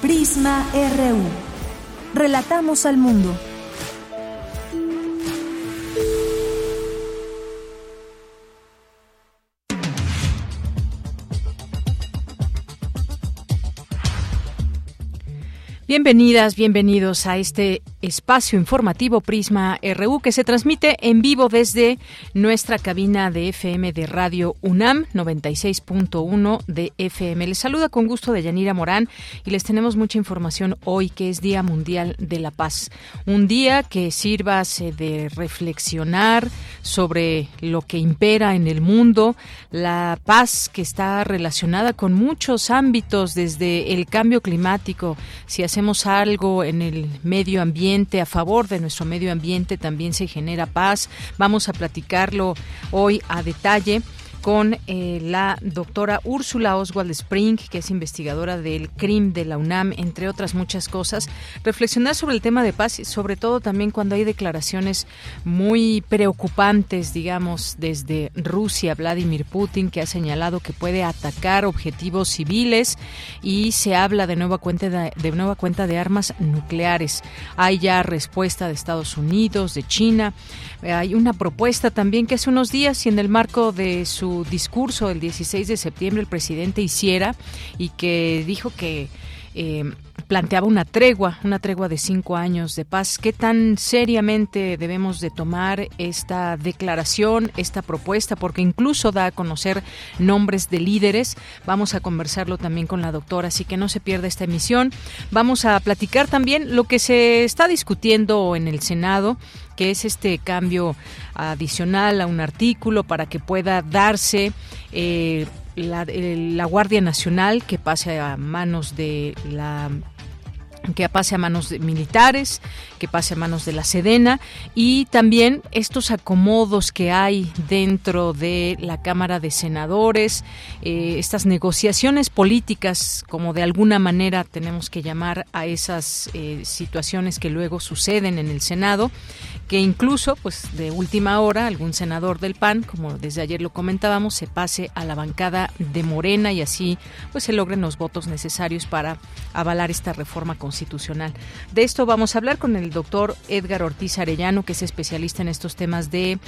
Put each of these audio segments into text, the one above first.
Prisma RU. Relatamos al mundo. Bienvenidas, bienvenidos a este espacio informativo Prisma RU que se transmite en vivo desde nuestra cabina de FM de Radio UNAM 96.1 de FM. Les saluda con gusto de Yanira Morán y les tenemos mucha información hoy que es Día Mundial de la Paz. Un día que sirva de reflexionar sobre lo que impera en el mundo, la paz que está relacionada con muchos ámbitos desde el cambio climático, si hacemos algo en el medio ambiente, a favor de nuestro medio ambiente, también se genera paz. Vamos a platicarlo hoy a detalle con eh, la doctora Úrsula Oswald Spring, que es investigadora del CRIM de la UNAM, entre otras muchas cosas, reflexionar sobre el tema de paz y sobre todo también cuando hay declaraciones muy preocupantes, digamos, desde Rusia, Vladimir Putin, que ha señalado que puede atacar objetivos civiles y se habla de nueva cuenta de, de nueva cuenta de armas nucleares. Hay ya respuesta de Estados Unidos, de China. Hay una propuesta también que hace unos días y en el marco de su discurso el 16 de septiembre el presidente hiciera y que dijo que eh, planteaba una tregua, una tregua de cinco años de paz. ¿Qué tan seriamente debemos de tomar esta declaración, esta propuesta? Porque incluso da a conocer nombres de líderes. Vamos a conversarlo también con la doctora, así que no se pierda esta emisión. Vamos a platicar también lo que se está discutiendo en el Senado que es este cambio adicional a un artículo para que pueda darse eh, la, la Guardia Nacional que pase a manos de la que pase a manos de militares, que pase a manos de la Sedena y también estos acomodos que hay dentro de la Cámara de Senadores, eh, estas negociaciones políticas, como de alguna manera tenemos que llamar a esas eh, situaciones que luego suceden en el Senado, que incluso, pues de última hora, algún senador del PAN, como desde ayer lo comentábamos, se pase a la bancada de Morena y así pues se logren los votos necesarios para avalar esta reforma constitucional. De esto vamos a hablar con el doctor Edgar Ortiz Arellano, que es especialista en estos temas de,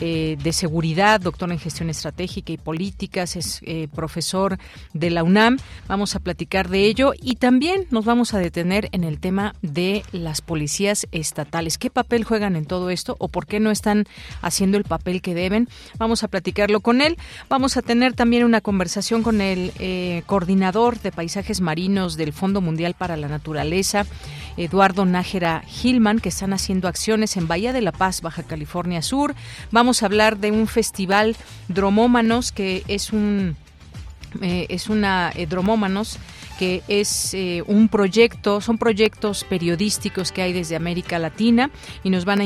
eh, de seguridad, doctor en gestión estratégica y políticas, es eh, profesor de la UNAM. Vamos a platicar de ello y también nos vamos a detener en el tema de las policías estatales. ¿Qué papel juegan en todo esto o por qué no están haciendo el papel que deben. Vamos a platicarlo con él. Vamos a tener también una conversación con el eh, coordinador de paisajes marinos del Fondo Mundial para la Naturaleza, Eduardo Nájera Gilman, que están haciendo acciones en Bahía de la Paz, Baja California Sur. Vamos a hablar de un festival Dromómanos, que es un eh, es una eh, Dromómanos es eh, un proyecto, son proyectos periodísticos que hay desde América Latina y nos van a,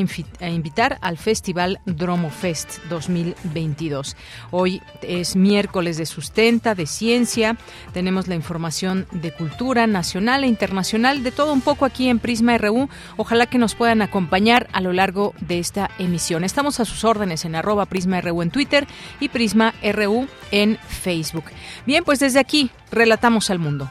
invitar al Festival Dromo Fest 2022. Hoy es miércoles de sustenta, de ciencia, tenemos la información de cultura nacional e internacional, de todo un poco aquí en Prisma RU. Ojalá que nos puedan acompañar a lo largo de esta emisión. Estamos a sus órdenes en arroba Prisma RU en Twitter y Prisma RU en Facebook. Bien, pues desde aquí relatamos al mundo.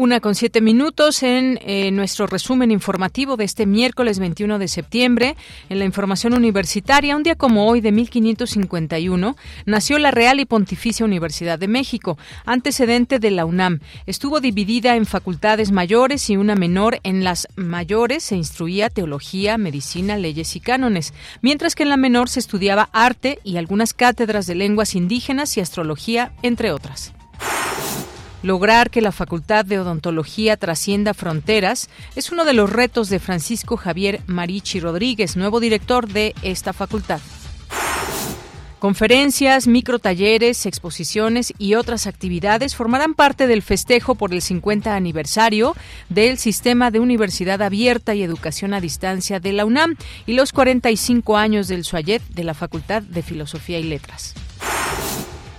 Una con siete minutos en eh, nuestro resumen informativo de este miércoles 21 de septiembre. En la información universitaria, un día como hoy de 1551, nació la Real y Pontificia Universidad de México, antecedente de la UNAM. Estuvo dividida en facultades mayores y una menor. En las mayores se instruía teología, medicina, leyes y cánones, mientras que en la menor se estudiaba arte y algunas cátedras de lenguas indígenas y astrología, entre otras. Lograr que la Facultad de Odontología trascienda fronteras es uno de los retos de Francisco Javier Marichi Rodríguez, nuevo director de esta facultad. Conferencias, microtalleres, exposiciones y otras actividades formarán parte del festejo por el 50 aniversario del Sistema de Universidad Abierta y Educación a Distancia de la UNAM y los 45 años del SUAYET de la Facultad de Filosofía y Letras.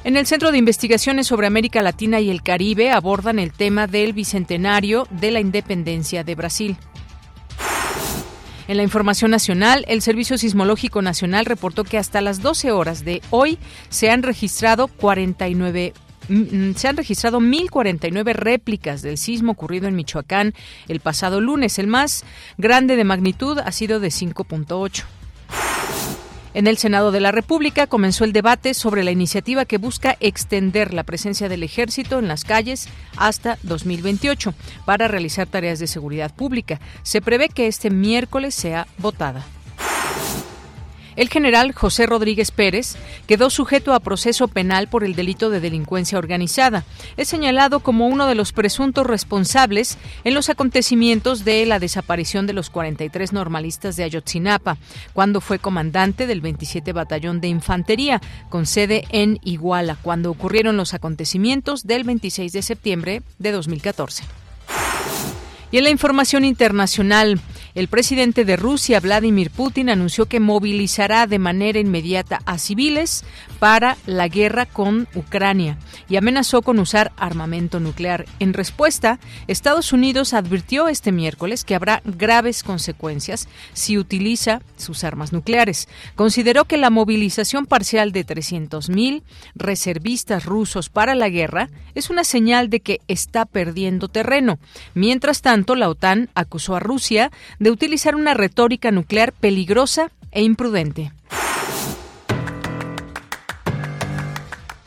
En el Centro de Investigaciones sobre América Latina y el Caribe abordan el tema del bicentenario de la independencia de Brasil. En la información nacional, el Servicio Sismológico Nacional reportó que hasta las 12 horas de hoy se han registrado 49 mm, se han registrado 1.049 réplicas del sismo ocurrido en Michoacán el pasado lunes. El más grande de magnitud ha sido de 5.8. En el Senado de la República comenzó el debate sobre la iniciativa que busca extender la presencia del ejército en las calles hasta 2028 para realizar tareas de seguridad pública. Se prevé que este miércoles sea votada. El general José Rodríguez Pérez quedó sujeto a proceso penal por el delito de delincuencia organizada. Es señalado como uno de los presuntos responsables en los acontecimientos de la desaparición de los 43 normalistas de Ayotzinapa, cuando fue comandante del 27 Batallón de Infantería, con sede en Iguala, cuando ocurrieron los acontecimientos del 26 de septiembre de 2014. Y en la información internacional, el presidente de Rusia, Vladimir Putin, anunció que movilizará de manera inmediata a civiles para la guerra con Ucrania y amenazó con usar armamento nuclear. En respuesta, Estados Unidos advirtió este miércoles que habrá graves consecuencias si utiliza sus armas nucleares. Consideró que la movilización parcial de 300.000 reservistas rusos para la guerra es una señal de que está perdiendo terreno. Mientras tanto, la OTAN acusó a Rusia de utilizar una retórica nuclear peligrosa e imprudente.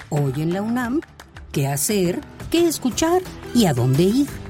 Hoy en la UNAM, ¿qué hacer? ¿Qué escuchar? ¿Y a dónde ir?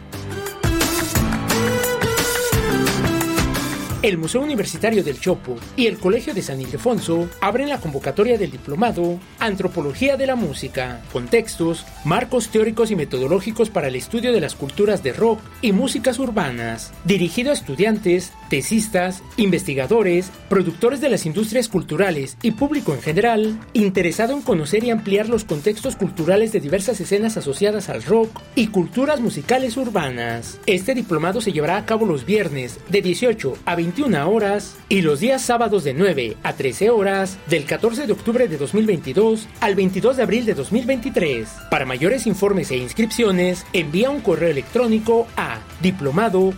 El Museo Universitario del Chopo y el Colegio de San Ildefonso abren la convocatoria del diplomado Antropología de la Música, contextos, marcos teóricos y metodológicos para el estudio de las culturas de rock y músicas urbanas, dirigido a estudiantes, tesistas, investigadores, productores de las industrias culturales y público en general, interesado en conocer y ampliar los contextos culturales de diversas escenas asociadas al rock y culturas musicales urbanas. Este diplomado se llevará a cabo los viernes de 18 a 20 21 horas y los días sábados de 9 a 13 horas del 14 de octubre de 2022 al 22 de abril de 2023. Para mayores informes e inscripciones, envía un correo electrónico a diplomado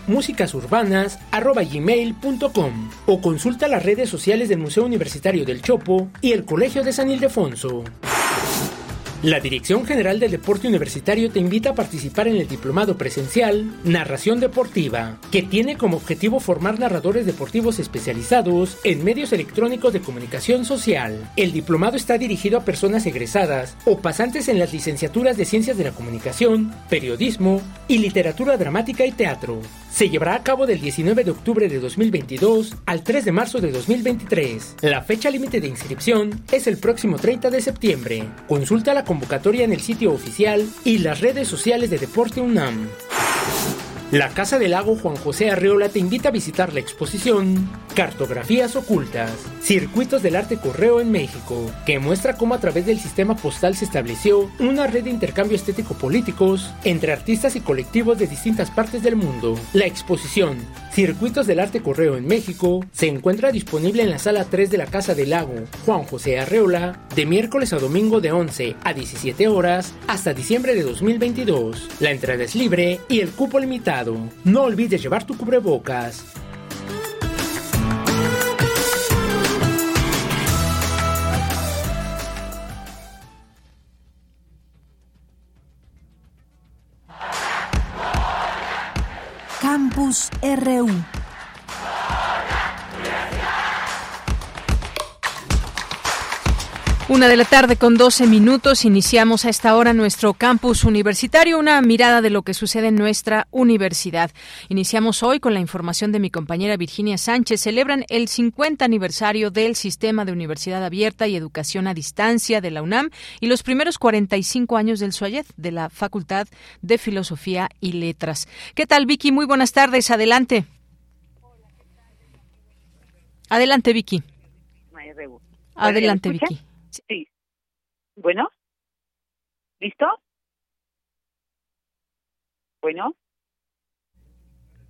gmail.com o consulta las redes sociales del Museo Universitario del Chopo y el Colegio de San Ildefonso. La Dirección General del Deporte Universitario te invita a participar en el diplomado presencial Narración Deportiva, que tiene como objetivo formar narradores deportivos especializados en medios electrónicos de comunicación social. El diplomado está dirigido a personas egresadas o pasantes en las licenciaturas de Ciencias de la Comunicación, Periodismo y Literatura Dramática y Teatro. Se llevará a cabo del 19 de octubre de 2022 al 3 de marzo de 2023. La fecha límite de inscripción es el próximo 30 de septiembre. Consulta la convocatoria en el sitio oficial y las redes sociales de Deporte UNAM. La Casa del Lago Juan José Arreola te invita a visitar la exposición Cartografías Ocultas, Circuitos del Arte Correo en México, que muestra cómo a través del sistema postal se estableció una red de intercambio estético políticos entre artistas y colectivos de distintas partes del mundo. La exposición Circuitos del Arte Correo en México se encuentra disponible en la sala 3 de la Casa del Lago Juan José Arreola de miércoles a domingo de 11 a 17 horas hasta diciembre de 2022. La entrada es libre y el cupo limitado no olvides llevar tu cubrebocas. Campus RU Una de la tarde con 12 minutos. Iniciamos a esta hora nuestro campus universitario, una mirada de lo que sucede en nuestra universidad. Iniciamos hoy con la información de mi compañera Virginia Sánchez. Celebran el 50 aniversario del Sistema de Universidad Abierta y Educación a Distancia de la UNAM y los primeros 45 años del SUAYED, de la Facultad de Filosofía y Letras. ¿Qué tal, Vicky? Muy buenas tardes. Adelante. Adelante, Vicky. Adelante, Vicky. Sí. Bueno. ¿Listo? Bueno.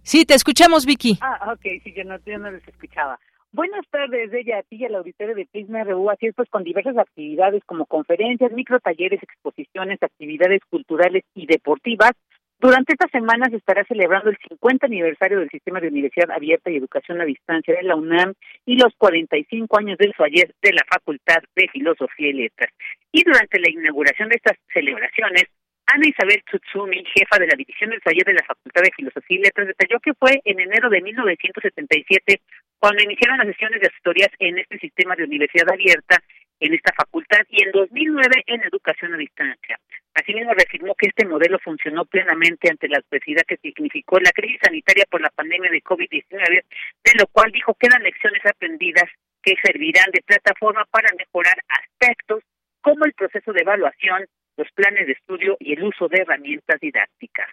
Sí, te escuchamos, Vicky. Ah, ok, sí, yo no, yo no les escuchaba. Buenas tardes, ella a ti y al auditorio de Prisma RU, así es pues con diversas actividades como conferencias, micro talleres, exposiciones, actividades culturales y deportivas durante esta semana se estará celebrando el 50 aniversario del Sistema de Universidad Abierta y Educación a Distancia de la UNAM y los 45 años del fallet de la Facultad de Filosofía y Letras. Y durante la inauguración de estas celebraciones, Ana Isabel Tsutsumi, jefa de la División del Fallet de la Facultad de Filosofía y Letras, detalló que fue en enero de 1977 cuando iniciaron las sesiones de asesorías en este sistema de universidad abierta en esta facultad y en 2009 en educación a distancia. Asimismo, reafirmó que este modelo funcionó plenamente ante la adversidad que significó la crisis sanitaria por la pandemia de COVID-19, de lo cual dijo que eran lecciones aprendidas que servirán de plataforma para mejorar aspectos como el proceso de evaluación, los planes de estudio y el uso de herramientas didácticas.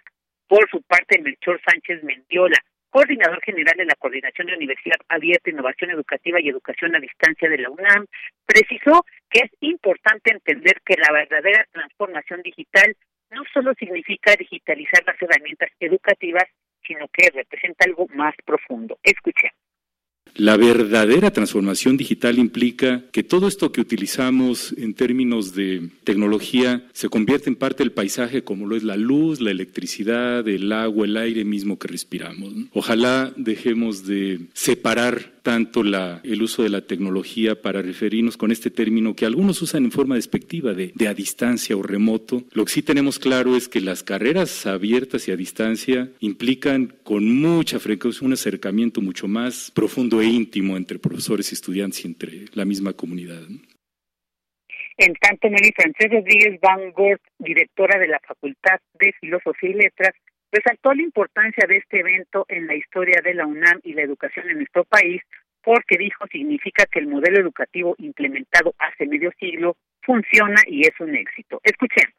Por su parte, Melchor Sánchez Mendiola, coordinador general de la Coordinación de Universidad Abierta, Innovación Educativa y Educación a Distancia de la UNAM, precisó que es importante entender que la verdadera transformación digital no solo significa digitalizar las herramientas educativas, sino que representa algo más profundo. Escuchemos. La verdadera transformación digital implica que todo esto que utilizamos en términos de tecnología se convierte en parte del paisaje como lo es la luz, la electricidad, el agua, el aire mismo que respiramos. Ojalá dejemos de separar tanto la, el uso de la tecnología para referirnos con este término que algunos usan en forma despectiva de, a distancia o remoto. Lo que sí tenemos claro es que las carreras abiertas y a distancia implican con mucha frecuencia un acercamiento mucho más profundo e íntimo entre profesores y estudiantes y entre la misma comunidad. En tanto, Mary Francés Rodríguez Van Gogh, directora de la Facultad de Filosofía y Letras, Resaltó la importancia de este evento en la historia de la UNAM y la educación en nuestro país, porque dijo significa que el modelo educativo implementado hace medio siglo funciona y es un éxito. Escuchemos.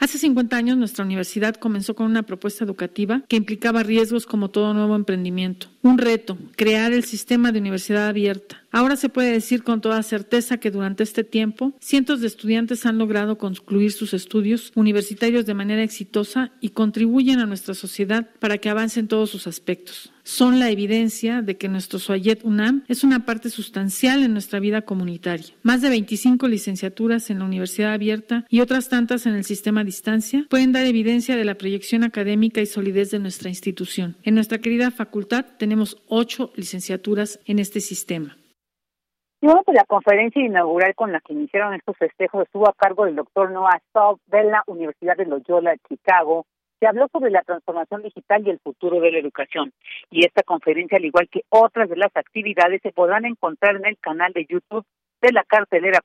Hace 50 años nuestra universidad comenzó con una propuesta educativa que implicaba riesgos como todo nuevo emprendimiento. Un reto, crear el sistema de universidad abierta Ahora se puede decir con toda certeza que durante este tiempo cientos de estudiantes han logrado concluir sus estudios universitarios de manera exitosa y contribuyen a nuestra sociedad para que avance en todos sus aspectos. Son la evidencia de que nuestro Soyet UNAM es una parte sustancial en nuestra vida comunitaria. Más de 25 licenciaturas en la Universidad Abierta y otras tantas en el sistema a distancia pueden dar evidencia de la proyección académica y solidez de nuestra institución. En nuestra querida facultad tenemos ocho licenciaturas en este sistema. Luego la conferencia inaugural con la que iniciaron estos festejos estuvo a cargo del doctor Noah Staub de la Universidad de Loyola, Chicago, que habló sobre la transformación digital y el futuro de la educación. Y esta conferencia, al igual que otras de las actividades, se podrán encontrar en el canal de YouTube de la cartelera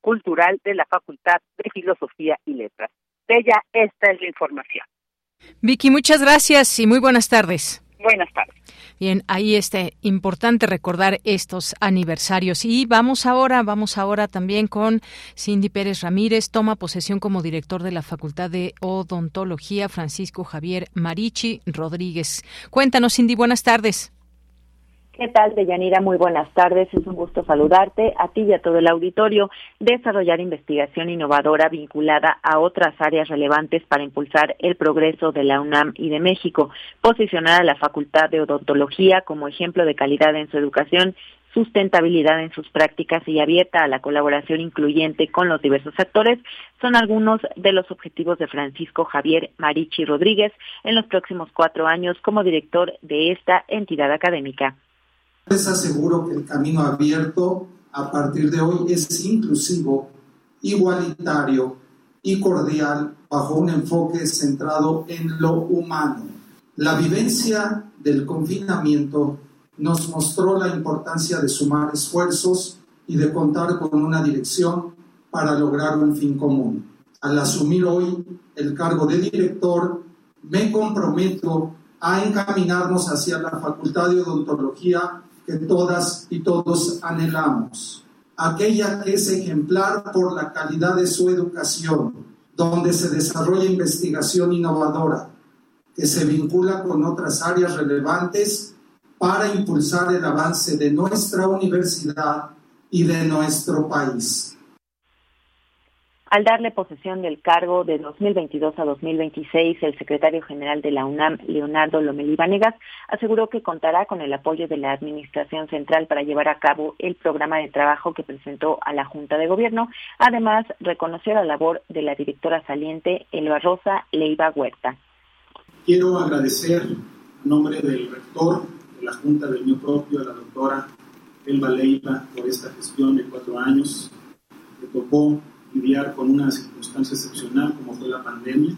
cultural de la Facultad de Filosofía y Letras. De ella, esta es la información. Vicky, muchas gracias y muy buenas tardes. Buenas tardes. Bien, ahí está importante recordar estos aniversarios. Y vamos ahora, vamos ahora también con Cindy Pérez Ramírez, toma posesión como director de la Facultad de Odontología, Francisco Javier Marichi Rodríguez. Cuéntanos, Cindy, buenas tardes. ¿Qué tal, Deyanira? Muy buenas tardes. Es un gusto saludarte a ti y a todo el auditorio. Desarrollar investigación innovadora vinculada a otras áreas relevantes para impulsar el progreso de la UNAM y de México. Posicionar a la Facultad de Odontología como ejemplo de calidad en su educación sustentabilidad en sus prácticas y abierta a la colaboración incluyente con los diversos actores son algunos de los objetivos de Francisco Javier Marichi Rodríguez en los próximos cuatro años como director de esta entidad académica. Les aseguro que el camino abierto a partir de hoy es inclusivo, igualitario y cordial bajo un enfoque centrado en lo humano. La vivencia del confinamiento nos mostró la importancia de sumar esfuerzos y de contar con una dirección para lograr un fin común. Al asumir hoy el cargo de director, me comprometo a encaminarnos hacia la Facultad de Odontología que todas y todos anhelamos, aquella que es ejemplar por la calidad de su educación, donde se desarrolla investigación innovadora, que se vincula con otras áreas relevantes para impulsar el avance de nuestra universidad y de nuestro país. Al darle posesión del cargo de 2022 a 2026, el secretario general de la UNAM, Leonardo Lomelí Vanegas, aseguró que contará con el apoyo de la Administración Central para llevar a cabo el programa de trabajo que presentó a la Junta de Gobierno. Además, reconoció la labor de la directora saliente, Elba Rosa Leiva Huerta. Quiero agradecer en nombre del rector de la Junta del mío propio, a la doctora Elba Leiva, por esta gestión de cuatro años. Le tocó lidiar con una circunstancia excepcional como fue la pandemia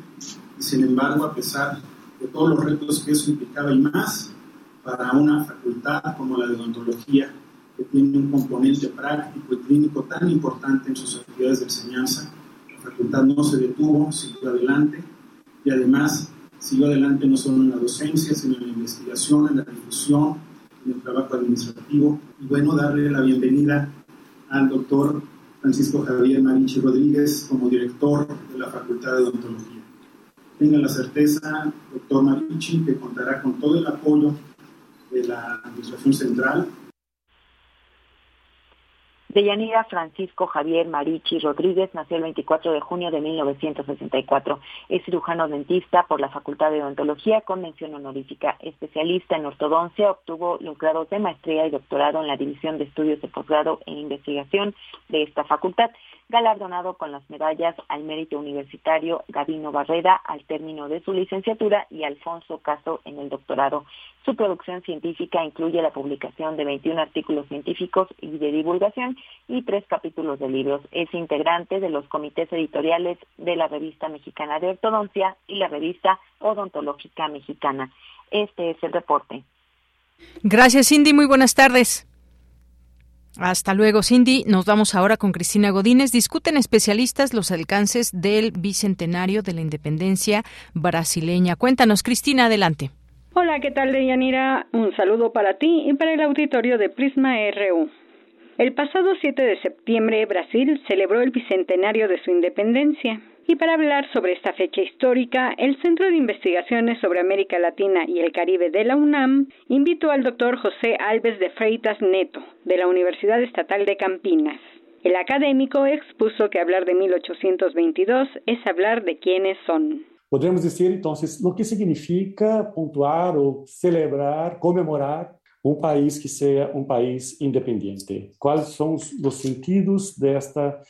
y sin embargo a pesar de todos los retos que eso implicaba y más para una facultad como la de odontología que tiene un componente práctico y clínico tan importante en sus actividades de enseñanza, la facultad no se detuvo, siguió adelante y además siguió adelante no solo en la docencia, sino en la investigación, en la difusión, en el trabajo administrativo. Y bueno, darle la bienvenida al doctor Francisco Javier Marichi Rodríguez como director de la Facultad de Odontología. Tenga la certeza, doctor Marichi, que contará con todo el apoyo de la Administración Central Deyanira Francisco Javier Marichi Rodríguez nació el 24 de junio de 1964. Es cirujano dentista por la Facultad de Odontología con mención honorífica. Especialista en ortodoncia, obtuvo los grados de maestría y doctorado en la División de Estudios de Posgrado e Investigación de esta facultad galardonado con las medallas al mérito universitario Gabino Barreda al término de su licenciatura y Alfonso Caso en el doctorado. Su producción científica incluye la publicación de 21 artículos científicos y de divulgación y tres capítulos de libros. Es integrante de los comités editoriales de la Revista Mexicana de Ortodoncia y la Revista Odontológica Mexicana. Este es el reporte. Gracias, Cindy. Muy buenas tardes. Hasta luego, Cindy. Nos vamos ahora con Cristina Godínez. Discuten especialistas los alcances del bicentenario de la independencia brasileña. Cuéntanos, Cristina, adelante. Hola, ¿qué tal, Deyanira? Un saludo para ti y para el auditorio de Prisma RU. El pasado 7 de septiembre, Brasil celebró el bicentenario de su independencia. Y para hablar sobre esta fecha histórica, el Centro de Investigaciones sobre América Latina y el Caribe de la UNAM invitó al doctor José Alves de Freitas Neto, de la Universidad Estatal de Campinas. El académico expuso que hablar de 1822 es hablar de quiénes son. Podemos decir entonces lo que significa puntuar o celebrar, conmemorar un país que sea un país independiente. ¿Cuáles son los sentidos de esta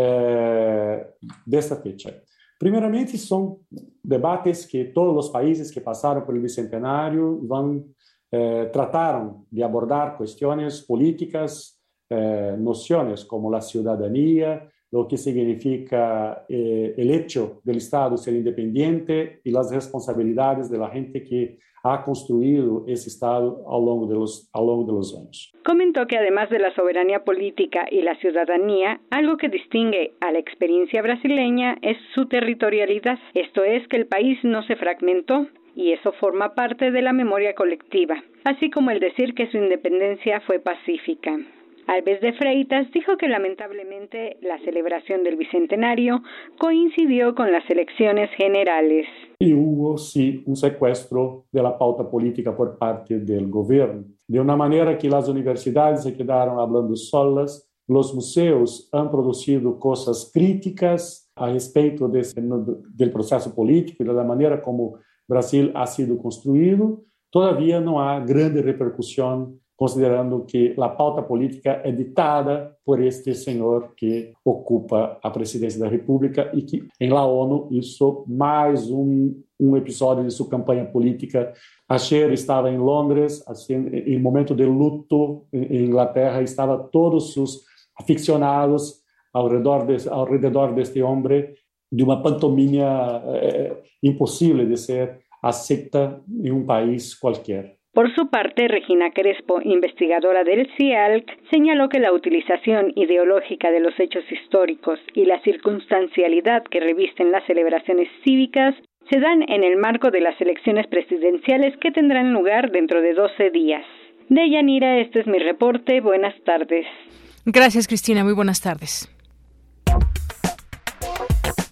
eh, desta fecha. Primeiramente, são debates que todos os países que passaram pelo bicentenário vão eh, trataram de abordar questões políticas, eh, noções como a cidadania, o que significa o hecho do Estado ser independente e as responsabilidades da gente que ha construido ese Estado a lo largo de los, a lo largo de los años. Comentó que además de la soberanía política y la ciudadanía, algo que distingue a la experiencia brasileña es su territorialidad, esto es que el país no se fragmentó, y eso forma parte de la memoria colectiva, así como el decir que su independencia fue pacífica. Alves de Freitas dijo que lamentablemente la celebración del Bicentenario coincidió con las elecciones generales. Y hubo, sí, un secuestro de la pauta política por parte del gobierno, de una manera que las universidades se quedaron hablando solas, los museos han producido cosas críticas a respecto de, del proceso político y de la manera como Brasil ha sido construido, todavía no hay grande repercusión considerando que a pauta política é ditada por este senhor que ocupa a presidência da República e que em la ONU isso mais um, um episódio de sua campanha política. Ayer estava em Londres, assim, em momento de luto em Inglaterra, estava todos os aficionados ao redor, de, ao redor deste homem de uma pantomima eh, impossível de ser aceita em um país qualquer. Por su parte, Regina Crespo, investigadora del CIALC, señaló que la utilización ideológica de los hechos históricos y la circunstancialidad que revisten las celebraciones cívicas se dan en el marco de las elecciones presidenciales que tendrán lugar dentro de 12 días. De Yanira, este es mi reporte. Buenas tardes. Gracias, Cristina. Muy buenas tardes.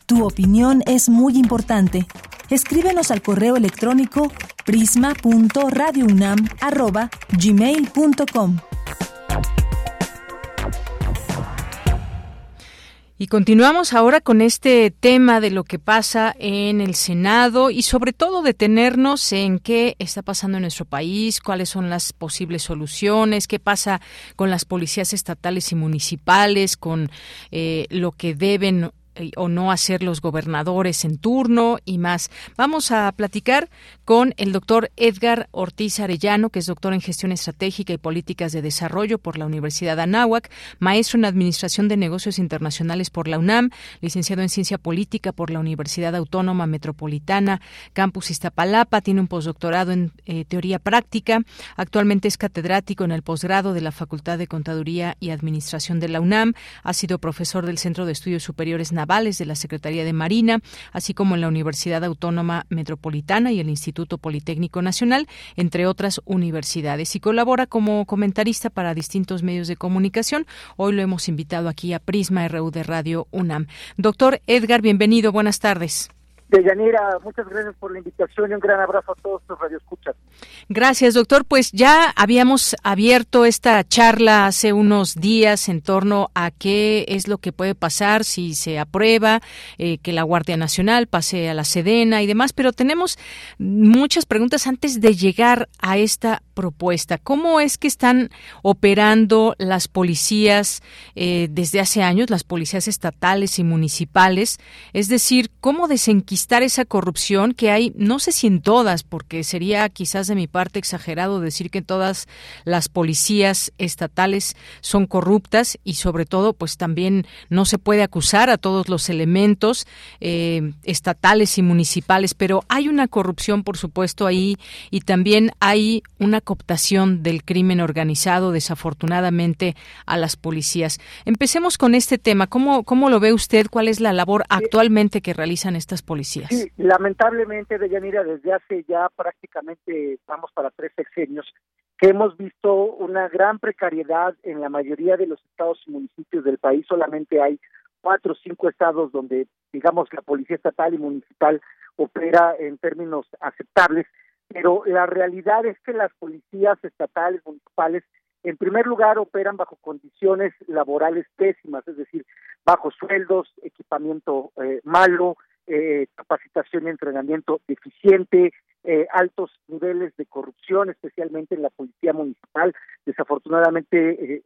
Tu opinión es muy importante. Escríbenos al correo electrónico prisma.radiounam@gmail.com. Y continuamos ahora con este tema de lo que pasa en el Senado y sobre todo detenernos en qué está pasando en nuestro país, cuáles son las posibles soluciones, qué pasa con las policías estatales y municipales, con eh, lo que deben o no hacer los gobernadores en turno y más. Vamos a platicar con el doctor Edgar Ortiz Arellano, que es doctor en gestión estratégica y políticas de desarrollo por la Universidad de Anáhuac, maestro en administración de negocios internacionales por la UNAM, licenciado en ciencia política por la Universidad Autónoma Metropolitana, Campus Iztapalapa, tiene un postdoctorado en eh, teoría práctica, actualmente es catedrático en el posgrado de la Facultad de Contaduría y Administración de la UNAM, ha sido profesor del Centro de Estudios Superiores de la Secretaría de Marina, así como en la Universidad Autónoma Metropolitana y el Instituto Politécnico Nacional, entre otras universidades, y colabora como comentarista para distintos medios de comunicación. Hoy lo hemos invitado aquí a Prisma RU de Radio UNAM. Doctor Edgar, bienvenido, buenas tardes. Deyanira, muchas gracias por la invitación y un gran abrazo a todos tus radioescuchas. Gracias, doctor. Pues ya habíamos abierto esta charla hace unos días en torno a qué es lo que puede pasar si se aprueba eh, que la Guardia Nacional pase a la Sedena y demás, pero tenemos muchas preguntas antes de llegar a esta propuesta. ¿Cómo es que están operando las policías eh, desde hace años, las policías estatales y municipales? Es decir, ¿cómo desenquistar esa corrupción que hay, no sé si en todas, porque sería quizás de mi parte exagerado decir que todas las policías estatales son corruptas y sobre todo, pues también no se puede acusar a todos los elementos eh, estatales y municipales, pero hay una corrupción, por supuesto, ahí y también hay una cooptación del crimen organizado, desafortunadamente, a las policías. Empecemos con este tema. ¿Cómo, cómo lo ve usted? ¿Cuál es la labor actualmente que realizan estas policías? Sí, lamentablemente, Deyanira, desde hace ya prácticamente, vamos para tres sexenios, que hemos visto una gran precariedad en la mayoría de los estados y municipios del país. Solamente hay cuatro o cinco estados donde, digamos, la policía estatal y municipal opera en términos aceptables pero la realidad es que las policías estatales, municipales, en primer lugar operan bajo condiciones laborales pésimas, es decir, bajo sueldos, equipamiento eh, malo, eh, capacitación y entrenamiento deficiente, eh, altos niveles de corrupción, especialmente en la policía municipal. Desafortunadamente,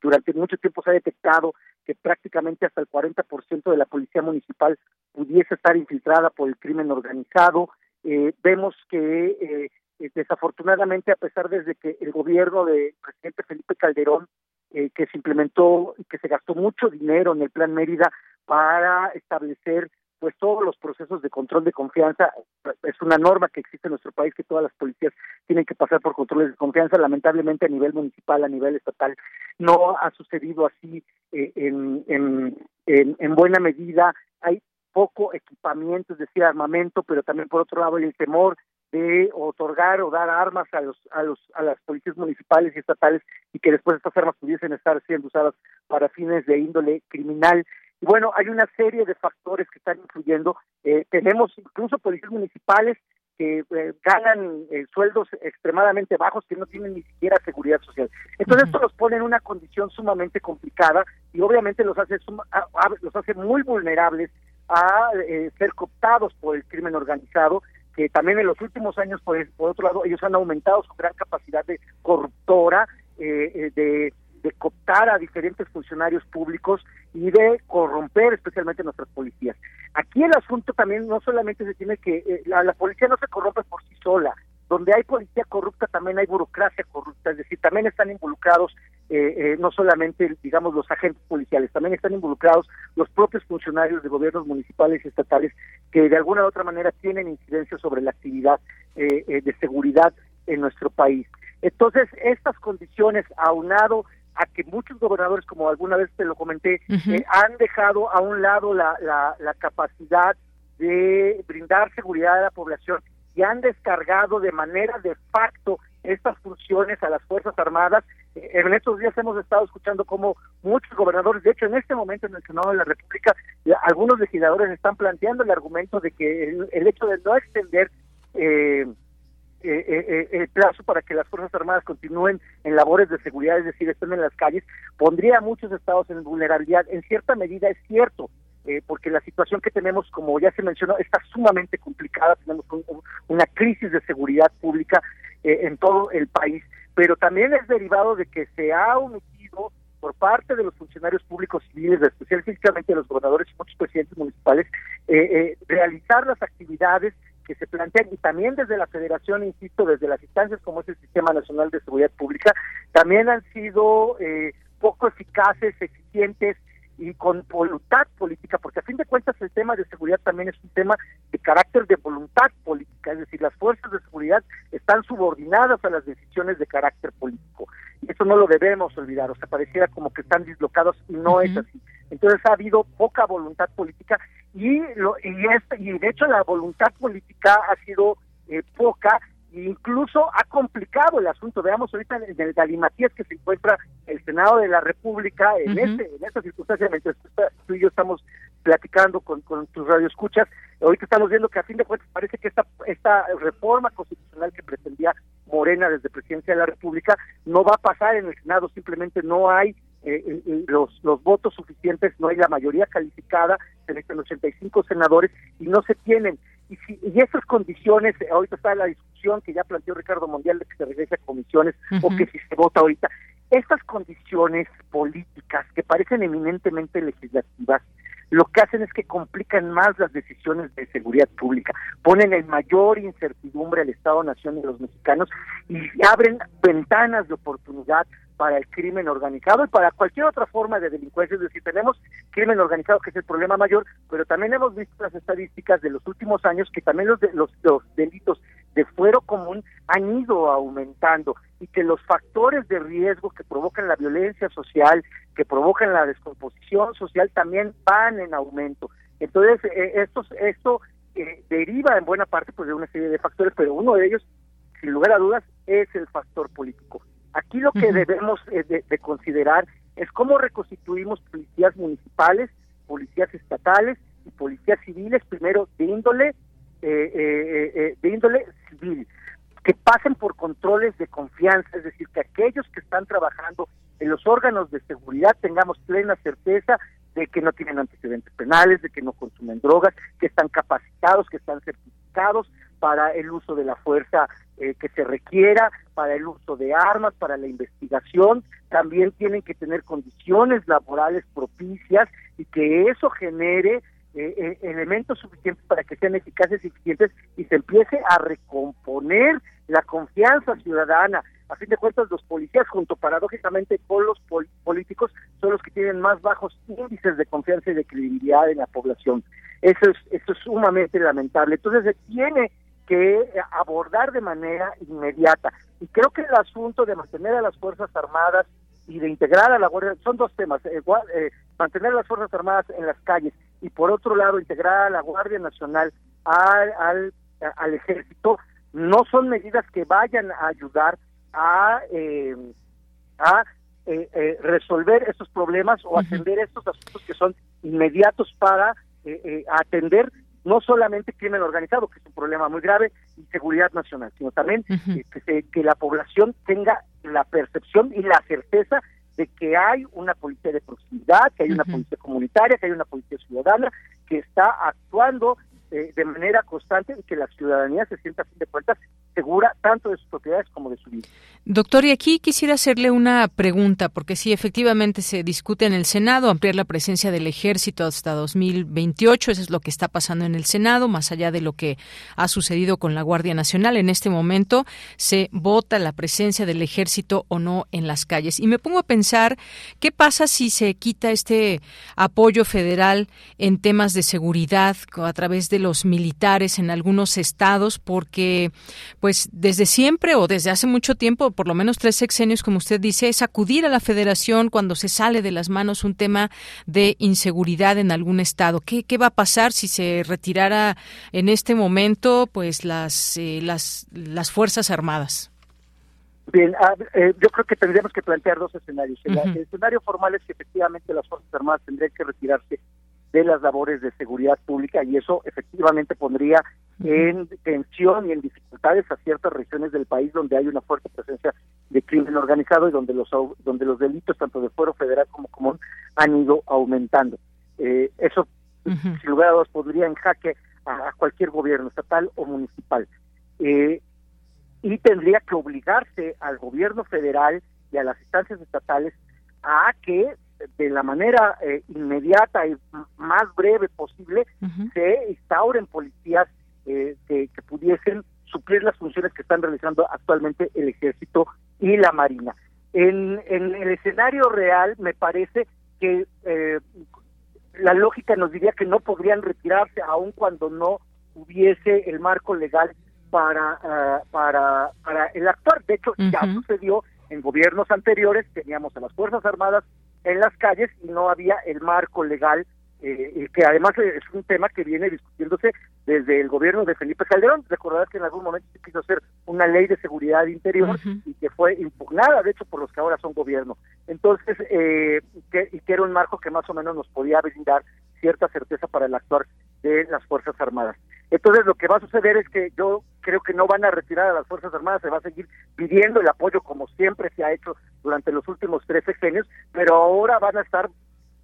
durante mucho tiempo se ha detectado que prácticamente hasta el 40% de la policía municipal pudiese estar infiltrada por el crimen organizado. Eh, vemos que eh, eh, desafortunadamente, a pesar desde que el gobierno del presidente Felipe Calderón, que se implementó y que se gastó mucho dinero en el Plan Mérida para establecer pues todos los procesos de control de confianza, es una norma que existe en nuestro país que todas las policías tienen que pasar por controles de confianza, lamentablemente a nivel municipal, a nivel estatal, no ha sucedido así en, en, en, en buena medida. Hay poco equipamiento, es decir, armamento, pero también por otro lado el temor de otorgar o dar armas a los a los a las policías municipales y estatales y que después estas armas pudiesen estar siendo usadas para fines de índole criminal y bueno hay una serie de factores que están influyendo. Eh, tenemos incluso policías municipales que eh, ganan eh, sueldos extremadamente bajos que no tienen ni siquiera seguridad social. Entonces esto los pone en una condición sumamente complicada y obviamente los hace los hace muy vulnerables a eh, ser cooptados por el crimen organizado, que también en los últimos años, por, por otro lado, ellos han aumentado su gran capacidad de corruptora, eh, eh, de, de cooptar a diferentes funcionarios públicos y de corromper especialmente nuestras policías. Aquí el asunto también no solamente se tiene que, la, la policía no se corrompe por sí sola, donde hay policía corrupta también hay burocracia corrupta, es decir, también están involucrados eh, eh, no solamente, digamos, los agentes policiales, también están involucrados los propios funcionarios de gobiernos municipales y estatales que de alguna u otra manera tienen incidencia sobre la actividad eh, de seguridad en nuestro país. Entonces, estas condiciones, aunado a que muchos gobernadores, como alguna vez te lo comenté, eh, han dejado a un lado la, la, la capacidad de brindar seguridad a la población y han descargado de manera de facto estas funciones a las Fuerzas Armadas. Eh, en estos días hemos estado escuchando cómo muchos gobernadores, de hecho en este momento en el Senado de la República, algunos legisladores están planteando el argumento de que el, hecho de no extender eh, eh, el plazo para que las Fuerzas Armadas continúen en labores de seguridad, es decir, estén en las calles, pondría a muchos estados en vulnerabilidad. En cierta medida es cierto, eh, porque la situación que tenemos, como ya se mencionó, está sumamente complicada, tenemos una crisis de seguridad pública eh, en todo el país, pero también es derivado de que se ha omitido por parte de los funcionarios públicos civiles, especialmente los gobernadores y muchos presidentes municipales, eh, realizar las actividades que se plantean y también desde la federación, insisto, desde las instancias como es el Sistema Nacional de Seguridad Pública, también han sido poco eficaces, eficientes y con voluntad política, porque a fin de cuentas el tema de seguridad también es un tema de carácter de voluntad política, es decir, las fuerzas de seguridad están subordinadas a las decisiones de carácter político. Y eso no lo debemos olvidar, o sea, pareciera como que están dislocados y no es así. Entonces ha habido poca voluntad política y, lo, y, este, y de hecho la voluntad política ha sido eh, poca incluso ha complicado el asunto. Veamos ahorita en el galimatías que se encuentra el Senado de la República en este en esta circunstancia mientras tú y yo estamos platicando con, con tus radioescuchas, ahorita estamos viendo que a fin de cuentas parece que esta esta reforma constitucional que pretendía Morena desde Presidencia de la República no va a pasar en el Senado, simplemente no hay eh, los, los votos suficientes, no hay la mayoría calificada, se necesitan 85 senadores y no se tienen. Y, si, y esas condiciones, ahorita está la discusión que ya planteó Ricardo Mundial de que se regrese a comisiones o que si se vota ahorita, estas condiciones políticas que parecen eminentemente legislativas, lo que hacen es que complican más las decisiones de seguridad pública, ponen en mayor incertidumbre al Estado-Nación y a los mexicanos y abren ventanas de oportunidad para el crimen organizado y para cualquier otra forma de delincuencia. Es decir, tenemos crimen organizado que es el problema mayor, pero también hemos visto las estadísticas de los últimos años que también los, los, los delitos de fuero común han ido aumentando y que los factores de riesgo que provocan la violencia social, que provocan la descomposición social también van en aumento. Entonces, eh, esto, esto eh, deriva en buena parte pues de una serie de factores, pero uno de ellos, sin lugar a dudas, es el factor político. Aquí lo que debemos eh, de, considerar es cómo reconstituimos policías municipales, policías estatales y policías civiles, primero de índole, eh, eh, de índole civil, que pasen por controles de confianza, es decir, que aquellos que están trabajando en los órganos de seguridad tengamos plena certeza de que no tienen antecedentes penales, de que no consumen drogas, que están capacitados, que están certificados para el uso de la fuerza eh, que se requiera para el uso de armas, para la investigación, también tienen que tener condiciones laborales propicias y que eso genere eh, eh, elementos suficientes para que sean eficaces y eficientes y se empiece a recomponer la confianza ciudadana. A fin de cuentas, los policías, junto paradójicamente con los políticos, son los que tienen más bajos índices de confianza y de credibilidad en la población. Eso es, eso es sumamente lamentable. Entonces, se tiene que abordar de manera inmediata. Y creo que el asunto de mantener a las Fuerzas Armadas y de integrar a la Guardia, son dos temas, eh, eh, mantener a las Fuerzas Armadas en las calles y por otro lado integrar a la Guardia Nacional al, al, al ejército, no son medidas que vayan a ayudar a, eh, a resolver estos problemas o atender estos asuntos que son inmediatos para atender no solamente crimen organizado, que es un problema muy grave, y seguridad nacional, sino también eh, que, la población tenga la percepción y la certeza de que hay una policía de proximidad, que hay una policía comunitaria, que hay una policía ciudadana que está actuando eh, de manera constante y que la ciudadanía se sienta a fin de cuentas segura tanto de sus propiedades como de su vida. Doctor, y aquí quisiera hacerle una pregunta, porque sí, efectivamente se discute en el Senado ampliar la presencia del ejército hasta 2028, eso es lo que está pasando en el Senado, más allá de lo que ha sucedido con la Guardia Nacional. En este momento se vota la presencia del ejército o no en las calles. Y me pongo a pensar, ¿qué pasa si se quita este apoyo federal en temas de seguridad a través de los militares en algunos estados? Porque pues desde siempre o desde hace mucho tiempo, por lo menos tres sexenios, como usted dice, es acudir a la federación cuando se sale de las manos un tema de inseguridad en algún estado. ¿Qué, qué va a pasar si se retirara en este momento pues las, eh, las, las Fuerzas Armadas? Bien, ah, eh, yo creo que tendríamos que plantear dos escenarios. El, escenario formal es que efectivamente las Fuerzas Armadas tendrían que retirarse de las labores de seguridad pública y eso efectivamente pondría en tensión y en dificultades a ciertas regiones del país donde hay una fuerte presencia de crimen organizado y donde los donde los delitos tanto de fuero federal como común han ido aumentando. Eh, eso, sin lugar a dudas, podría en jaque a, cualquier gobierno estatal o municipal. Eh, y tendría que obligarse al gobierno federal y a las instancias estatales a que de la manera eh, inmediata y más breve posible se instauren policías eh, que, pudiesen suplir las funciones que están realizando actualmente el ejército y la marina. En, en el escenario real me parece que eh, la lógica nos diría que no podrían retirarse aun cuando no hubiese el marco legal para, ah, para, para el actuar. De hecho, ya sucedió en gobiernos anteriores, teníamos a las Fuerzas Armadas en las calles y no había el marco legal, eh, que además es un tema que viene discutiéndose desde el gobierno de Felipe Calderón. Recordarás que en algún momento se quiso hacer una ley de seguridad interior y que fue impugnada, de hecho, por los que ahora son gobierno. Entonces, eh, que, y que era un marco que más o menos nos podía brindar cierta certeza para el actuar de las Fuerzas Armadas. Entonces lo que va a suceder es que yo creo que no van a retirar a las Fuerzas Armadas, se va a seguir pidiendo el apoyo como siempre se ha hecho durante los últimos tres sexenios, pero ahora van a estar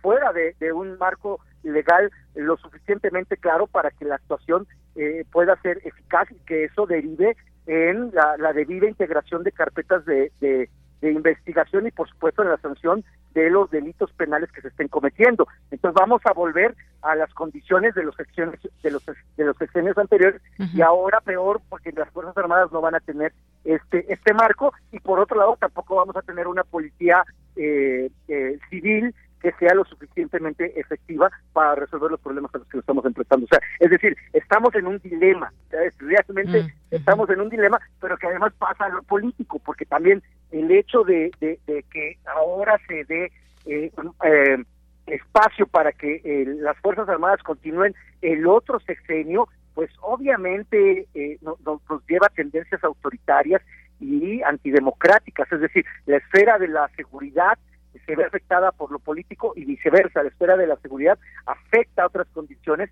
fuera de, un marco legal lo suficientemente claro para que la actuación eh, pueda ser eficaz y que eso derive en la, debida integración de carpetas de, de investigación y por supuesto en la sanción de los delitos penales que se estén cometiendo. Entonces vamos a volver a las condiciones de los secciones de los de los sexenios anteriores y ahora peor porque las fuerzas armadas no van a tener este este marco y por otro lado tampoco vamos a tener una policía eh, eh, civil que sea lo suficientemente efectiva para resolver los problemas a los que nos estamos enfrentando. O sea, es decir, estamos en un dilema, realmente mm, estamos en un dilema, pero que además pasa a lo político, porque también el hecho de, que ahora se dé eh, eh, espacio para que eh, las Fuerzas Armadas continúen el otro sexenio, pues obviamente nos lleva a tendencias autoritarias y antidemocráticas, es decir, la esfera de la seguridad se ve afectada por lo político y viceversa, la esfera de la seguridad afecta a otras condiciones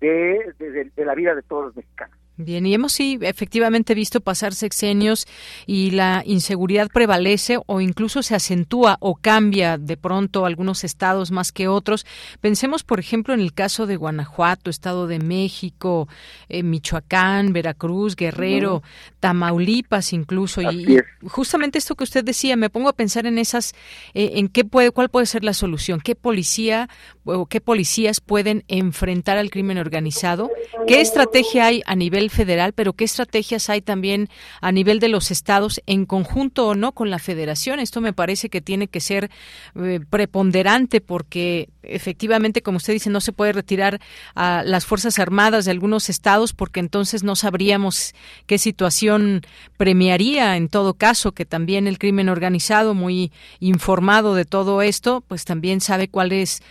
de, de la vida de todos los mexicanos. Bien, y hemos sí efectivamente visto pasar sexenios y la inseguridad prevalece o incluso se acentúa o cambia de pronto algunos estados más que otros. Pensemos, por ejemplo, en el caso de Guanajuato, Estado de México, eh, Michoacán, Veracruz, Guerrero, Tamaulipas incluso. Y, justamente esto que usted decía, me pongo a pensar en esas, eh, en qué puede, cuál puede ser la solución, qué policía o qué policías pueden enfrentar al crimen organizado, qué estrategia hay a nivel federal, pero qué estrategias hay también a nivel de los estados en conjunto o no con la federación. Esto me parece que tiene que ser eh, preponderante porque efectivamente, como usted dice, no se puede retirar a las Fuerzas Armadas de algunos estados porque entonces no sabríamos qué situación premiaría en todo caso, que también el crimen organizado, muy informado de todo esto, pues también sabe cuáles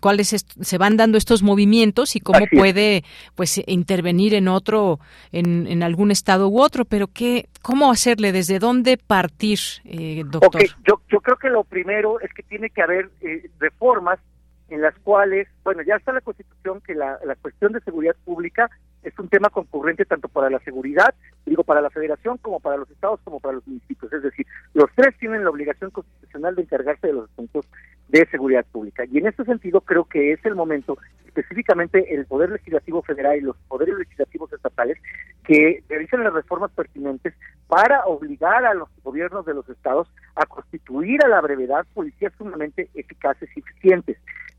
cuáles se van dando estos movimientos y cómo puede pues intervenir en otro en, en, algún estado u otro, pero qué cómo hacerle desde dónde partir, eh, doctor. Yo, yo creo que lo primero es que tiene que haber eh, reformas en las cuales, bueno, ya está la Constitución que la, cuestión de seguridad pública es un tema concurrente tanto para la seguridad, digo, para la federación como para los estados como para los municipios. Es decir, los tres tienen la obligación constitucional de encargarse de los asuntos de seguridad pública. Y en este sentido creo que es el momento, específicamente el Poder Legislativo Federal y los poderes legislativos estatales, que realicen las reformas pertinentes para obligar a los gobiernos de los estados a constituir a la brevedad policías sumamente eficaces y eficientes.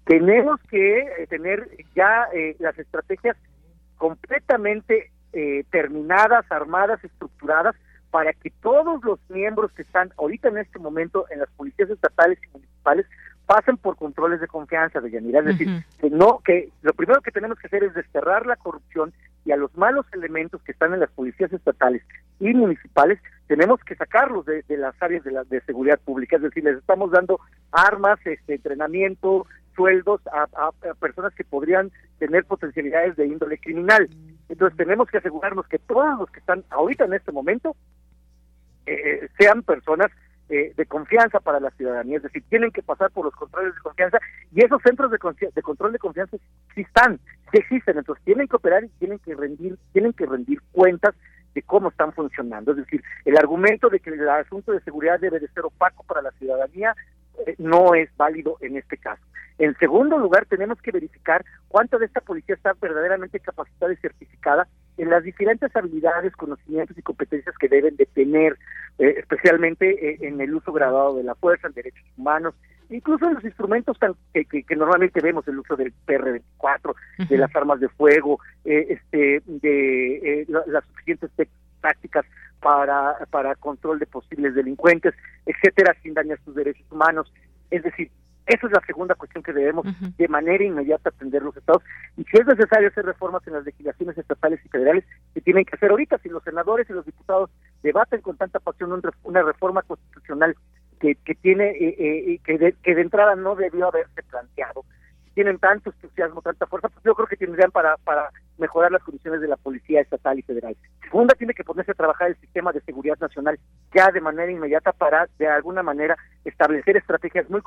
Tenemos que eh, tener ya eh, las estrategias completamente eh, terminadas, armadas, estructuradas, para que todos los miembros que están ahorita en este momento en las policías estatales y municipales pasen por controles de confianza de Yanira. Es decir, que no, que lo primero que tenemos que hacer es desterrar la corrupción y a los malos elementos que están en las policías estatales y municipales, tenemos que sacarlos de, las áreas de, la, de seguridad pública, es decir, les estamos dando armas, este, entrenamiento, sueldos a, personas que podrían tener potencialidades de índole criminal. Entonces tenemos que asegurarnos que todos los que están ahorita en este momento eh, sean personas eh, de confianza para la ciudadanía, es decir, tienen que pasar por los controles de confianza y esos centros de, de control de confianza sí están, sí existen, entonces tienen que operar y tienen que rendir, tienen que rendir cuentas de cómo están funcionando. Es decir, el argumento de que el asunto de seguridad debe de ser opaco para la ciudadanía no es válido en este caso. En segundo lugar, tenemos que verificar cuánta de esta policía está verdaderamente capacitada y certificada en las diferentes habilidades, conocimientos y competencias que deben de tener, eh, especialmente eh, en el uso graduado de la fuerza, en derechos humanos, incluso en los instrumentos que, que, normalmente vemos, el uso del PR-24, de las armas de fuego, eh, este, de las suficientes tácticas para, para control de posibles delincuentes, etcétera, sin dañar sus derechos humanos. Es decir, esa es la segunda cuestión que debemos de manera inmediata atender los estados. Y si es necesario hacer reformas en las legislaciones estatales y federales, que tienen que hacer ahorita. Si los senadores y los diputados debaten con tanta pasión una reforma constitucional que, que tiene eh, eh, que, de, que de entrada no debió haberse planteado, tienen tanto entusiasmo, tanta fuerza, pues yo creo que tendrían para, para mejorar las condiciones de la policía estatal y federal. Segunda, tiene que ponerse a trabajar el sistema de seguridad nacional ya de manera inmediata para, de alguna manera, establecer estrategias muy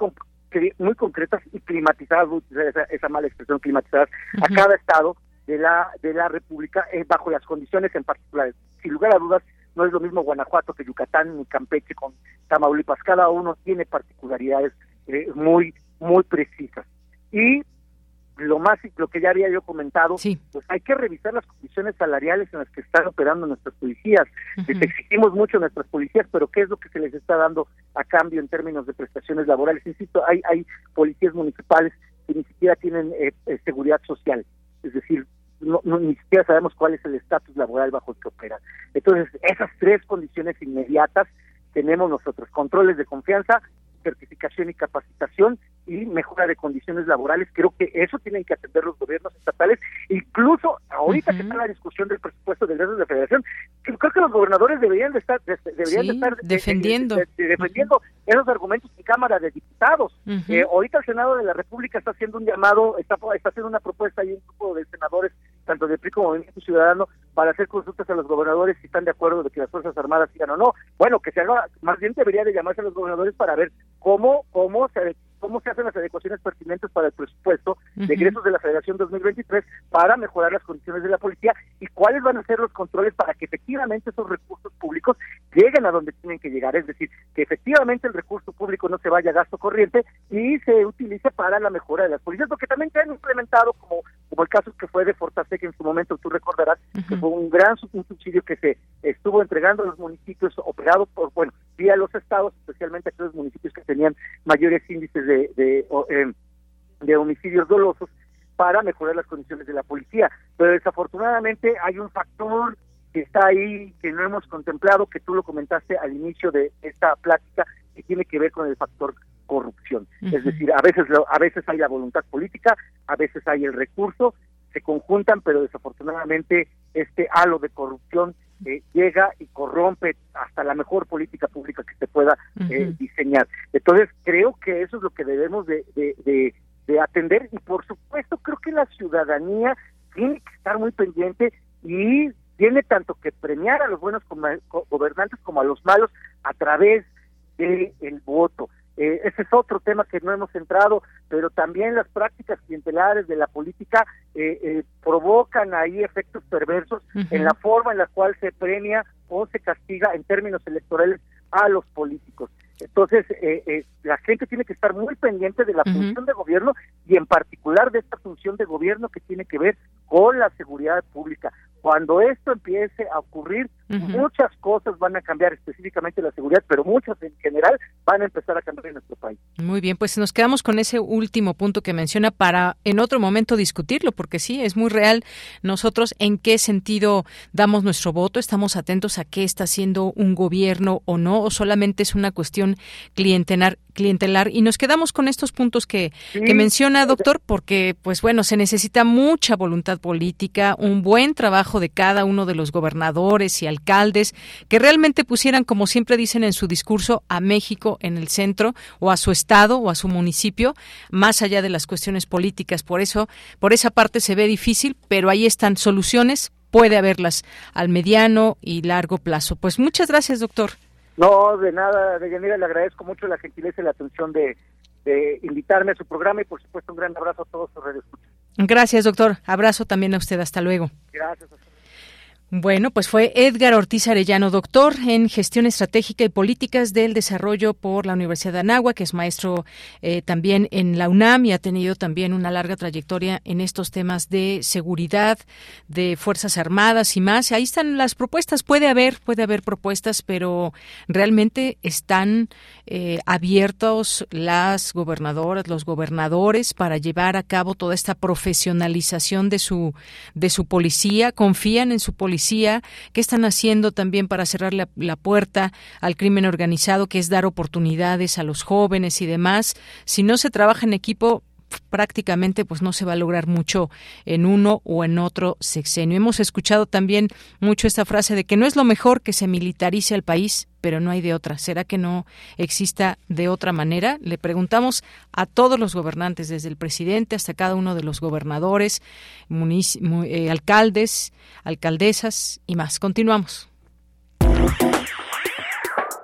muy concretas y climatizadas, esa, esa mala expresión, climatizadas a cada estado de la de la República eh, bajo las condiciones en particular. Sin lugar a dudas, no es lo mismo Guanajuato que Yucatán ni Campeche con Tamaulipas. Cada uno tiene particularidades eh, muy muy precisas. Y lo más lo que ya había yo comentado, pues hay que revisar las condiciones salariales en las que están operando nuestras policías. Les exigimos mucho a nuestras policías, pero ¿qué es lo que se les está dando a cambio en términos de prestaciones laborales? Insisto, hay hay policías municipales que ni siquiera tienen eh, eh, seguridad social, es decir, no, ni siquiera sabemos cuál es el estatus laboral bajo el que operan. Entonces, esas tres condiciones inmediatas tenemos nosotros, controles de confianza, certificación y capacitación y mejora de condiciones laborales. Creo que eso tienen que atender los gobiernos estatales. Incluso ahorita que está la discusión del presupuesto del de la Federación, creo que los gobernadores deberían de estar deberían estar defendiendo defendiendo esos argumentos en Cámara de Diputados. Eh, ahorita el Senado de la República está haciendo un llamado, está, está haciendo una propuesta y un grupo de senadores tanto de PRI como Movimiento Ciudadano para hacer consultas a los gobernadores si están de acuerdo de que las Fuerzas Armadas sigan o no. Bueno, que se haga, más bien debería de llamarse a los gobernadores para ver cómo, cómo se cómo se hacen las adecuaciones pertinentes para el presupuesto de ingresos de la Federación 2023 para mejorar las condiciones de la policía y cuáles van a ser los controles para que efectivamente esos recursos públicos lleguen a donde tienen que llegar, es decir, que efectivamente el recurso público no se vaya a gasto corriente y se utilice para la mejora de las policías, porque también se han implementado como como el caso que fue de Fortasec en su momento, tú recordarás, que fue un gran subsidio que se estuvo entregando a los municipios, operado por, bueno, vía los estados, especialmente aquellos municipios que tenían mayores índices de, de, em, de homicidios dolosos, para mejorar las condiciones de la policía. Pero desafortunadamente hay un factor que está ahí, que no hemos contemplado, que tú lo comentaste al inicio de esta plática, que tiene que ver con el factor corrupción. Es decir, a veces a veces hay la voluntad política, a veces hay el recurso, se conjuntan, pero desafortunadamente este halo de corrupción eh, llega y corrompe hasta la mejor política pública que se pueda eh, diseñar. Entonces, creo que eso es lo que debemos de, de, de, atender y, por supuesto, creo que la ciudadanía tiene que estar muy pendiente y tiene tanto que premiar a los buenos gobernantes como a los malos a través del el voto. Eh, ese es otro tema que no hemos entrado, pero también las prácticas clientelares de la política eh, eh, provocan ahí efectos perversos en la forma en la cual se premia o se castiga en términos electorales a los políticos. Entonces, la gente tiene que estar muy pendiente de la función de gobierno y en particular de esta función de gobierno que tiene que ver con la seguridad pública. Cuando esto empiece a ocurrir, muchas cosas van a cambiar, específicamente la seguridad, pero muchas en general van a empezar a cambiar en nuestro país. Muy bien, pues nos quedamos con ese último punto que menciona para en otro momento discutirlo, porque sí, es muy real. Nosotros, ¿en qué sentido damos nuestro voto? ¿Estamos atentos a qué está haciendo un gobierno o no? ¿O solamente es una cuestión clientelar? clientelar y nos quedamos con estos puntos que, que menciona doctor porque pues bueno se necesita mucha voluntad política un buen trabajo de cada uno de los gobernadores y alcaldes, que realmente pusieran, como siempre dicen en su discurso, a México en el centro o a su estado o a su municipio, más allá de las cuestiones políticas. Por eso, por esa parte se ve difícil, pero ahí están soluciones, puede haberlas al mediano y largo plazo. Pues muchas gracias, doctor. No, de nada, de Yanira, le agradezco mucho la gentileza y la atención de, invitarme a su programa y por supuesto un gran abrazo a todos sus redes. Gracias, doctor. Abrazo también a usted. Hasta luego. Gracias. Bueno, pues fue Edgar Ortiz Arellano, doctor en gestión estratégica y políticas del desarrollo por la Universidad de Anáhuac, que es maestro eh, también en la UNAM y ha tenido también una larga trayectoria en estos temas de seguridad, de Fuerzas Armadas y más. Ahí están las propuestas. Puede haber, puede haber propuestas, pero realmente están eh, abiertos las gobernadoras, los gobernadores para llevar a cabo toda esta profesionalización de su de su policía. Confían en su policía qué están haciendo también para cerrar la, la, puerta al crimen organizado, que es dar oportunidades a los jóvenes y demás. Si no se trabaja en equipo, prácticamente pues no se va a lograr mucho en uno o en otro sexenio. Hemos escuchado también mucho esta frase de que no es lo mejor que se militarice el país, pero no hay de otra. ¿Será que no exista de otra manera? Le preguntamos a todos los gobernantes, desde el presidente hasta cada uno de los gobernadores, eh, alcaldes, alcaldesas y más. Continuamos.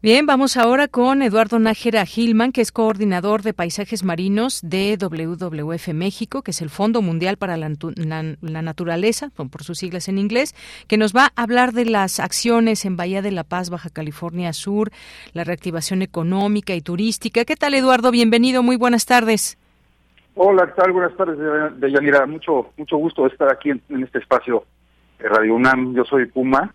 Bien, vamos ahora con Eduardo Nájera Gilman, que es coordinador de paisajes marinos de WWF México, que es el Fondo Mundial para la, Naturaleza, por sus siglas en inglés, que nos va a hablar de las acciones en Bahía de la Paz, Baja California Sur, la reactivación económica y turística. ¿Qué tal, Eduardo? Bienvenido, muy buenas tardes. Hola, ¿qué tal? Buenas tardes, Deyanira. Mucho, mucho gusto estar aquí en, en este espacio de Radio UNAM. Yo soy Puma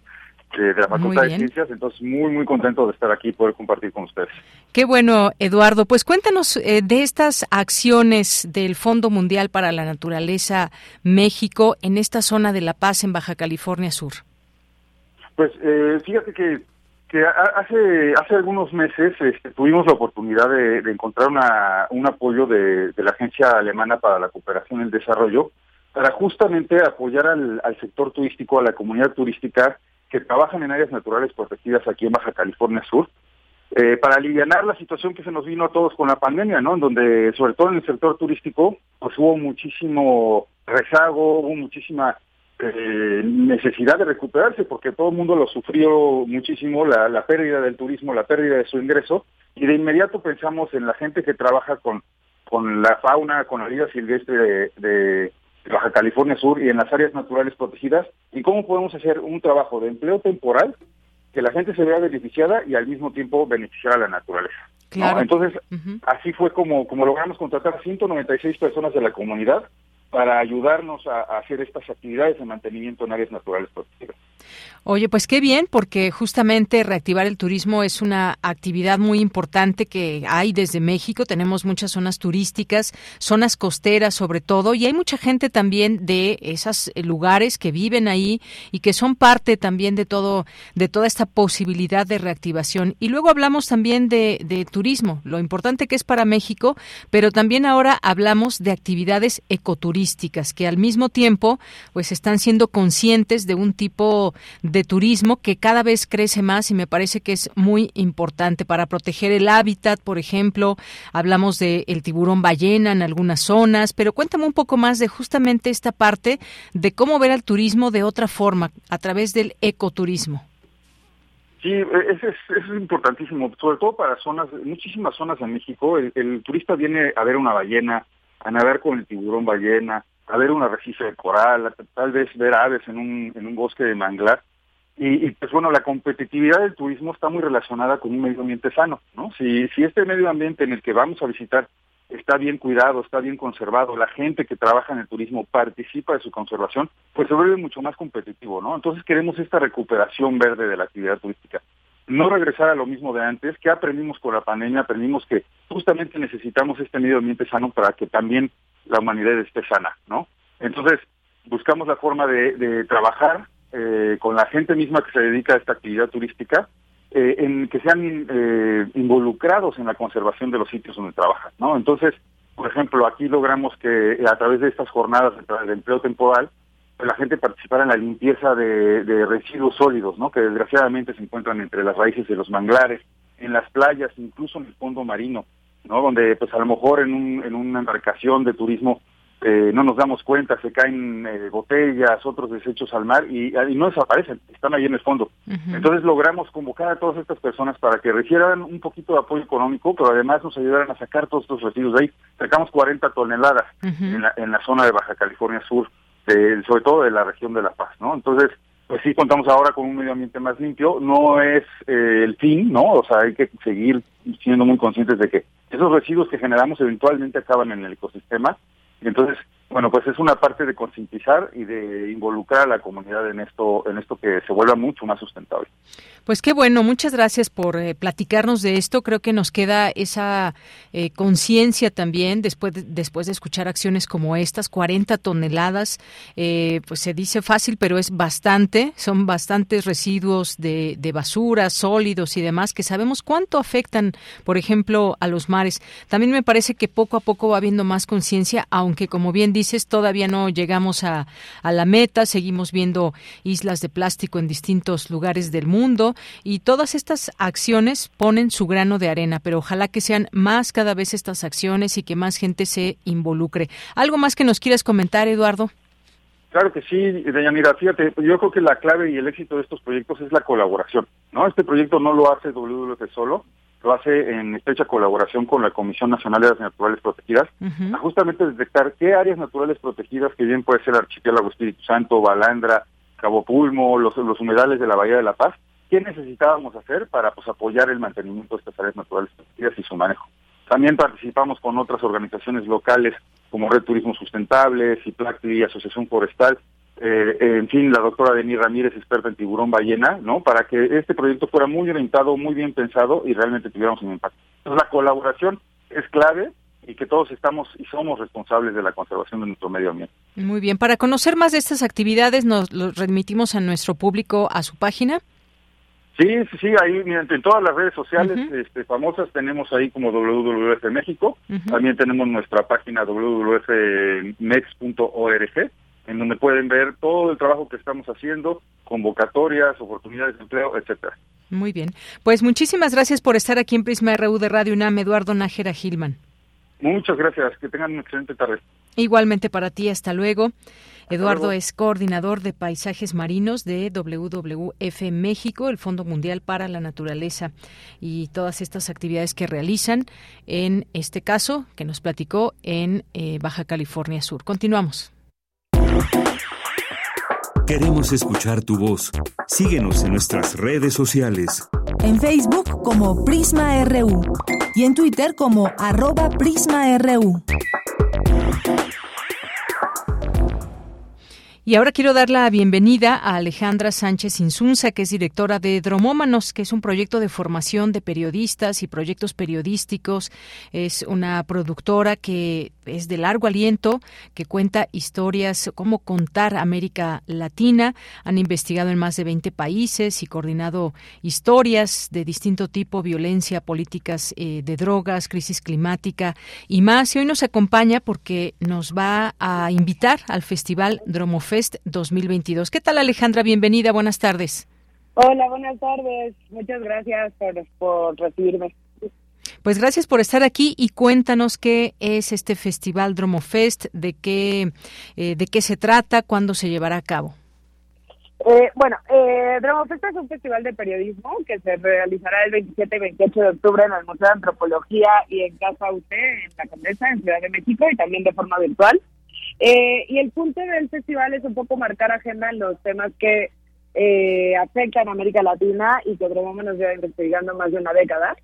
de la Facultad de Ciencias, entonces muy, muy contento de estar aquí y poder compartir con ustedes. Qué bueno, Eduardo. Pues cuéntanos eh, de estas acciones del Fondo Mundial para la Naturaleza México en esta zona de La Paz, en Baja California Sur. Pues eh, fíjate que, que hace, hace algunos meses este, tuvimos la oportunidad de, encontrar una, un apoyo de, de, la Agencia Alemana para la Cooperación y el Desarrollo para justamente apoyar al, al sector turístico, a la comunidad turística, que trabajan en áreas naturales protegidas aquí en Baja California Sur, eh, para aliviar la situación que se nos vino a todos con la pandemia, ¿no? En donde, sobre todo en el sector turístico, pues hubo muchísimo rezago, hubo muchísima eh, necesidad de recuperarse, porque todo el mundo lo sufrió muchísimo, la, la, pérdida del turismo, la pérdida de su ingreso, y de inmediato pensamos en la gente que trabaja con, con la fauna, con la vida silvestre de Baja California Sur y en las áreas naturales protegidas y cómo podemos hacer un trabajo de empleo temporal que la gente se vea beneficiada y al mismo tiempo beneficiar a la naturaleza. Entonces, así fue como, como logramos contratar a 196 personas de la comunidad para ayudarnos a, hacer estas actividades de mantenimiento en áreas naturales protegidas. Oye, pues qué bien, porque justamente reactivar el turismo es una actividad muy importante que hay desde México. Tenemos muchas zonas turísticas, zonas costeras sobre todo, y hay mucha gente también de esos lugares que viven ahí y que son parte también de todo, de toda esta posibilidad de reactivación. Y luego hablamos también de, de turismo, lo importante que es para México, pero también ahora hablamos de actividades ecoturísticas que al mismo tiempo pues están siendo conscientes de un tipo de turismo que cada vez crece más y me parece que es muy importante para proteger el hábitat, por ejemplo, hablamos del el tiburón ballena en algunas zonas, pero cuéntame un poco más de justamente esta parte de cómo ver al turismo de otra forma, a través del ecoturismo. Sí, eso es, importantísimo, sobre todo para zonas, muchísimas zonas en México, el, turista viene a ver una ballena, a nadar con el tiburón ballena, a ver un arrecife de coral, tal vez ver aves en un, en un bosque de manglar. Y, pues bueno, la competitividad del turismo está muy relacionada con un medio ambiente sano, ¿no? Si, si este medio ambiente en el que vamos a visitar está bien cuidado, está bien conservado, la gente que trabaja en el turismo participa de su conservación, pues se vuelve mucho más competitivo, ¿no? Entonces queremos esta recuperación verde de la actividad turística. No regresar a lo mismo de antes, que aprendimos con la pandemia, aprendimos que justamente necesitamos este medio ambiente sano para que también la humanidad esté sana, ¿no? Entonces, buscamos la forma de, de trabajar eh, con la gente misma que se dedica a esta actividad turística, eh, en que sean eh, involucrados en la conservación de los sitios donde trabajan, ¿no? Entonces, por ejemplo, aquí logramos que a través de estas jornadas de empleo temporal, la gente participara en la limpieza de, de, residuos sólidos, ¿no? Que desgraciadamente se encuentran entre las raíces de los manglares, en las playas, incluso en el fondo marino, ¿no? Donde, pues a lo mejor en, un, en una embarcación de turismo eh, no nos damos cuenta, se caen eh, botellas, otros desechos al mar y, no desaparecen, están ahí en el fondo. Entonces logramos convocar a todas estas personas para que recibieran un poquito de apoyo económico, pero además nos ayudaran a sacar todos estos residuos de ahí. Sacamos 40 toneladas en, la, en la zona de Baja California Sur, sobre todo de la región de La Paz, ¿no? Entonces, pues sí contamos ahora con un medio ambiente más limpio, no es eh, el fin, ¿no? O sea, hay que seguir siendo muy conscientes de que esos residuos que generamos eventualmente acaban en el ecosistema entonces, bueno, pues es una parte de concientizar y de involucrar a la comunidad en esto, en esto que se vuelva mucho más sustentable. Pues qué bueno, muchas gracias por eh, platicarnos de esto. Creo que nos queda esa eh, conciencia también después de, después de escuchar acciones como estas, 40 toneladas, eh, pues se dice fácil, pero es bastante, son bastantes residuos de, de basura, sólidos y demás que sabemos cuánto afectan, por ejemplo, a los mares. También me parece que poco a poco va habiendo más conciencia, aunque como bien dices, todavía no llegamos a, a la meta, seguimos viendo islas de plástico en distintos lugares del mundo y todas estas acciones ponen su grano de arena, pero ojalá que sean más cada vez estas acciones y que más gente se involucre. ¿Algo más que nos quieras comentar, Eduardo? Claro que sí, Mira, fíjate, yo creo que la clave y el éxito de estos proyectos es la colaboración, ¿no? Este proyecto no lo hace WWF solo, lo hace en estrecha colaboración con la Comisión Nacional de Áreas Naturales Protegidas, justamente detectar qué áreas naturales protegidas, que bien puede ser Archipiélago Espíritu Santo, Balandra, Cabo Pulmo, los, los humedales de la Bahía de la Paz, qué necesitábamos hacer para pues, apoyar el mantenimiento de estas áreas naturales y su manejo. También participamos con otras organizaciones locales como Red Turismo Sustentable, CIPLACTI, Asociación Forestal, eh, en fin, la doctora Denis Ramírez, experta en tiburón ballena, ¿no? Para que este proyecto fuera muy orientado, muy bien pensado y realmente tuviéramos un impacto. Entonces, la colaboración es clave y que todos estamos y somos responsables de la conservación de nuestro medio ambiente. Muy bien, para conocer más de estas actividades nos lo remitimos a nuestro público a su página. Sí, sí, sí, ahí en todas las redes sociales este, famosas tenemos ahí como WWF México, también tenemos nuestra página www.mex.org, en donde pueden ver todo el trabajo que estamos haciendo, convocatorias, oportunidades de empleo, etcétera. Muy bien, pues muchísimas gracias por estar aquí en Prisma RU de Radio UNAM, Eduardo Nájera Gilman. Muchas gracias, que tengan una excelente tarde. Igualmente para ti, hasta luego. Eduardo es coordinador de paisajes marinos de WWF México, el Fondo Mundial para la Naturaleza, y todas estas actividades que realizan, en este caso, que nos platicó en eh, Baja California Sur. Continuamos. Queremos escuchar tu voz. Síguenos en nuestras redes sociales. En Facebook como Prisma RU y en Twitter como arroba PrismaRU. Y ahora quiero dar la bienvenida a Alejandra Sánchez Insunza, que es directora de Dromómanos, que es un proyecto de formación de periodistas y proyectos periodísticos. Es una productora que es de largo aliento, que cuenta historias, cómo contar América Latina. Han investigado en más de 20 países y coordinado historias de distinto tipo, violencia, políticas eh, de drogas, crisis climática y más. Y hoy nos acompaña porque nos va a invitar al Festival Dromofest Fest 2022. ¿Qué tal Alejandra? Bienvenida, buenas tardes. Hola, buenas tardes. Muchas gracias por, recibirme. Pues gracias por estar aquí y cuéntanos qué es este Festival Dromofest, de qué, eh, de qué se trata, cuándo se llevará a cabo. Eh, bueno, eh, Dromofest es un festival de periodismo que se realizará el 27 y 28 de octubre en el Museo de Antropología y en Casa UT, en la Condesa, en Ciudad de México, y también de forma virtual. Eh, y el punto del festival es un poco marcar agenda en los temas que eh, afectan a América Latina y que nos lleva investigando más de una década.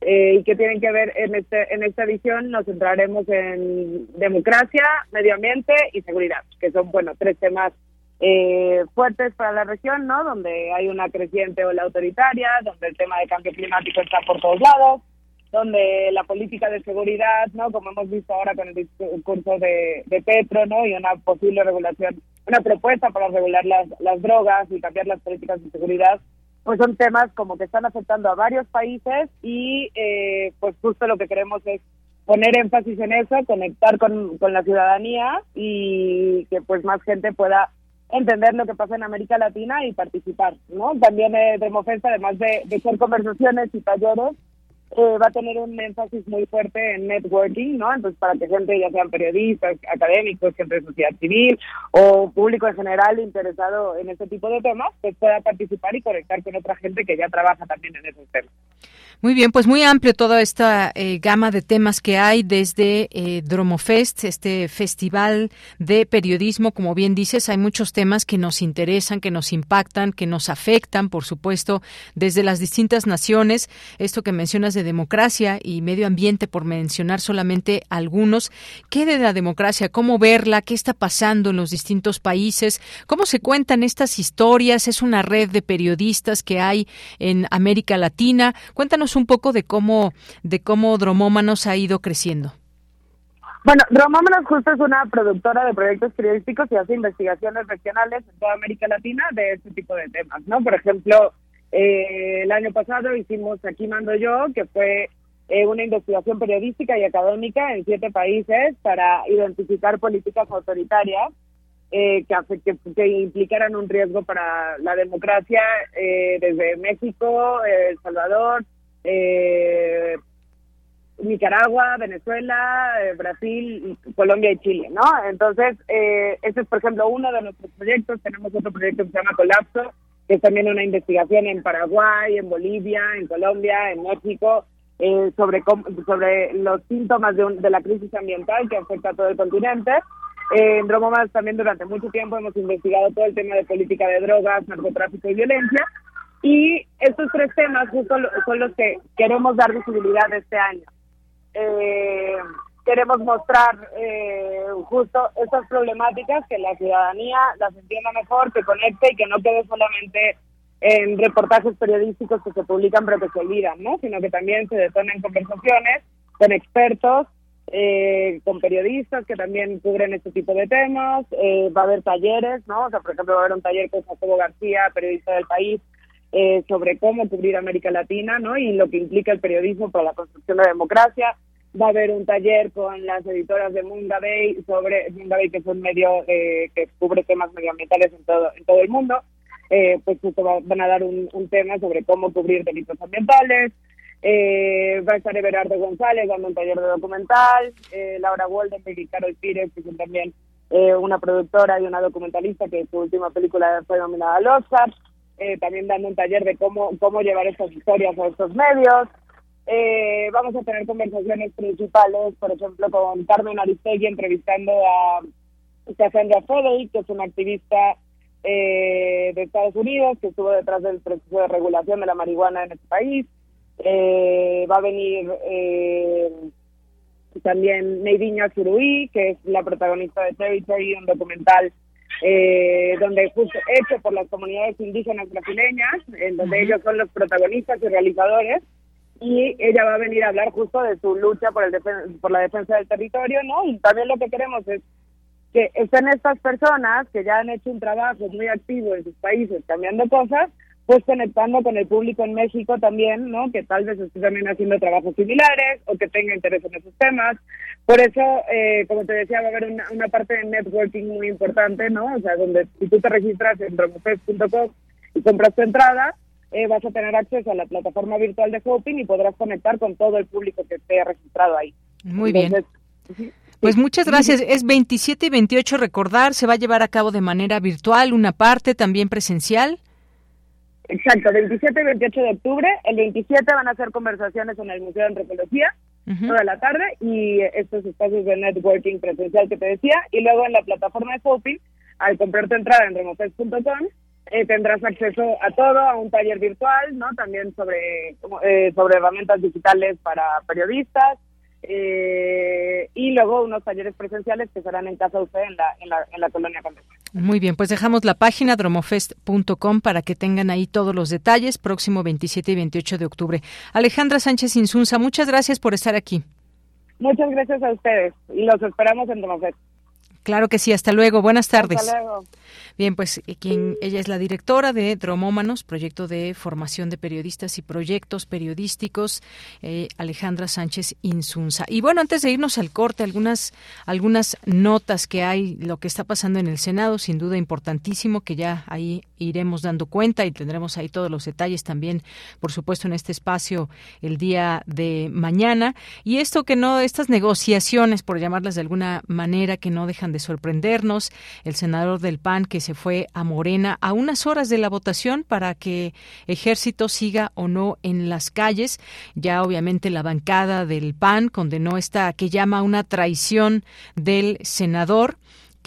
Eh, y que tienen que ver en este en esta edición nos centraremos en democracia, medio ambiente y seguridad, que son bueno tres temas eh, fuertes para la región, ¿no? Donde hay una creciente ola autoritaria, donde el tema de cambio climático está por todos lados, donde la política de seguridad, ¿no? Como hemos visto ahora con el discurso de, de Petro, ¿no? Y una posible regulación, una propuesta para regular las, las drogas y cambiar las políticas de seguridad, pues son temas como que están afectando a varios países y eh, pues justo lo que queremos es poner énfasis en eso, conectar con, con la ciudadanía y que pues más gente pueda entender lo que pasa en América Latina y participar, ¿no? También eh, Demofest, además de, de ser conversaciones y talleres, eh, va a tener un énfasis muy fuerte en networking, ¿no? Entonces, para que gente, ya sean periodistas, académicos, gente de sociedad civil o público en general interesado en este tipo de temas, pues pueda participar y conectar con otra gente que ya trabaja también en esos temas. Muy bien, pues muy amplio toda esta eh, gama de temas que hay desde eh, Dromofest, este festival de periodismo, como bien dices, hay muchos temas que nos interesan, que nos impactan, que nos afectan, por supuesto, desde las distintas naciones. Esto que mencionas de democracia y medio ambiente, por mencionar solamente algunos. ¿Qué de la democracia? ¿Cómo verla? ¿Qué está pasando en los distintos países? ¿Cómo se cuentan estas historias? Es una red de periodistas que hay en América Latina. Cuéntanos un poco de cómo, de cómo Dromómanos ha ido creciendo. Bueno, Dromómanos justo es una productora de proyectos periodísticos y hace investigaciones regionales en toda América Latina de este tipo de temas, ¿no? Por ejemplo, eh, el año pasado hicimos Aquí Mando Yo, que fue eh, una investigación periodística y académica en siete países para identificar políticas autoritarias eh, que, que, que, implicaran un riesgo para la democracia desde México, El Salvador, eh, Nicaragua, Venezuela, eh, Brasil, Colombia y Chile, ¿no? Entonces, eh, ese es, por ejemplo, uno de nuestros proyectos. Tenemos otro proyecto que se llama Colapso, que es también una investigación en Paraguay, en Bolivia, en Colombia, en México, eh, sobre, sobre los síntomas de, de, la crisis ambiental que afecta a todo el continente. en Dromomas también durante mucho tiempo hemos investigado todo el tema de política de drogas, narcotráfico y violencia. Y estos tres temas justo son los que queremos dar visibilidad este año. Eh, queremos mostrar eh, justo estas problemáticas, que la ciudadanía las entienda mejor, que conecte y que no quede solamente en reportajes periodísticos que se publican pero que se olvidan, ¿no? Sino que también se detonen conversaciones con expertos, eh, con periodistas que también cubren este tipo de temas. Eh, va a haber talleres, ¿no? O sea, por ejemplo, va a haber un taller con Jacobo García, periodista del país, eh, sobre cómo cubrir América Latina ¿no? y lo que implica el periodismo para la construcción de la democracia. Va a haber un taller con las editoras de Munda Bay sobre Munda Bay, que es un medio eh, que cubre temas medioambientales en todo, en todo el mundo. Eh, pues justo van a dar un, tema sobre cómo cubrir delitos ambientales. va a estar Everardo González dando un taller de documental. Laura Walden y Carol Pires, que son también una productora y una documentalista que su última película fue nominada al Oscar eh, también dando un taller de cómo, cómo llevar estas historias a estos medios. Eh, vamos a tener conversaciones principales, por ejemplo, con Carmen Aristegui entrevistando a Cassandra Frederick, que es una activista eh, de Estados Unidos que estuvo detrás del proceso de regulación de la marihuana en este país. Eh, va a venir eh, también Neidiña Suruí, que es la protagonista de Territory, un documental eh, donde justo hecho por las comunidades indígenas brasileñas, en donde ellos son los protagonistas y realizadores, y ella va a venir a hablar justo de su lucha por, el por la defensa del territorio, ¿no? Y también lo que queremos es que estén estas personas que ya han hecho un trabajo muy activo en sus países cambiando cosas, pues conectando con el público en México también, ¿no? Que tal vez esté también haciendo trabajos similares o que tenga interés en esos temas. Por eso, eh, como te decía, va a haber una, parte de networking muy importante, ¿no? O sea, donde si tú te registras en promofest.com y compras tu entrada, eh, vas a tener acceso a la plataforma virtual de Hoping y podrás conectar con todo el público que esté registrado ahí. Muy bien. Pues muchas gracias. Es 27 y 28, recordar, se va a llevar a cabo de manera virtual, una parte también presencial. Exacto, 27 y 28 de octubre. El 27 van a hacer conversaciones en el Museo de Antropología toda la tarde y estos espacios de networking presencial que te decía. Y luego en la plataforma de Shopping, al comprar tu entrada en remofest.com, eh, tendrás acceso a todo, a un taller virtual, ¿no? También sobre, eh, sobre herramientas digitales para periodistas. Eh, y luego unos talleres presenciales que serán en Casa UC en la, en la, en la colonia Condesa. Muy bien, pues dejamos la página dromofest.com para que tengan ahí todos los detalles, próximo 27 y 28 de octubre. Alejandra Sánchez Insunza, muchas gracias por estar aquí. Muchas gracias a ustedes y los esperamos en Dromofest. Claro que sí, hasta luego. Buenas tardes. Hasta luego. Bien, pues eh, quien ella es la directora de Dromómanos, proyecto de formación de periodistas y proyectos periodísticos, eh, Alejandra Sánchez Insunza. Y bueno, antes de irnos al corte, algunas algunas notas que hay, lo que está pasando en el Senado, sin duda importantísimo, que ya ahí iremos dando cuenta y tendremos ahí todos los detalles también, por supuesto, en este espacio el día de mañana. Y esto que no, estas negociaciones, por llamarlas de alguna manera, que no dejan de sorprendernos, el senador del PAN que se fue a Morena a unas horas de la votación para que Ejército siga o no en las calles. Ya obviamente la bancada del PAN condenó esta que llama una traición del senador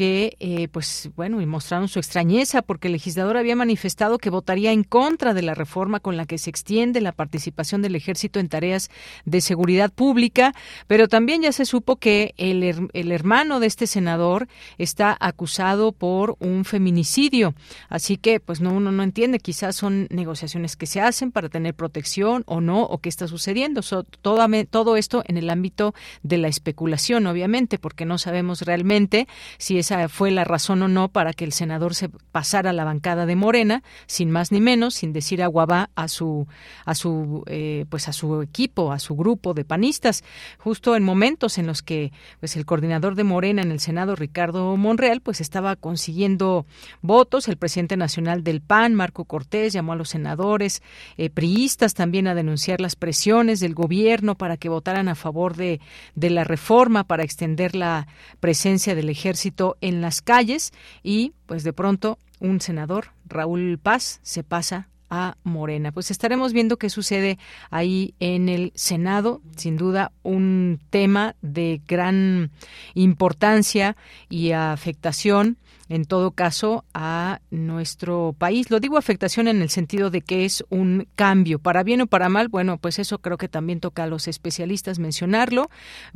que, eh, pues bueno, y mostraron su extrañeza porque el legislador había manifestado que votaría en contra de la reforma con la que se extiende la participación del ejército en tareas de seguridad pública, pero también ya se supo que el, el hermano de este senador está acusado por un feminicidio. Así que, pues no, uno no entiende, quizás son negociaciones que se hacen para tener protección o no, o qué está sucediendo. todo, esto en el ámbito de la especulación, obviamente, porque no sabemos realmente si fue la razón o no para que el senador se pasara a la bancada de Morena, sin más ni menos, sin decir aguabá a su a su eh, pues a su equipo, a su grupo de panistas, justo en momentos en los que pues el coordinador de Morena en el Senado, Ricardo Monreal, pues estaba consiguiendo votos, el presidente nacional del PAN, Marco Cortés, llamó a los senadores eh, priistas también a denunciar las presiones del gobierno para que votaran a favor de, de la reforma para extender la presencia del ejército en las calles y pues de pronto un senador, Raúl Paz, se pasa a Morena. Pues estaremos viendo qué sucede ahí en el Senado. Sin duda, un tema de gran importancia y afectación en todo caso a nuestro país. Lo digo afectación en el sentido de que es un cambio, para bien o para mal. Bueno, pues eso creo que también toca a los especialistas mencionarlo.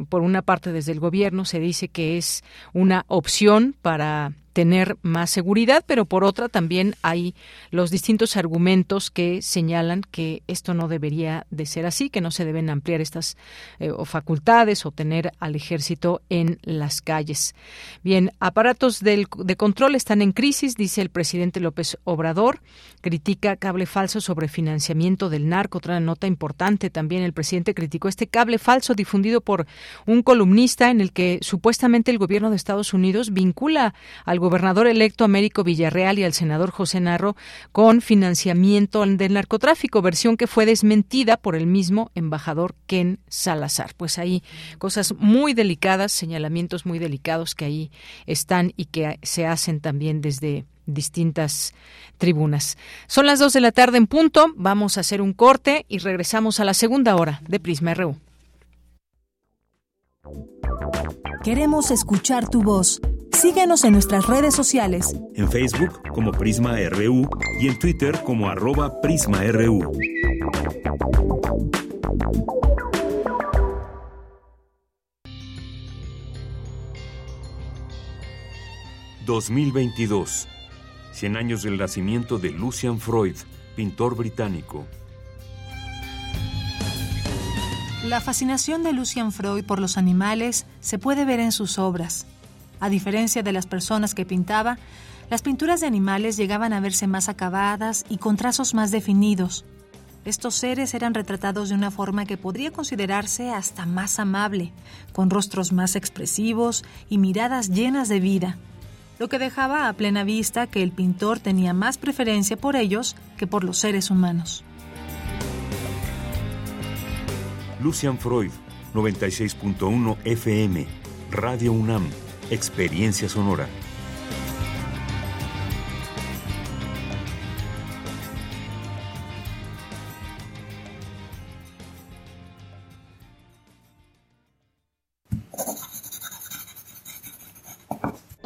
Por una parte, desde el gobierno se dice que es una opción para tener más seguridad, pero por otra también hay los distintos argumentos que señalan que esto no debería de ser así, que no se deben ampliar estas eh, facultades o tener al ejército en las calles. Bien, aparatos del, de control están en crisis, dice el presidente López Obrador, critica cable falso sobre financiamiento del narco, otra nota importante también el presidente criticó este cable falso difundido por un columnista en el que supuestamente el gobierno de Estados Unidos vincula al gobernador electo Américo Villarreal y al senador José Narro con financiamiento del narcotráfico, versión que fue desmentida por el mismo embajador Ken Salazar. Pues ahí cosas muy delicadas, señalamientos muy delicados que ahí están y que se hacen también desde distintas tribunas. Son las dos de la tarde en punto, vamos a hacer un corte y regresamos a la segunda hora de Prisma RU. Queremos escuchar tu voz. Síguenos en nuestras redes sociales. En Facebook como Prisma RU y en Twitter como arroba PrismaRU. ...2022... ...100 años del nacimiento de Lucian Freud... ...pintor británico... La fascinación de Lucian Freud por los animales se puede ver en sus obras. A diferencia de las personas que pintaba, las pinturas de animales llegaban a verse más acabadas y con trazos más definidos. Estos seres eran retratados de una forma que podría considerarse hasta más amable, con rostros más expresivos y miradas llenas de vida, lo que dejaba a plena vista que el pintor tenía más preferencia por ellos que por los seres humanos. Lucian Freud, 96.1 FM, Radio UNAM, Experiencia Sonora.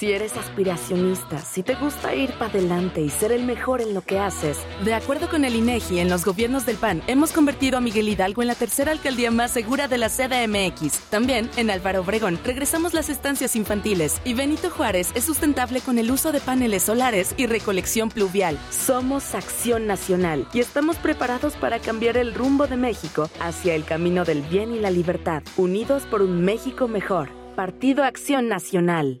Si eres aspiracionista, si te gusta ir para adelante y ser el mejor en lo que haces. De acuerdo con el INEGI, en los gobiernos del PAN hemos convertido a Miguel Hidalgo en la tercera alcaldía más segura de la CDMX. También, en Álvaro Obregón, regresamos las estancias infantiles y Benito Juárez es sustentable con el uso de paneles solares y recolección pluvial. Somos Acción Nacional y estamos preparados para cambiar el rumbo de México hacia el camino del bien y la libertad. Unidos por un México mejor. Partido Acción Nacional.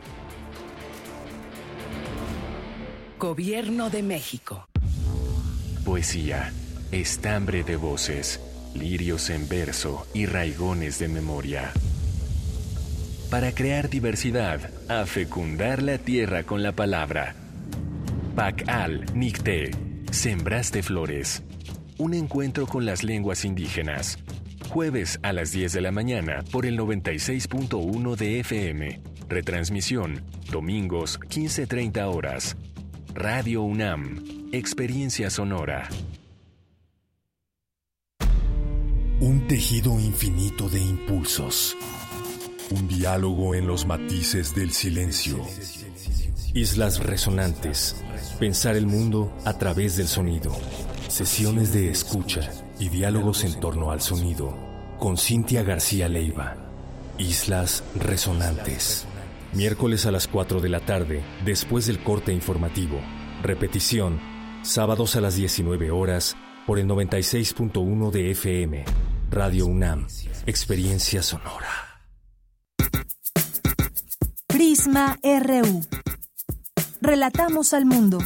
Gobierno de México. Poesía, estambre de voces, lirios en verso y raigones de memoria. Para crear diversidad, a fecundar la tierra con la palabra. Pacal Nicté, Sembraste Flores. Un encuentro con las lenguas indígenas. Jueves a las 10 de la mañana por el 96.1 de FM. Retransmisión, domingos 15.30 horas. Radio UNAM, Experiencia Sonora. Un tejido infinito de impulsos. Un diálogo en los matices del silencio. Islas resonantes. Pensar el mundo a través del sonido. Sesiones de escucha y diálogos en torno al sonido. Con Cintia García Leiva. Islas resonantes. Miércoles a las 4 de la tarde, después del corte informativo. Repetición, sábados a las 19 horas, por el 96.1 de FM. Radio UNAM, Experiencia Sonora. Prisma RU. Relatamos al mundo.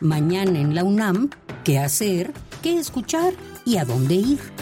Mañana en la UNAM, ¿qué hacer? ¿Qué escuchar? Y a dónde ir.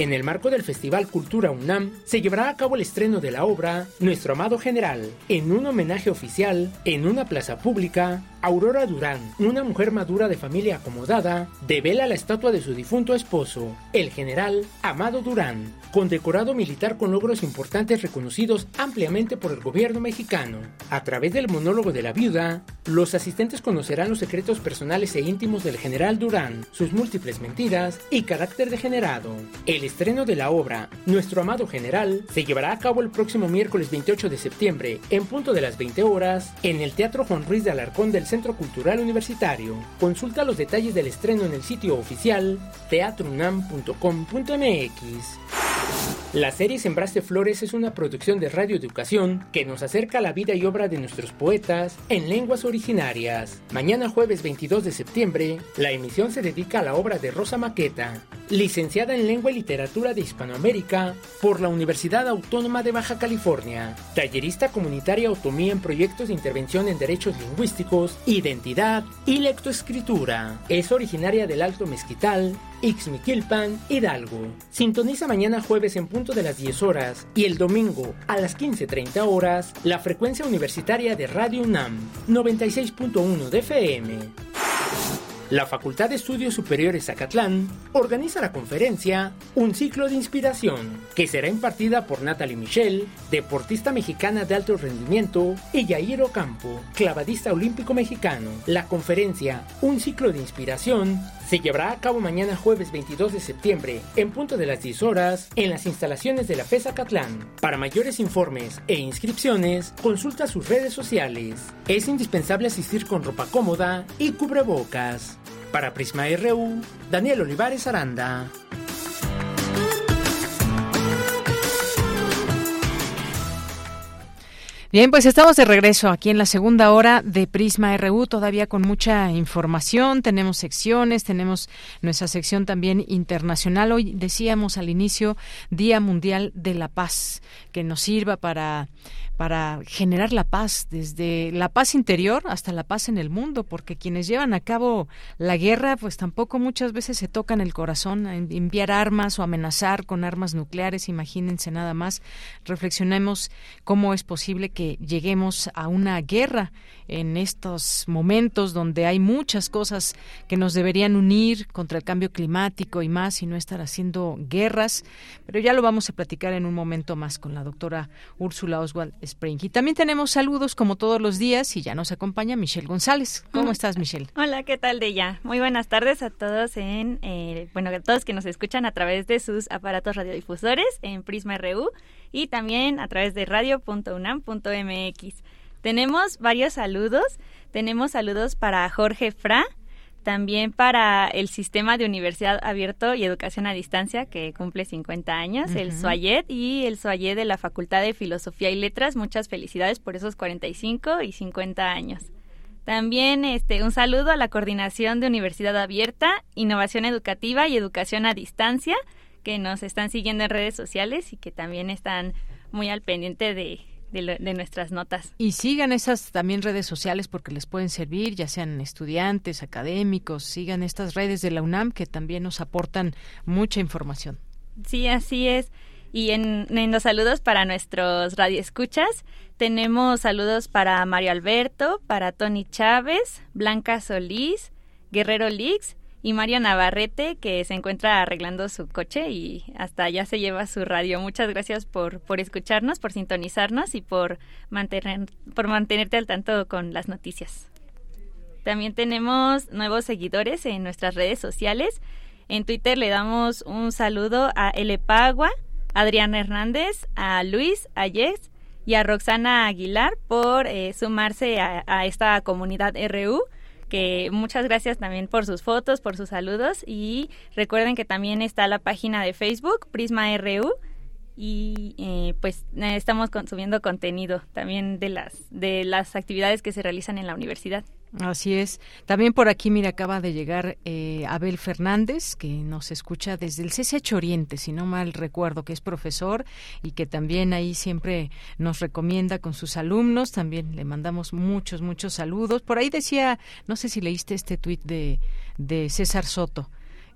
En el marco del Festival Cultura UNAM se llevará a cabo el estreno de la obra Nuestro Amado General, en un homenaje oficial en una plaza pública Aurora Durán, una mujer madura de familia acomodada, devela la estatua de su difunto esposo, el general Amado Durán, condecorado militar con logros importantes reconocidos ampliamente por el gobierno mexicano. A través del monólogo de la viuda, los asistentes conocerán los secretos personales e íntimos del general Durán, sus múltiples mentiras y carácter degenerado. El estreno de la obra Nuestro Amado General se llevará a cabo el próximo miércoles 28 de septiembre, en punto de las 20 horas, en el Teatro Juan Ruiz de Alarcón del Centro Cultural Universitario. Consulta los detalles del estreno en el sitio oficial teatrunam.com.mx. La serie Sembraste Flores es una producción de Radio Educación que nos acerca a la vida y obra de nuestros poetas en lenguas originarias. Mañana jueves 22 de septiembre, la emisión se dedica a la obra de Rosa Maqueta, licenciada en Lengua y Literatura de Hispanoamérica por la Universidad Autónoma de Baja California, tallerista comunitaria Otomía en proyectos de intervención en derechos lingüísticos, identidad y lectoescritura. Es originaria del Alto Mezquital, Ixmiquilpan, Hidalgo. Sintoniza mañana jueves en punto de las 10 horas y el domingo a las 15.30 horas la frecuencia universitaria de Radio UNAM 96.1 de FM. La Facultad de Estudios Superiores Zacatlán organiza la conferencia Un ciclo de inspiración, que será impartida por Natalie Michel, deportista mexicana de alto rendimiento, y Yair Ocampo, clavadista olímpico mexicano. La conferencia Un ciclo de inspiración se llevará a cabo mañana jueves 22 de septiembre, en punto de las 10 horas, en las instalaciones de la FESA Catlán. Para mayores informes e inscripciones, consulta sus redes sociales. Es indispensable asistir con ropa cómoda y cubrebocas. Para Prisma RU, Daniel Olivares Aranda. Bien, pues estamos de regreso aquí en la segunda hora de Prisma RU, todavía con mucha información, tenemos secciones, tenemos nuestra sección también internacional. Hoy decíamos al inicio Día Mundial de la Paz, que nos sirva para para generar la paz, desde la paz interior hasta la paz en el mundo, porque quienes llevan a cabo la guerra, pues tampoco muchas veces se tocan el corazón, a enviar armas o amenazar con armas nucleares, imagínense nada más. Reflexionemos cómo es posible que lleguemos a una guerra en estos momentos donde hay muchas cosas que nos deberían unir contra el cambio climático y más y no estar haciendo guerras, pero ya lo vamos a platicar en un momento más con la doctora Úrsula Oswald Spring. Y también tenemos saludos como todos los días y ya nos acompaña Michelle González. ¿Cómo estás, Michelle? Hola, ¿qué tal de ya? Muy buenas tardes a todos en, eh, bueno, a todos que nos escuchan a través de sus aparatos radiodifusores en Prisma RU y también a través de radio.unam.mx. Tenemos varios saludos. Tenemos saludos para Jorge Fra, también para el sistema de Universidad Abierto y Educación a Distancia, que cumple 50 años, el SUAYET y el SUAYET de la Facultad de Filosofía y Letras. Muchas felicidades por esos 45 y 50 años. También este, un saludo a la Coordinación de Universidad Abierta, Innovación Educativa y Educación a Distancia, que nos están siguiendo en redes sociales y que también están muy al pendiente de, de, nuestras notas. Y sigan esas también redes sociales porque les pueden servir, ya sean estudiantes, académicos, sigan estas redes de la UNAM que también nos aportan mucha información. Sí, así es. Y en, en los saludos para nuestros radioescuchas, tenemos saludos para Mario Alberto, para Tony Chávez, Blanca Solís, Guerrero Lix, y Mario Navarrete, que se encuentra arreglando su coche y hasta allá se lleva su radio. Muchas gracias por, por escucharnos, por sintonizarnos y por, mantener, por mantenerte al tanto con las noticias. También tenemos nuevos seguidores en nuestras redes sociales. En Twitter le damos un saludo a L. Pagua, Adrián Hernández, a Luis, a Yes y a Roxana Aguilar por eh, sumarse a esta comunidad RU que muchas gracias también por sus fotos, por sus saludos y recuerden que también está la página de Facebook Prisma RU y eh, pues estamos consumiendo contenido también de las de las actividades que se realizan en la universidad. Así es. También por aquí, mira, acaba de llegar eh, Abel Fernández, que nos escucha desde el CCH Oriente, si no mal recuerdo, que es profesor y que también ahí siempre nos recomienda con sus alumnos. También le mandamos muchos, muchos saludos. Por ahí decía, no sé si leíste este tuit de, de César Soto,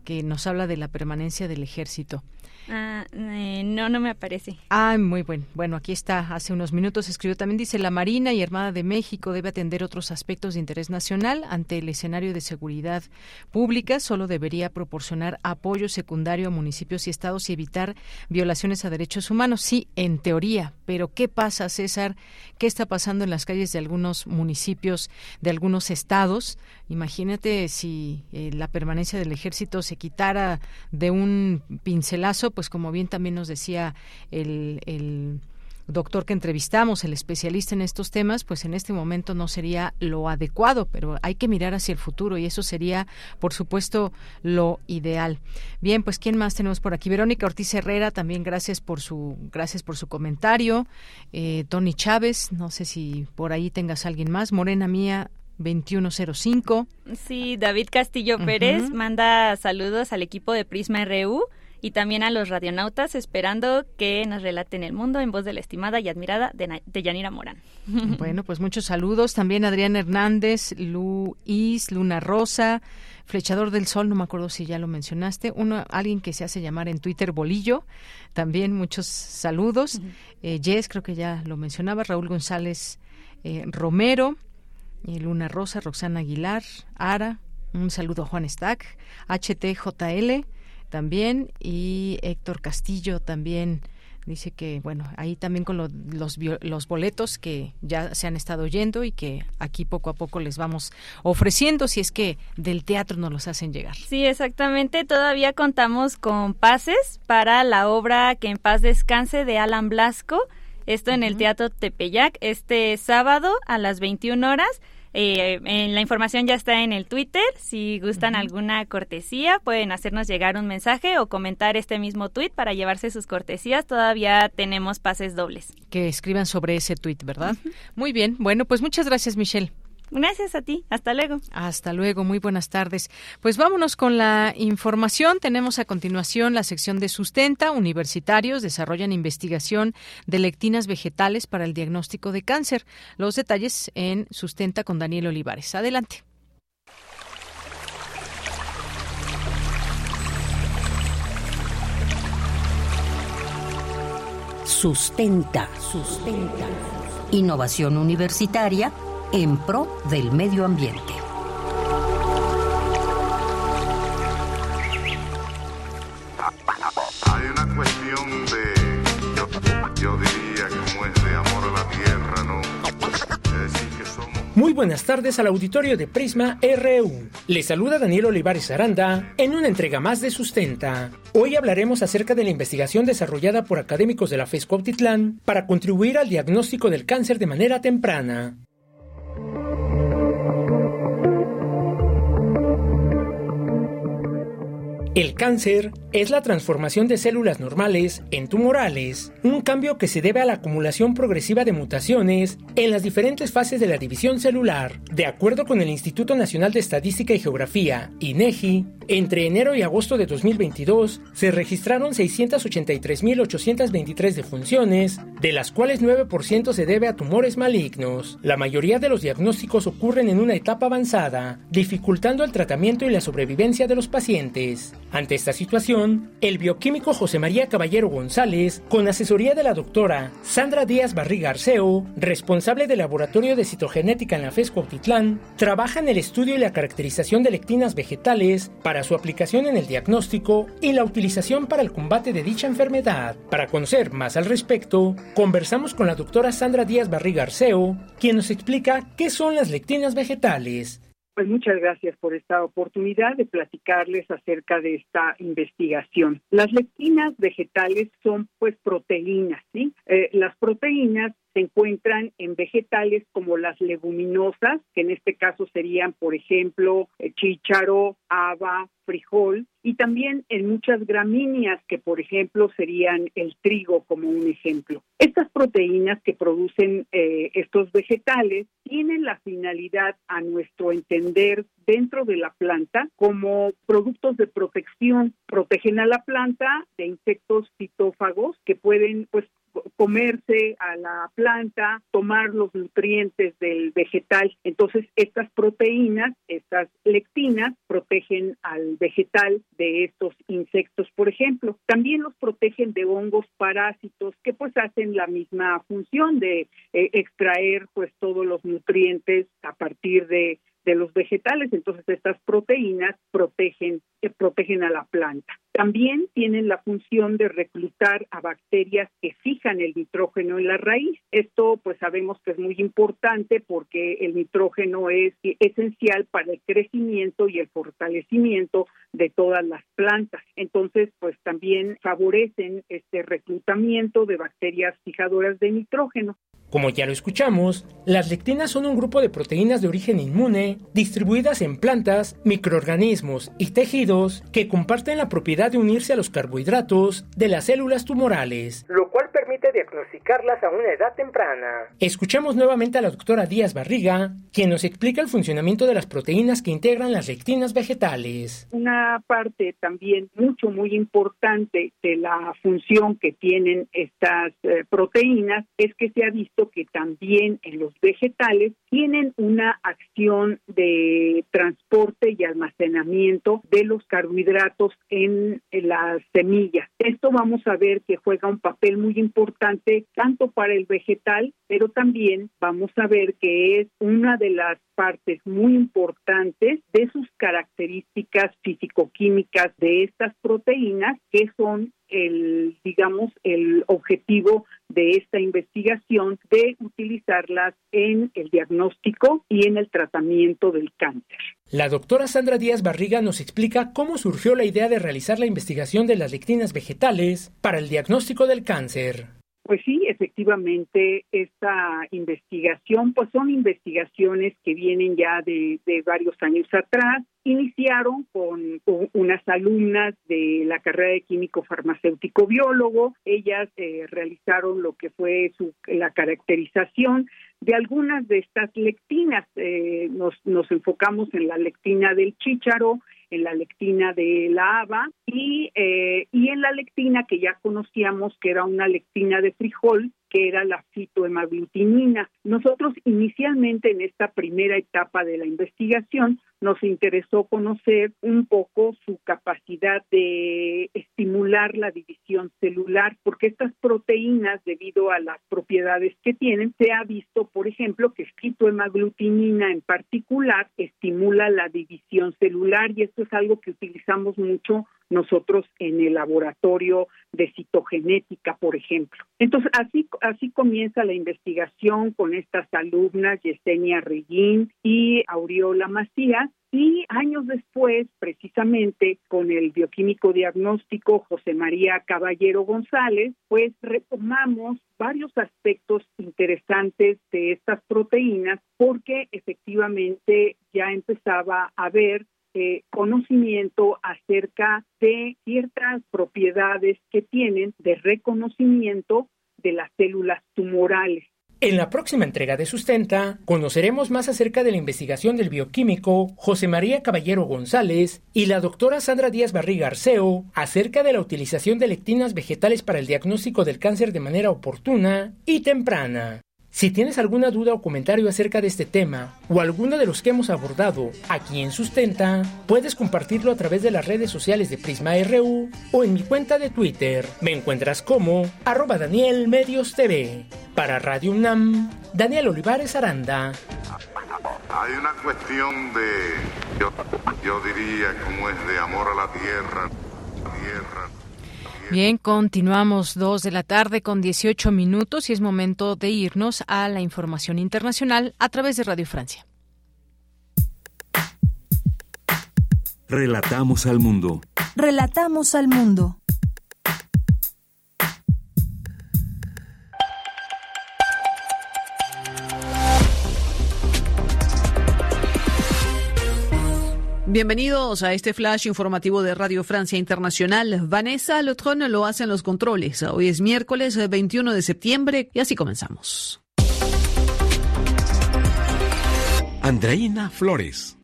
que nos habla de la permanencia del ejército. Ah, eh, no, no me aparece. Ah, muy bueno. Bueno, aquí está. Hace unos minutos escribió también, dice, la Marina y Armada de México debe atender otros aspectos de interés nacional ante el escenario de seguridad pública. Solo debería proporcionar apoyo secundario a municipios y estados y evitar violaciones a derechos humanos. Sí, en teoría. Pero ¿qué pasa, César? ¿Qué está pasando en las calles de algunos municipios, de algunos estados? Imagínate si eh, la permanencia del ejército se quitara de un pincelazo pues como bien también nos decía el, doctor que entrevistamos, el especialista en estos temas, pues en este momento no sería lo adecuado, pero hay que mirar hacia el futuro y eso sería, por supuesto, lo ideal. Bien, pues quién más tenemos por aquí? Verónica Ortiz Herrera, también gracias por su gracias por su comentario. Eh, Tony Chávez, no sé si por ahí tengas alguien más. Morena mía, 2105. Sí, David Castillo Pérez manda saludos al equipo de Prisma RU y también a los radionautas esperando que nos relaten el mundo en voz de la estimada y admirada de, Yanira Morán. Bueno, pues muchos saludos. También Adrián Hernández, Luis, Luna Rosa, Flechador del Sol, no me acuerdo si ya lo mencionaste, uno, alguien que se hace llamar en Twitter Bolillo, también muchos saludos. Eh, Jess, creo que ya lo mencionaba, Raúl González eh, Romero, Luna Rosa, Roxana Aguilar, Ara, un saludo a Juan Stack, HTJL, también y Héctor Castillo también Dice que, bueno, ahí también con los, los boletos que ya se han estado yendo y que aquí poco a poco les vamos ofreciendo si es que del teatro nos los hacen llegar. Sí, exactamente. Todavía contamos con pases para la obra Que en paz descanse de Alan Blasco. Esto en el Teatro Tepeyac este sábado a las 21 horas. Eh, la información ya está en el Twitter. Si gustan alguna cortesía, pueden hacernos llegar un mensaje o comentar este mismo tweet para llevarse sus cortesías. Todavía tenemos pases dobles. Que escriban sobre ese tweet, ¿verdad? Muy bien. Bueno, pues muchas gracias, Michelle. Gracias a ti. Hasta luego. Hasta luego. Muy buenas tardes. Pues vámonos con la información. Tenemos a continuación la sección de sustenta. Universitarios desarrollan investigación de lectinas vegetales para el diagnóstico de cáncer. Los detalles en sustenta con Daniel Olivares. Adelante. Sustenta, sustenta. Innovación universitaria en pro del medio ambiente. Hay una cuestión de, yo, diría, como es de amor a la tierra, ¿no? Es decir, que somos... Muy buenas tardes al auditorio de Prisma RU. Les saluda Daniel Olivares Aranda en una entrega más de Sustenta. Hoy hablaremos acerca de la investigación desarrollada por académicos de la FES Cuautitlán para contribuir al diagnóstico del cáncer de manera temprana. El cáncer es la transformación de células normales en tumorales, un cambio que se debe a la acumulación progresiva de mutaciones en las diferentes fases de la división celular. De acuerdo con el Instituto Nacional de Estadística y Geografía, INEGI, entre enero y agosto de 2022 se registraron 683.823 defunciones, de las cuales 9% se debe a tumores malignos. La mayoría de los diagnósticos ocurren en una etapa avanzada, dificultando el tratamiento y la sobrevivencia de los pacientes. Ante esta situación, el bioquímico José María Caballero González, con asesoría de la doctora Sandra Díaz Barriga Arceo, responsable del laboratorio de citogenética en la FES Cuautitlán, trabaja en el estudio y la caracterización de lectinas vegetales para su aplicación en el diagnóstico y la utilización para el combate de dicha enfermedad. Para conocer más al respecto, conversamos con la doctora Sandra Díaz Barriga Arceo, quien nos explica qué son las lectinas vegetales. Pues muchas gracias por esta oportunidad de platicarles acerca de esta investigación. Las lectinas vegetales son pues proteínas, ¿sí? Eh, las proteínas se encuentran en vegetales como las leguminosas, que en este caso serían, por ejemplo, eh, chícharo, haba, frijol, y también en muchas gramíneas, que por ejemplo serían el trigo como un ejemplo. Estas proteínas que producen eh, estos vegetales tienen la finalidad, a nuestro entender, dentro de la planta como productos de protección. Protegen a la planta de insectos fitófagos que pueden pues comerse a la planta, tomar los nutrientes del vegetal. Entonces, estas proteínas, estas lectinas, protegen al vegetal de estos insectos, por ejemplo. También los protegen de hongos parásitos que pues hacen la misma función de eh, extraer pues todos los nutrientes a partir de de los vegetales. Entonces estas proteínas protegen, eh, protegen a la planta. También tienen la función de reclutar a bacterias que fijan el nitrógeno en la raíz. Esto pues sabemos que es muy importante porque el nitrógeno es esencial para el crecimiento y el fortalecimiento de todas las plantas. Entonces pues también favorecen este reclutamiento de bacterias fijadoras de nitrógeno. Como ya lo escuchamos, las lectinas son un grupo de proteínas de origen inmune distribuidas en plantas, microorganismos y tejidos que comparten la propiedad de unirse a los carbohidratos de las células tumorales, lo cual permite diagnosticarlas a una edad temprana. Escuchamos nuevamente a la doctora Díaz Barriga, quien nos explica el funcionamiento de las proteínas que integran las lectinas vegetales. Una parte también mucho, muy importante de la función que tienen estas eh, proteínas es que se ha visto que también en los vegetales tienen una acción de transporte y almacenamiento de los carbohidratos en, las semillas. Esto vamos a ver que juega un papel muy importante tanto para el vegetal, pero también vamos a ver que es una de las partes muy importantes de sus características físico-químicas de estas proteínas que son el, digamos, el objetivo de esta investigación de utilizarlas en el diagnóstico y en el tratamiento del cáncer. La doctora Sandra Díaz Barriga nos explica cómo surgió la idea de realizar la investigación de las lectinas vegetales para el diagnóstico del cáncer. Pues sí, efectivamente, esta investigación, pues son investigaciones que vienen ya de, varios años atrás. Iniciaron con, unas alumnas de la carrera de químico farmacéutico biólogo. Ellas eh, realizaron lo que fue su, la caracterización de algunas de estas lectinas. Eh, nos, nos enfocamos en la lectina del chícharo, en la lectina de la haba y, eh, y en la lectina que ya conocíamos que era una lectina de frijol que era la fitohemaglutinina. Nosotros inicialmente en esta primera etapa de la investigación nos interesó conocer un poco su capacidad de estimular la división celular, porque estas proteínas, debido a las propiedades que tienen, se ha visto, por ejemplo, que fitohemaglutinina en particular estimula la división celular y esto es algo que utilizamos mucho nosotros en el laboratorio de citogenética, por ejemplo. Entonces, así, así comienza la investigación con estas alumnas, Yesenia Reguín y Aureola Macías, y años después, precisamente con el bioquímico diagnóstico José María Caballero González, pues retomamos varios aspectos interesantes de estas proteínas porque efectivamente ya empezaba a haber eh, conocimiento acerca de ciertas propiedades que tienen de reconocimiento de las células tumorales. En la próxima entrega de Sustenta, conoceremos más acerca de la investigación del bioquímico José María Caballero González y la doctora Sandra Díaz Barriga Arceo acerca de la utilización de lectinas vegetales para el diagnóstico del cáncer de manera oportuna y temprana. Si tienes alguna duda o comentario acerca de este tema o alguno de los que hemos abordado aquí en Sustenta, puedes compartirlo a través de las redes sociales de Prisma RU o en mi cuenta de Twitter. Me encuentras como arroba Daniel Medios TV. Para Radio UNAM, Daniel Olivares Aranda. Hay una cuestión de, yo, yo diría, como es de amor a la tierra. Bien, continuamos dos de la tarde con 18 minutos y es momento de irnos a la información internacional a través de Radio Francia. Relatamos al mundo. Relatamos al mundo. Bienvenidos a este flash informativo de Radio Francia Internacional. Vanessa Lotron lo hace en los controles. Hoy es miércoles 21 de septiembre y así comenzamos. Andreina Flores.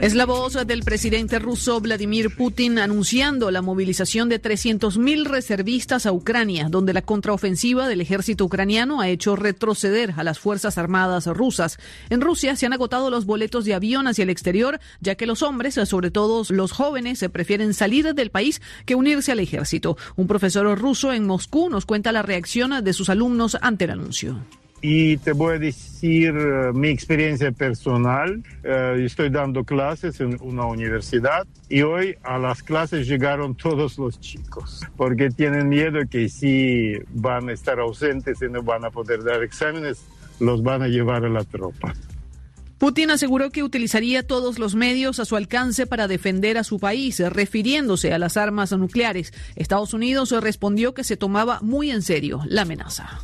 Es la voz del presidente ruso Vladimir Putin anunciando la movilización de 300.000 reservistas a Ucrania, donde la contraofensiva del ejército ucraniano ha hecho retroceder a las Fuerzas Armadas rusas. En Rusia se han agotado los boletos de avión hacia el exterior, ya que los hombres, sobre todo los jóvenes, prefieren salir del país que unirse al ejército. Un profesor ruso en Moscú nos cuenta la reacción de sus alumnos ante el anuncio. Y te voy a decir uh, mi experiencia personal. Uh, estoy dando clases en una universidad y hoy a las clases llegaron todos los chicos porque tienen miedo que si van a estar ausentes y no van a poder dar exámenes, los van a llevar a la tropa. Putin aseguró que utilizaría todos los medios a su alcance para defender a su país, refiriéndose a las armas nucleares. Estados Unidos respondió que se tomaba muy en serio la amenaza.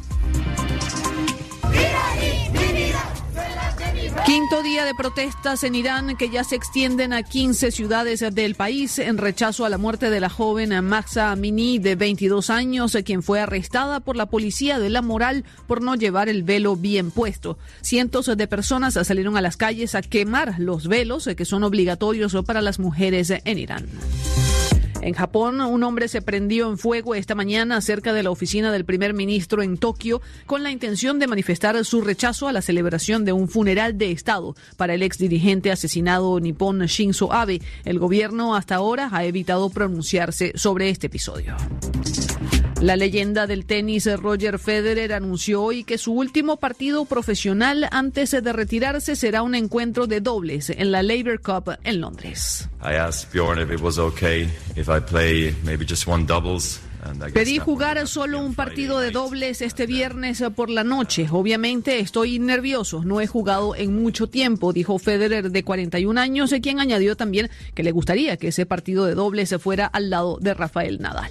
Quinto día de protestas en Irán que ya se extienden a 15 ciudades del país en rechazo a la muerte de la joven Mahsa Amini de 22 años, quien fue arrestada por la policía de la moral por no llevar el velo bien puesto. Cientos de personas salieron a las calles a quemar los velos que son obligatorios para las mujeres en Irán. En Japón, un hombre se prendió en fuego esta mañana cerca de la oficina del primer ministro en Tokio con la intención de manifestar su rechazo a la celebración de un funeral de Estado para el ex dirigente asesinado nipón Shinzo Abe. El gobierno hasta ahora ha evitado pronunciarse sobre este episodio. La leyenda del tenis Roger Federer anunció hoy que su último partido profesional antes de retirarse será un encuentro de dobles en la Labour Cup en Londres. Pedí jugar solo un partido de dobles este viernes por la noche. Obviamente estoy nervioso, no he jugado en mucho tiempo, dijo Federer de 41 años, quien añadió también que le gustaría que ese partido de dobles se fuera al lado de Rafael Nadal.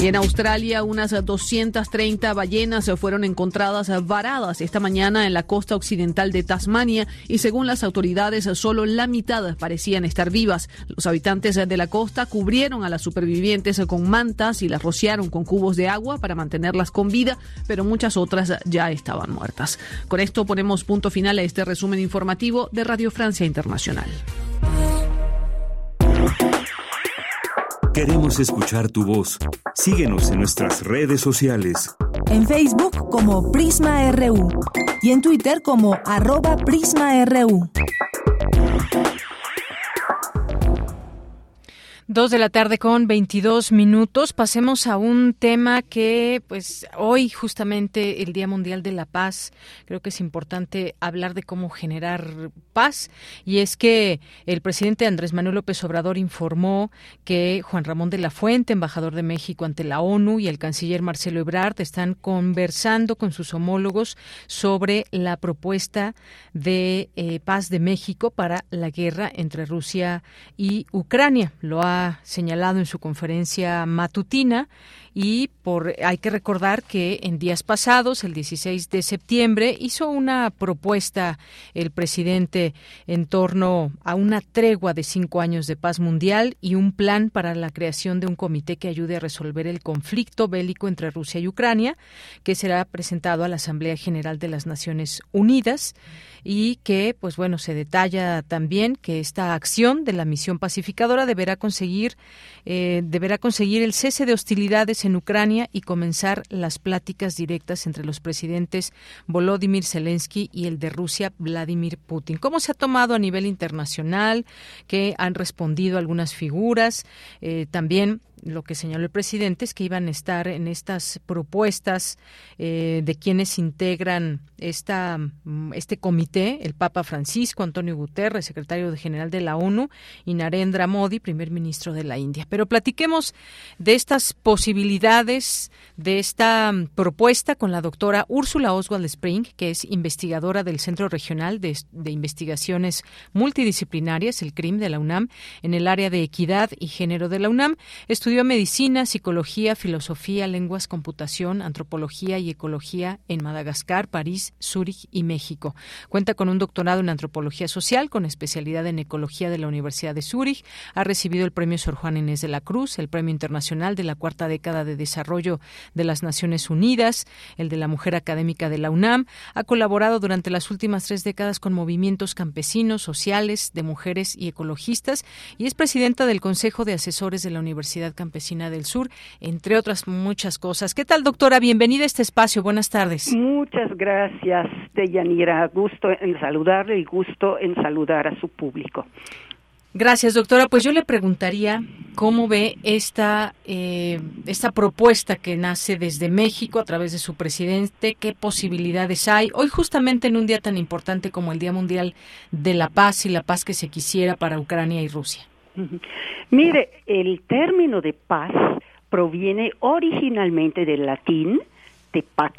Y en Australia, unas 230 ballenas fueron encontradas varadas esta mañana en la costa occidental de Tasmania y según las autoridades, solo la mitad parecían estar vivas. Los habitantes de la costa cubrieron a las supervivientes con mantas y las rociaron con cubos de agua para mantenerlas con vida, pero muchas otras ya estaban muertas. Con esto ponemos punto final a este resumen informativo de Radio Francia Internacional. Queremos escuchar tu voz. Síguenos en nuestras redes sociales. En Facebook como Prisma RU y en Twitter como arroba PrismaRU. Dos de la tarde con 22 minutos. Pasemos a un tema que, pues, hoy justamente el Día Mundial de la Paz, creo que es importante hablar de cómo generar paz. Y es que el presidente Andrés Manuel López Obrador informó que Juan Ramón de la Fuente, embajador de México ante la ONU, y el canciller Marcelo Ebrard están conversando con sus homólogos sobre la propuesta de eh, paz de México para la guerra entre Rusia y Ucrania. Lo ha señalado en su conferencia matutina y por hay que recordar que en días pasados, el 16 de septiembre, hizo una propuesta el presidente en torno a una tregua de cinco años de paz mundial y un plan para la creación de un comité que ayude a resolver el conflicto bélico entre Rusia y Ucrania, que será presentado a la Asamblea General de las Naciones Unidas y que, pues bueno, se detalla también que esta acción de la misión pacificadora deberá conseguir, eh, deberá conseguir el cese de hostilidades en Ucrania y comenzar las pláticas directas entre los presidentes Volodymyr Zelensky y el de Rusia, Vladimir Putin. ¿Cómo se ha tomado a nivel internacional? ¿Qué han respondido algunas figuras? Eh, también lo que señaló el presidente es que iban a estar en estas propuestas eh, de quienes integran esta, mm, este comité, el Papa Francisco, Antonio Guterres, secretario general de la ONU, y Narendra Modi, primer ministro de la India. Pero platiquemos de estas posibilidades, de esta mm, propuesta con la doctora Úrsula Oswald Spring, que es investigadora del Centro Regional de, de Investigaciones Multidisciplinarias, el CRIM de la UNAM, en el área de equidad y género de la UNAM. Medicina, psicología, filosofía, lenguas, computación, antropología y ecología en Madagascar, París, Zúrich y México. Cuenta con un doctorado en antropología social con especialidad en ecología de la Universidad de Zúrich. Ha recibido el premio Sor Juan Inés de la Cruz, el premio internacional de la cuarta década de desarrollo de las Naciones Unidas, el de la mujer académica de la UNAM. Ha colaborado durante las últimas tres décadas con movimientos campesinos, sociales, de mujeres y ecologistas y es presidenta del Consejo de Asesores de la Universidad Campesina del Sur, entre otras muchas cosas. ¿Qué tal, doctora? Bienvenida a este espacio. Buenas tardes. Muchas gracias, Deyanira. Gusto en saludarle y gusto en saludar a su público. Gracias, doctora. Pues yo le preguntaría cómo ve esta, eh, esta propuesta que nace desde México a través de su presidente, qué posibilidades hay. Hoy justamente en un día tan importante como el Día Mundial de la Paz y la paz que se quisiera para Ucrania y Rusia. Mire, el término de paz proviene originalmente del latín de pax.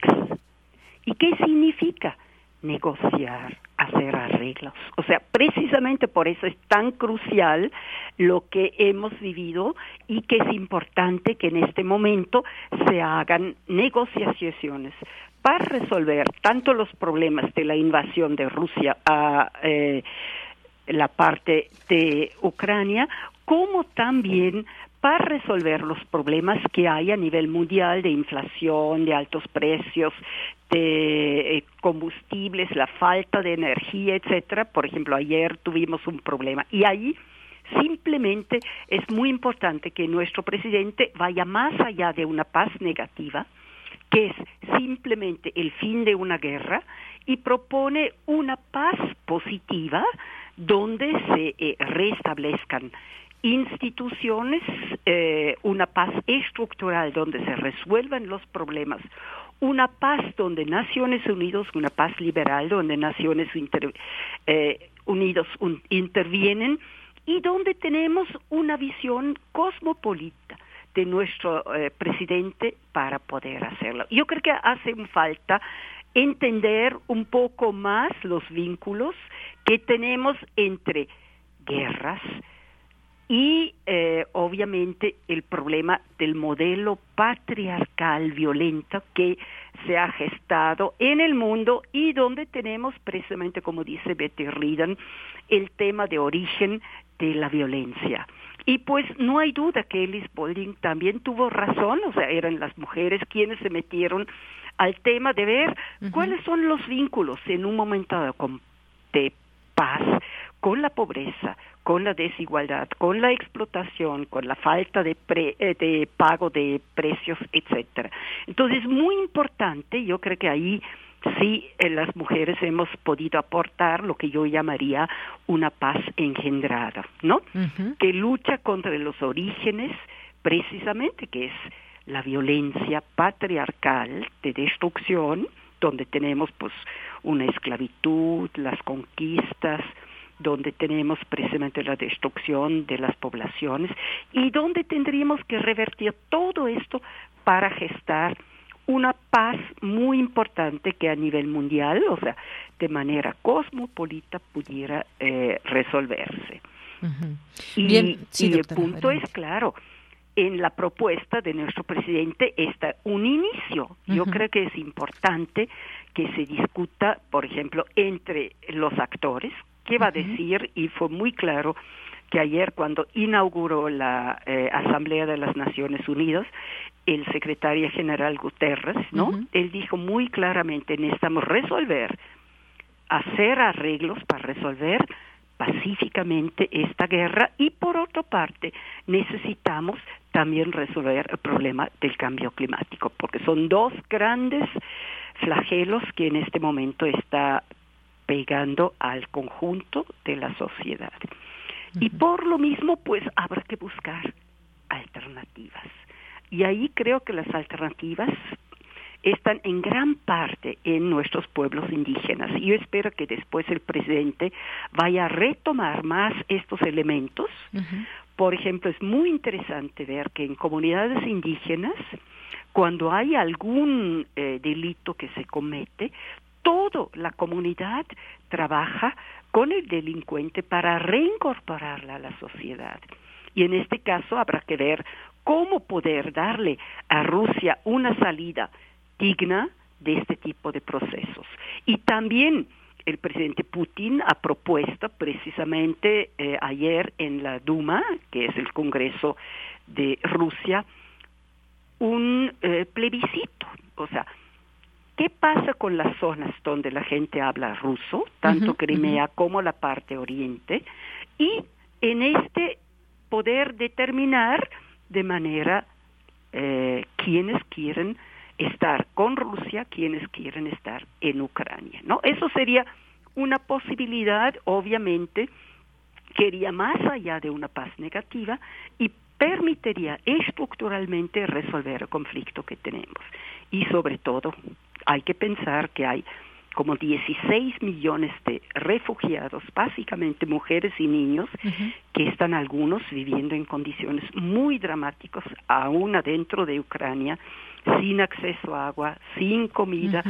¿Y qué significa? Negociar, hacer arreglos. O sea, precisamente por eso es tan crucial lo que hemos vivido y que es importante que en este momento se hagan negociaciones para resolver tanto los problemas de la invasión de Rusia a eh, la parte de Ucrania, como también para resolver los problemas que hay a nivel mundial de inflación, de altos precios, de eh, combustibles, la falta de energía, etcétera. Por ejemplo, ayer tuvimos un problema y ahí Simplemente es muy importante que nuestro presidente vaya más allá de una paz negativa, que es simplemente el fin de una guerra, y propone una paz positiva donde se eh, restablezcan instituciones, eh, una paz estructural donde se resuelvan los problemas, una paz donde Naciones Unidas, una paz liberal donde Naciones eh, Unidas intervienen y donde tenemos una visión cosmopolita de nuestro eh, presidente para poder hacerlo. Yo creo que hace falta entender un poco más los vínculos que tenemos entre guerras, y eh, obviamente el problema del modelo patriarcal violento que se ha gestado en el mundo y donde tenemos precisamente, como dice Betty Riedan, el tema de origen de la violencia. Y pues no hay duda que Ellis Boulding también tuvo razón, o sea, eran las mujeres quienes se metieron al tema de ver cuáles son los vínculos en un momento de paz con la pobreza, con la desigualdad, con la explotación, con la falta de, eh, de pago de precios, etcétera. Entonces, es muy importante, yo creo que ahí sí eh, las mujeres hemos podido aportar lo que yo llamaría una paz engendrada, ¿no? Que lucha contra los orígenes, precisamente, que es la violencia patriarcal de destrucción, donde tenemos pues una esclavitud, las conquistas, donde tenemos precisamente la destrucción de las poblaciones y donde tendríamos que revertir todo esto para gestar una paz muy importante que a nivel mundial, o sea, de manera cosmopolita pudiera eh, resolverse. Y, el punto es claro, en la propuesta de nuestro presidente está un inicio. Yo creo que es importante que se discuta, por ejemplo, entre los actores, qué va a decir y fue muy claro que ayer cuando inauguró la eh, Asamblea de las Naciones Unidas, el secretario general Guterres, ¿no? Él dijo muy claramente, necesitamos resolver, hacer arreglos para resolver pacíficamente esta guerra y por otra parte necesitamos también resolver el problema del cambio climático, porque son dos grandes flagelos que en este momento está pegando al conjunto de la sociedad. Y por lo mismo, pues habrá que buscar alternativas. Y ahí creo que las alternativas están en gran parte en nuestros pueblos indígenas. Y yo espero que después el presidente vaya a retomar más estos elementos. Por ejemplo, es muy interesante ver que en comunidades indígenas, cuando hay algún eh, delito que se comete, toda la comunidad trabaja con el delincuente para reincorporarla a la sociedad. Y en este caso habrá que ver cómo poder darle a Rusia una salida digna de este tipo de procesos. Y también el presidente Putin ha propuesto precisamente eh, ayer en la Duma, que es el Congreso de Rusia, un eh, plebiscito, o sea, ¿Qué pasa con las zonas donde la gente habla ruso, tanto Crimea como la parte oriente? Y en este poder determinar de manera eh, quienes quieren estar con Rusia, quienes quieren estar en Ucrania, ¿no? Eso sería una posibilidad, obviamente, que iría más allá de una paz negativa y permitiría estructuralmente resolver el conflicto que tenemos. Y sobre todo, hay que pensar que hay como 16 millones de refugiados, básicamente mujeres y niños, que están algunos viviendo en condiciones muy dramáticas, aún adentro de Ucrania, sin acceso a agua, sin comida,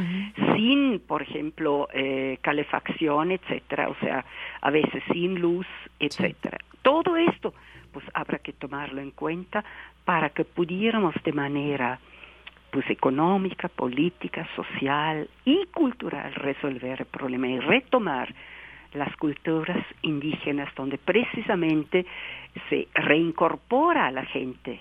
sin, por ejemplo, eh, calefacción, etcétera, o sea, a veces sin luz, etcétera. Todo esto, pues habrá que tomarlo en cuenta para que pudiéramos de manera pues económica, política, social y cultural resolver el problema y retomar las culturas indígenas donde precisamente se reincorpora a la gente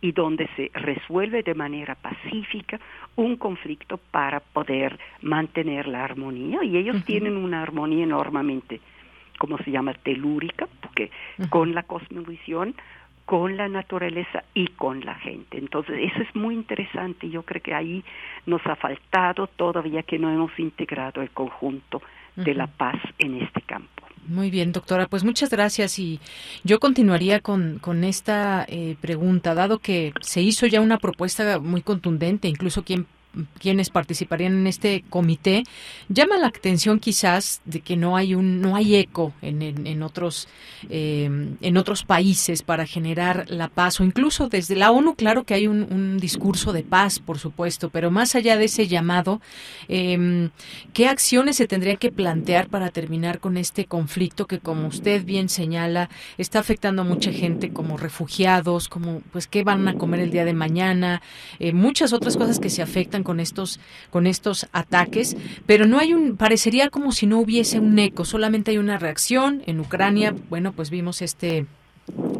y donde se resuelve de manera pacífica un conflicto para poder mantener la armonía y ellos tienen una armonía enormemente como se llama telúrica dialogue con la cosmovisión, con la naturaleza y con la gente. Entonces, eso es muy interesante. Yo creo que ahí nos ha faltado todavía que no hemos integrado el conjunto de la paz en este campo. Muy bien, doctora. Pues muchas gracias y yo continuaría con, con esta eh, pregunta, dado que se hizo ya una propuesta muy contundente, incluso quien quienes participarían en este comité llama la atención quizás de que no hay un no hay eco en, en, otros eh, en otros países para generar la paz o incluso desde la ONU claro que hay un, un discurso de paz por supuesto pero más allá de ese llamado eh, qué acciones se tendrían que plantear para terminar con este conflicto que como usted bien señala está afectando a mucha gente como refugiados como pues qué van a comer el día de mañana eh, muchas otras cosas que se afectan con estos con estos ataques, pero no hay un parecería como si no hubiese un eco, solamente hay una reacción en Ucrania. Bueno, pues vimos este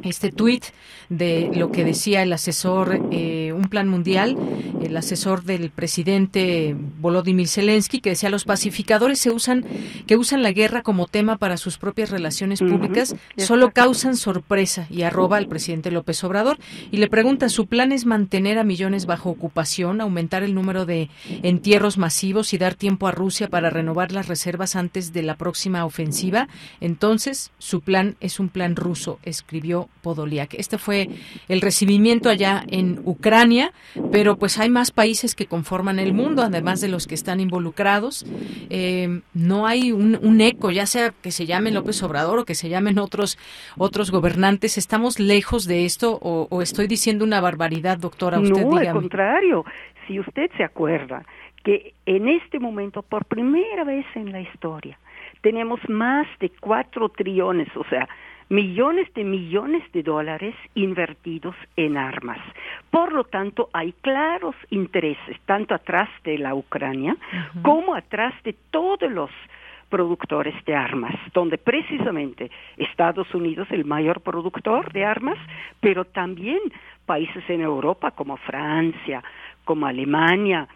este tuit de lo que decía el asesor, eh, un plan mundial, el asesor del presidente Volodymyr Zelensky, que decía los pacificadores se usan, que usan la guerra como tema para sus propias relaciones públicas, solo causan sorpresa y arroba al presidente López Obrador y le pregunta, ¿su plan es mantener a millones bajo ocupación, aumentar el número de entierros masivos y dar tiempo a Rusia para renovar las reservas antes de la próxima ofensiva? Entonces, su plan es un plan ruso, escribió Podoliak. Este fue el recibimiento allá en Ucrania, pero pues hay más países que conforman el mundo, además de los que están involucrados. Eh, no hay un, eco, ya sea que se llame López Obrador o que se llamen otros, otros gobernantes. ¿Estamos lejos de esto o, estoy diciendo una barbaridad, doctora? Usted no, al contrario. Si usted se acuerda que en este momento, por primera vez en la historia, tenemos más de cuatro trillones, o sea, millones de millones de dólares invertidos en armas. Por lo tanto, hay claros intereses, tanto atrás de la Ucrania como atrás de todos los productores de armas, donde precisamente Estados Unidos es el mayor productor de armas, pero también países en Europa como Francia, como Alemania,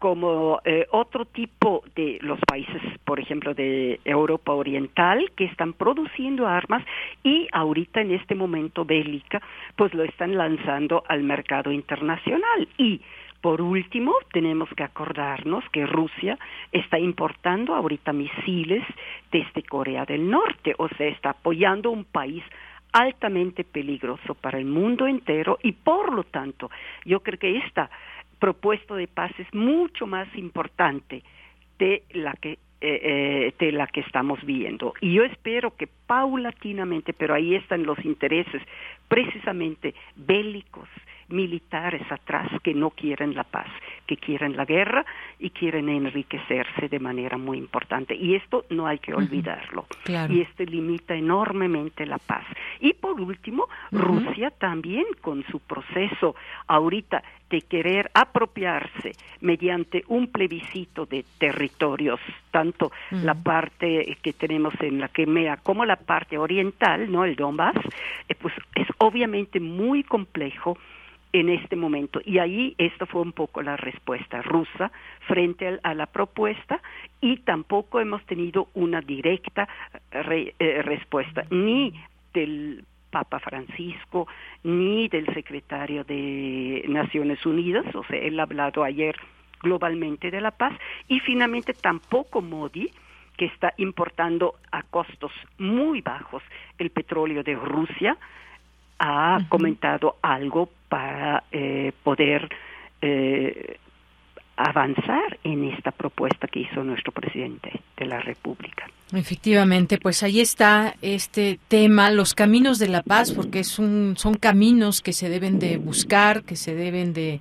como eh, otro tipo de los países, por ejemplo, de Europa Oriental, que están produciendo armas y ahorita en este momento bélica, pues lo están lanzando al mercado internacional. Y por último, tenemos que acordarnos que Rusia está importando ahorita misiles desde Corea del Norte, o sea, está apoyando un país altamente peligroso para el mundo entero y por lo tanto yo creo que esta propuesto de paz es mucho más importante de la que eh, eh, de la que estamos viendo. Y yo espero que paulatinamente, pero ahí están los intereses precisamente bélicos, militares atrás que no quieren la paz, que quieren la guerra y quieren enriquecerse de manera muy importante. Y esto no hay que olvidarlo. Y esto limita enormemente la paz. Y por último, Rusia también con su proceso ahorita de querer apropiarse mediante un plebiscito de territorios, tanto la parte que tenemos en la Crimea como la parte oriental, no el Donbass, eh, pues es obviamente muy complejo en este momento. Y ahí esta fue un poco la respuesta rusa frente a, la propuesta y tampoco hemos tenido una directa eh, respuesta ni del Papa Francisco ni del secretario de Naciones Unidas, o sea, él ha hablado ayer globalmente de la paz y finalmente tampoco Modi que está importando a costos muy bajos el petróleo de Rusia, ha comentado algo para eh, poder eh, avanzar en esta propuesta que hizo nuestro presidente de la República. Efectivamente, pues ahí está este tema, los caminos de la paz, porque es un, son caminos que se deben de buscar, que se deben de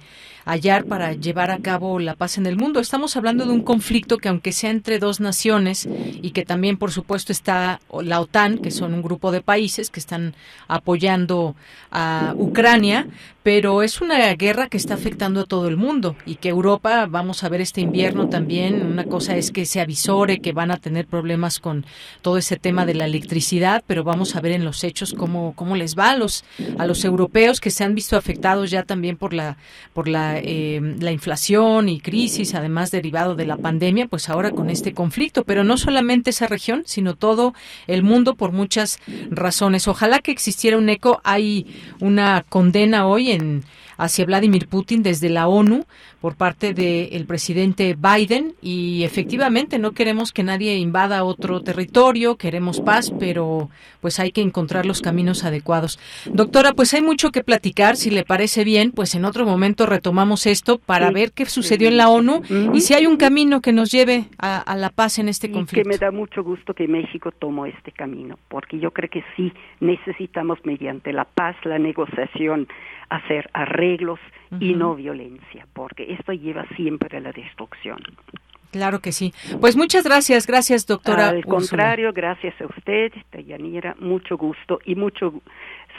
hallar para llevar a cabo la paz en el mundo. Estamos hablando de un conflicto que aunque sea entre dos naciones y que también por supuesto está la OTAN, que son un grupo de países que están apoyando a Ucrania, pero es una guerra que está afectando a todo el mundo y que Europa, vamos a ver este invierno también, una cosa es que se avisore que van a tener problemas con todo ese tema de la electricidad, pero vamos a ver en los hechos cómo, cómo les va a los, a los europeos que se han visto afectados ya también por la, por la, eh, la inflación y crisis, además derivado de la pandemia, pues ahora con este conflicto, pero no solamente esa región, sino todo el mundo por muchas razones. Ojalá que existiera un eco. Hay una condena hoy en hacia Vladimir Putin desde la ONU por parte del presidente Biden y efectivamente no queremos que nadie invada otro territorio, queremos paz, pero pues hay que encontrar los caminos adecuados. Doctora, pues hay mucho que platicar, si le parece bien, pues en otro momento retomamos esto para ver qué sucedió en la ONU y si hay un camino que nos lleve a, la paz en este conflicto. Que me da mucho gusto que México tomó este camino, porque yo creo que sí necesitamos mediante la paz, la negociación, hacer arreglos y no violencia, porque esto lleva siempre a la destrucción. Claro que sí. Pues muchas gracias, gracias doctora. Al contrario, gracias a usted, Dayanira, mucho gusto y mucho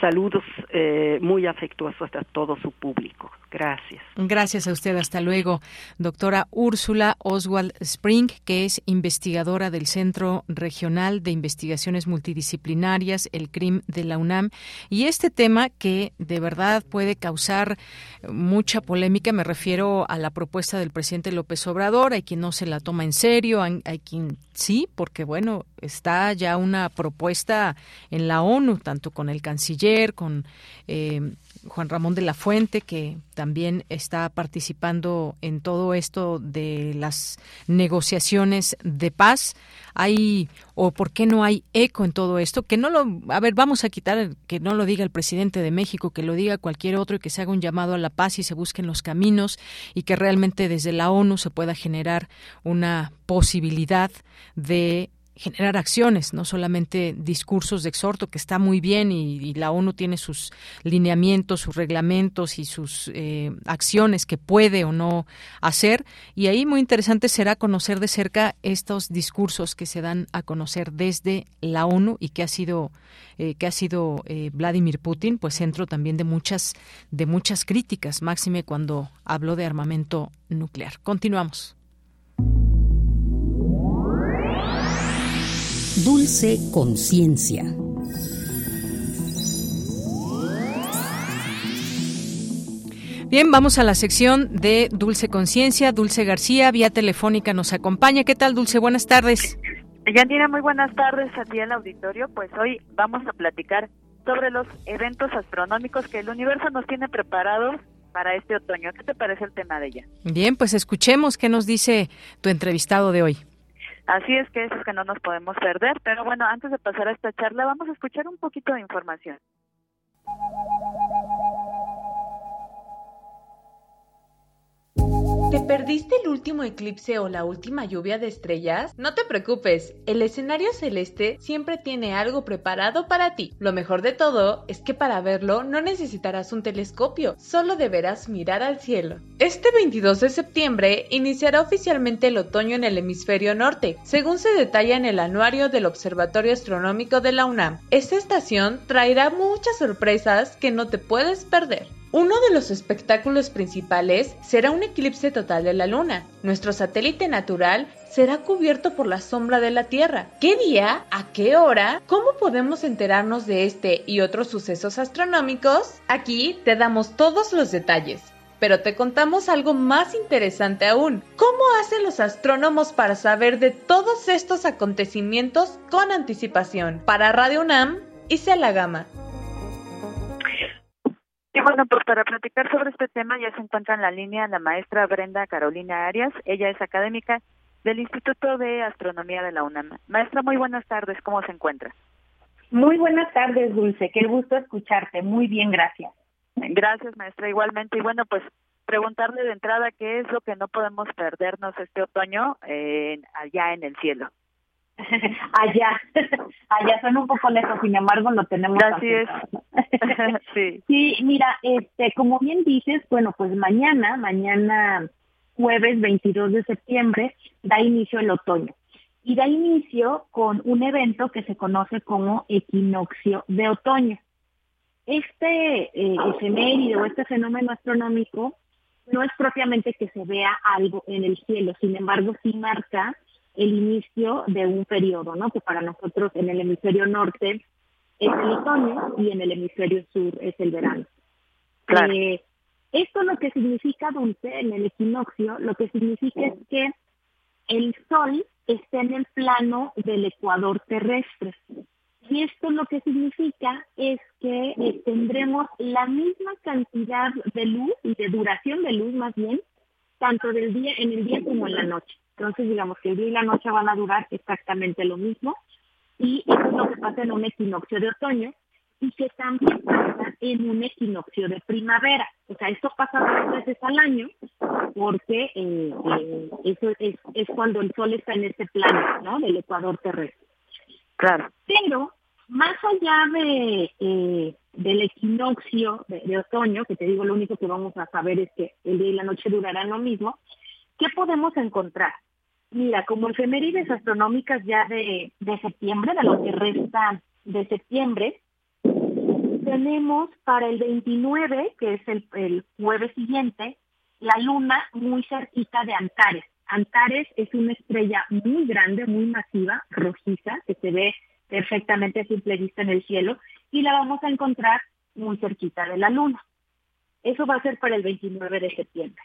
saludos eh, muy afectuosos a todo su público. Gracias. Gracias a usted. Hasta luego. Doctora Úrsula Oswald Spring, que es investigadora del Centro Regional de Investigaciones Multidisciplinarias, el CRIM de la UNAM. Y este tema que de verdad puede causar mucha polémica, me refiero a la propuesta del presidente López Obrador. Hay quien no se la toma en serio, hay, quien sí, porque bueno, está ya una propuesta en la ONU, tanto con el canciller, con eh, Juan Ramón de la Fuente, que también está participando en todo esto de las negociaciones de paz. Hay, o por qué no hay eco en todo esto, que no lo, a ver, vamos a quitar que no lo diga el presidente de México, que lo diga cualquier otro y que se haga un llamado a la paz y se busquen los caminos y que realmente desde la ONU se pueda generar una posibilidad de generar acciones, no solamente discursos de exhorto, que está muy bien y, la ONU tiene sus lineamientos, sus reglamentos y sus eh, acciones que puede o no hacer. Y ahí muy interesante será conocer de cerca estos discursos que se dan a conocer desde la ONU y que ha sido eh, que ha sido eh, Vladimir Putin, pues centro también de muchas de muchas críticas, máxime cuando habló de armamento nuclear. Continuamos. Dulce Conciencia. Bien, vamos a la sección de Dulce Conciencia. Dulce García, vía telefónica, nos acompaña. ¿Qué tal, Dulce? Buenas tardes. Yanira, muy buenas tardes a ti el auditorio. Pues hoy vamos a platicar sobre los eventos astronómicos que el universo nos tiene preparados para este otoño. ¿Qué te parece el tema de ella? Bien, pues escuchemos qué nos dice tu entrevistado de hoy. Así es que eso es que no nos podemos perder, pero bueno, antes de pasar a esta charla vamos a escuchar un poquito de información. ¿Te perdiste el último eclipse o la última lluvia de estrellas? No te preocupes, el escenario celeste siempre tiene algo preparado para ti. Lo mejor de todo es que para verlo no necesitarás un telescopio, solo deberás mirar al cielo. Este 22 de septiembre iniciará oficialmente el otoño en el hemisferio norte, según se detalla en el anuario del Observatorio Astronómico de la UNAM. Esta estación traerá muchas sorpresas que no te puedes perder. Uno de los espectáculos principales será un eclipse total de la Luna. Nuestro satélite natural será cubierto por la sombra de la Tierra. ¿Qué día? ¿A qué hora? ¿Cómo podemos enterarnos de este y otros sucesos astronómicos? Aquí te damos todos los detalles. Pero te contamos algo más interesante aún. ¿Cómo hacen los astrónomos para saber de todos estos acontecimientos con anticipación? Para Radio UNAM, hice la gama. Y bueno, pues para platicar sobre este tema ya se encuentra en la línea la maestra Brenda Carolina Arias. Ella es académica del Instituto de Astronomía de la UNAM. Maestra, muy buenas tardes. ¿Cómo se encuentra? Muy buenas tardes, Dulce. Qué gusto escucharte. Muy bien, gracias. Gracias, maestra. Igualmente. Y bueno, pues preguntarle de entrada qué es lo que no podemos perdernos este otoño eh, allá en el cielo. allá, allá son un poco lejos, sin embargo lo tenemos. Así es. sí. sí, mira, este, como bien dices, bueno, pues mañana, mañana jueves 22 de septiembre, da inicio el otoño. Y da inicio con un evento que se conoce como equinoccio de otoño. Este eh, efeméride o este fenómeno astronómico no es propiamente que se vea algo en el cielo, sin embargo sí marca el inicio de un periodo, ¿no? Que para nosotros en el hemisferio norte es el otoño y en el hemisferio sur es el verano. Claro. Eh, esto lo que significa, Dulce, en el equinoccio, lo que significa es que el sol está en el plano del ecuador terrestre. Y esto lo que significa es que eh, tendremos la misma cantidad de luz y de duración de luz más bien, tanto del día en el día como en la noche. Entonces digamos que el día y la noche van a durar exactamente lo mismo y eso es lo que pasa en un equinoccio de otoño y que también pasa en un equinoccio de primavera. O sea, esto pasa dos veces al año porque eh, eh, eso es, es cuando el sol está en este plano, ¿no? Del ecuador terrestre. Claro. Pero más allá de eh, del equinoccio de, de, otoño, que te digo lo único que vamos a saber es que el día y la noche durarán lo mismo, ¿qué podemos encontrar? Mira, como efemérides astronómicas ya de, de septiembre, de lo que resta de septiembre, tenemos para el 29, que es el, el jueves siguiente, la luna muy cerquita de Antares. Antares es una estrella muy grande, muy masiva, rojiza, que se ve perfectamente a simple vista en el cielo, y la vamos a encontrar muy cerquita de la luna. Eso va a ser para el 29 de septiembre.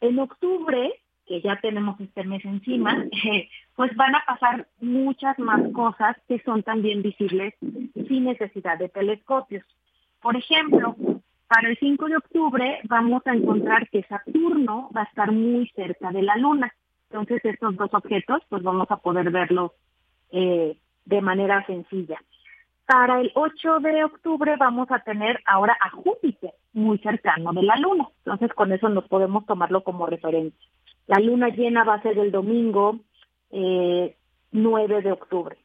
En octubre, que ya tenemos este mes encima, eh, pues van a pasar muchas más cosas que son también visibles sin necesidad de telescopios. Por ejemplo, para el 5 de octubre vamos a encontrar que Saturno va a estar muy cerca de la Luna. Entonces estos dos objetos pues vamos a poder verlos eh, de manera sencilla. Para el 8 de octubre vamos a tener ahora a Júpiter muy cercano de la Luna. Entonces con eso nos podemos tomarlo como referencia. La luna llena va a ser el domingo eh, 9 de octubre.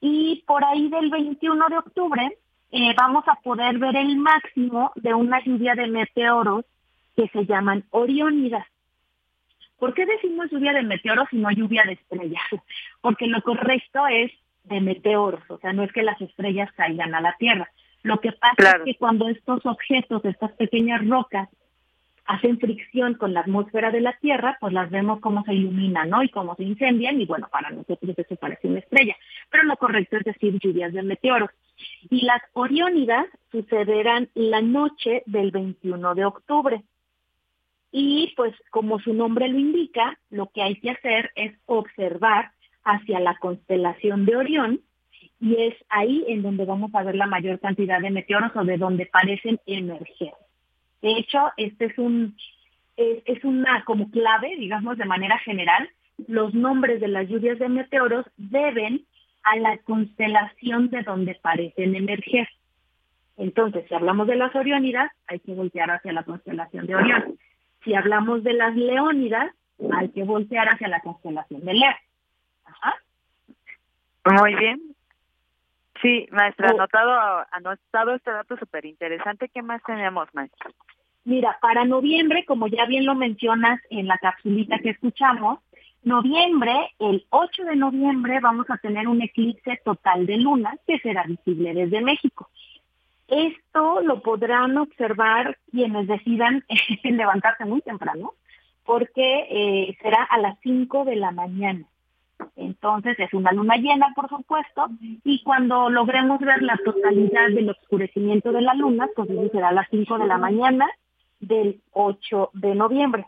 Y por ahí del 21 de octubre eh, vamos a poder ver el máximo de una lluvia de meteoros que se llaman Oriónidas. ¿Por qué decimos lluvia de meteoros y no lluvia de estrellas? Porque lo correcto es de meteoros, o sea, no es que las estrellas caigan a la Tierra. Lo que pasa Claro. es que cuando estos objetos, estas pequeñas rocas, hacen fricción con la atmósfera de la Tierra, pues las vemos cómo se iluminan, ¿no? Y cómo se incendian, y bueno, para nosotros eso parece una estrella. Pero lo correcto es decir lluvias de meteoros. Y las Oriónidas sucederán la noche del 21 de octubre. Y pues como su nombre lo indica, lo que hay que hacer es observar hacia la constelación de Orión y es ahí en donde vamos a ver la mayor cantidad de meteoros o de donde parecen emerger. De hecho, este es un es, una como clave, digamos de manera general, los nombres de las lluvias de meteoros deben a la constelación de donde parecen emerger. Entonces, si hablamos de las Oriónidas, hay que voltear hacia la constelación de Orión. Si hablamos de las Leónidas, hay que voltear hacia la constelación de. Ajá. Muy bien. Sí, maestra, Oh. anotado, anotado este dato súper interesante. ¿Qué más tenemos, maestra? Mira, para noviembre, como ya bien lo mencionas en la capsulita que escuchamos, noviembre, el 8 de noviembre, vamos a tener un eclipse total de luna que será visible desde México. Esto lo podrán observar quienes decidan levantarse muy temprano, porque eh, será a las 5 de la mañana. Entonces es una luna llena, por supuesto, y cuando logremos ver la totalidad del oscurecimiento de la luna, pues eso será a las 5 de la mañana del 8 de noviembre.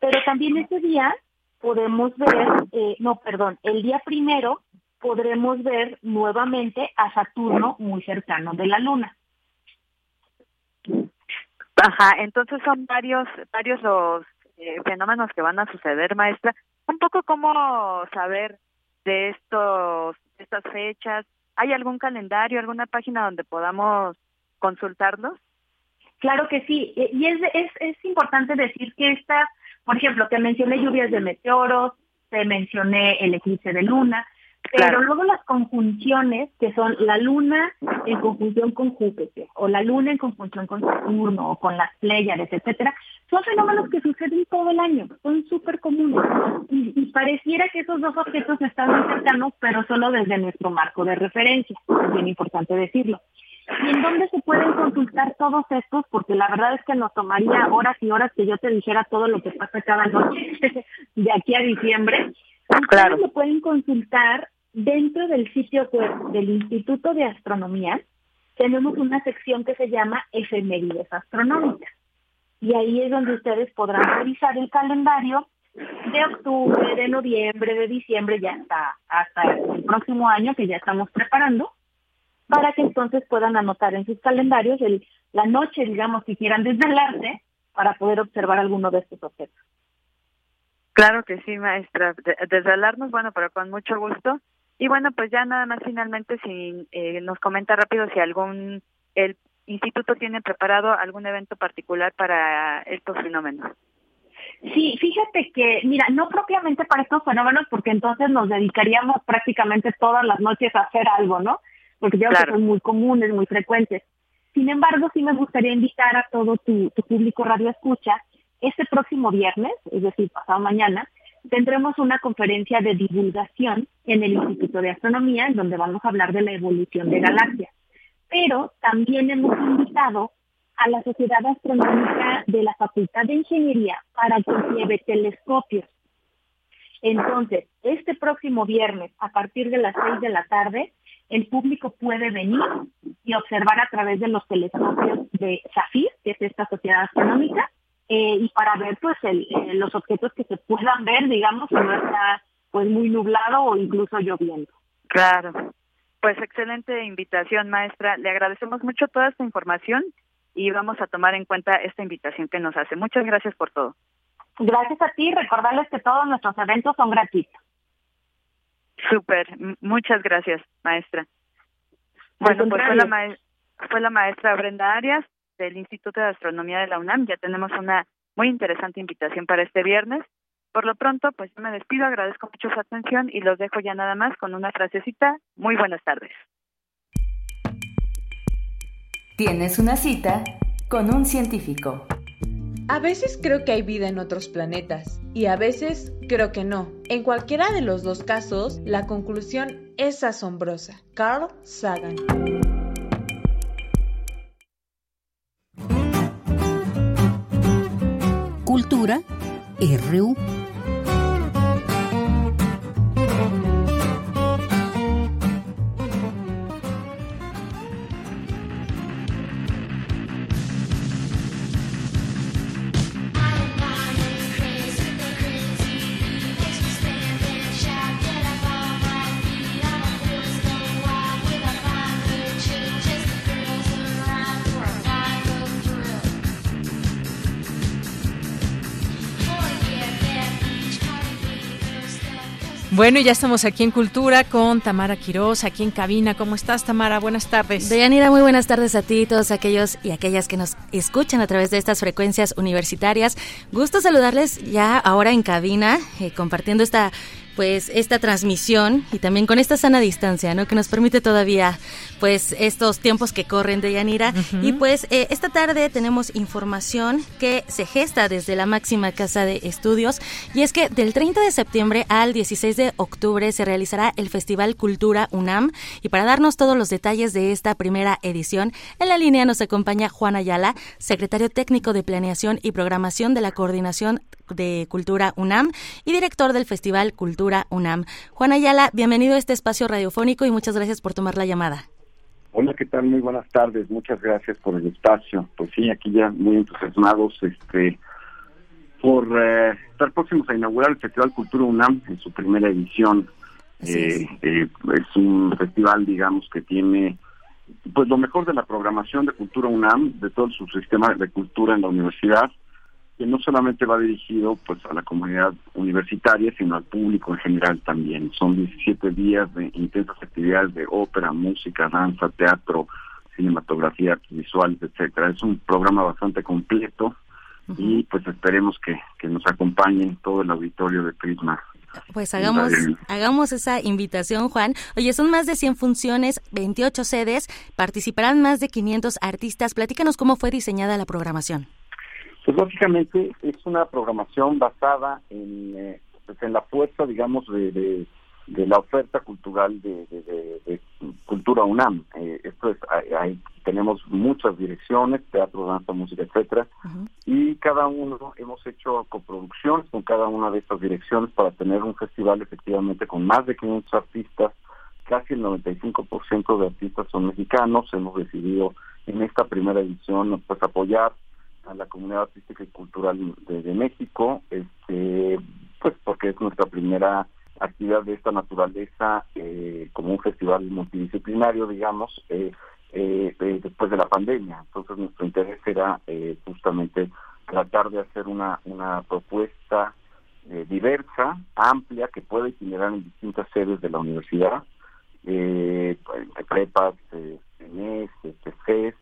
Pero también ese día podemos ver, eh, no, perdón, el día primero podremos ver nuevamente a Saturno muy cercano de la luna. Ajá, entonces son varios, varios los eh, fenómenos que van a suceder, maestra. Un poco cómo saber de estos, estas fechas. ¿Hay algún calendario, alguna página donde podamos consultarlos? Claro que sí, eh, y es, es, es importante decir que estas, por ejemplo, te mencioné lluvias de meteoros, te mencioné el eclipse de luna, pero Claro. luego las conjunciones, que son la luna en conjunción con Júpiter, o la luna en conjunción con Saturno, o con las Pléyades, etcétera, son fenómenos que suceden todo el año, son súper comunes. Y, y pareciera que esos dos objetos están muy cercanos, pero solo desde nuestro marco de referencia, es bien importante decirlo. ¿Y en dónde se pueden consultar todos estos? Porque la verdad es que nos tomaría horas y horas que yo te dijera todo lo que pasa cada noche de aquí a diciembre. Claro. Ustedes lo pueden consultar dentro del sitio web del Instituto de Astronomía. Tenemos una sección que se llama Efemérides Astronómicas. Y ahí es donde ustedes podrán revisar el calendario de octubre, de noviembre, de diciembre, ya hasta, hasta el próximo año que ya estamos preparando para que entonces puedan anotar en sus calendarios el, la noche, digamos, si quieran desvelarse para poder observar alguno de estos objetos. Claro que sí, maestra. Desvelarnos, bueno, pero con mucho gusto. Y bueno, pues ya nada más finalmente si eh, nos comenta rápido si algún el instituto tiene preparado algún evento particular para estos fenómenos. Sí, fíjate que, mira, no propiamente para estos fenómenos, porque entonces nos dedicaríamos prácticamente todas las noches a hacer algo, ¿no? porque ya que son muy comunes, muy frecuentes. Sin embargo, sí me gustaría invitar a todo tu, público radio escucha, este próximo viernes, es decir, pasado mañana, tendremos una conferencia de divulgación en el Instituto de Astronomía, en donde vamos a hablar de la evolución de galaxias. Pero también hemos invitado a la Sociedad Astronómica de la Facultad de Ingeniería para que lleve telescopios. Entonces, este próximo viernes, a partir de las seis de la tarde, el público puede venir y observar a través de los telescopios de SAFIR, que es esta sociedad astronómica, eh, y para ver pues eh, los objetos que se puedan ver, digamos, si no está pues muy nublado o incluso lloviendo. Claro. Pues excelente invitación, maestra. Le agradecemos mucho toda esta información y vamos a tomar en cuenta esta invitación que nos hace. Muchas gracias por todo. Gracias a ti. Recordarles que todos nuestros eventos son gratuitos. Súper, muchas gracias, maestra. Bueno, pues fue la, fue la maestra Brenda Arias del Instituto de Astronomía de la UNAM. Ya tenemos una muy interesante invitación para este viernes. Por lo pronto, pues me despido, agradezco mucho su atención y los dejo ya nada más con una frasecita. Muy buenas tardes. Tienes una cita con un científico. A veces creo que hay vida en otros planetas y a veces creo que no. En cualquiera de los dos casos, la conclusión es asombrosa. Carl Sagan. Cultura RU. Bueno, ya estamos aquí en Cultura con Tamara Quiroz, aquí en cabina. ¿Cómo estás, Tamara? Buenas tardes. Deyanira, muy buenas tardes a ti y todos aquellos y aquellas que nos escuchan a través de estas frecuencias universitarias. Gusto saludarles ya ahora en cabina, eh, compartiendo esta pues esta transmisión y también con esta sana distancia, ¿no? Que nos permite todavía pues estos tiempos que corren de Yanira. Y pues eh, esta tarde tenemos información que se gesta desde la máxima casa de estudios y es que del 30 de septiembre al 16 de octubre se realizará el Festival Cultura UNAM y para darnos todos los detalles de esta primera edición, en la línea nos acompaña Juan Ayala, secretario técnico de Planeación y Programación de la Coordinación de Cultura UNAM y director del Festival Cultura UNAM. Juan Ayala, bienvenido a este espacio radiofónico y muchas gracias por tomar la llamada. Hola, ¿qué tal? Muy buenas tardes. Muchas gracias por el espacio. Pues sí, aquí ya muy entusiasmados este por eh, estar próximos a inaugurar el Festival Cultura UNAM en su primera edición. Eh, eh, es un festival, digamos, que tiene pues lo mejor de la programación de Cultura UNAM, de todo su sistema de cultura en la universidad, que no solamente va dirigido pues a la comunidad universitaria, sino al público en general también. Son 17 días de intensas actividades de ópera, música, danza, teatro, cinematografía, visuales, etcétera. Es un programa bastante completo y pues esperemos que, que nos acompañen todo el auditorio de Prisma pues hagamos, hagamos esa invitación, Juan. Oye, son más de 100 funciones, 28 sedes, participarán más de 500 artistas. Platícanos cómo fue diseñada la programación. Pues básicamente es una programación basada en, eh, pues en la fuerza, digamos, de, de la oferta cultural de, Cultura UNAM. Eh, esto es, hay, tenemos muchas direcciones, teatro, danza, música, etcétera, y cada uno hemos hecho coproducciones con cada una de estas direcciones para tener un festival efectivamente con más de 500 artistas, casi el 95% de artistas son mexicanos, hemos decidido en esta primera edición pues apoyar a la comunidad artística y cultural de, México, este, pues porque es nuestra primera actividad de esta naturaleza eh, como un festival multidisciplinario, digamos, eh, eh, después de la pandemia. Entonces nuestro interés era justamente tratar de hacer una, una propuesta diversa, amplia, que pueda itinerar en distintas sedes de la universidad, prepas, CNES, CES,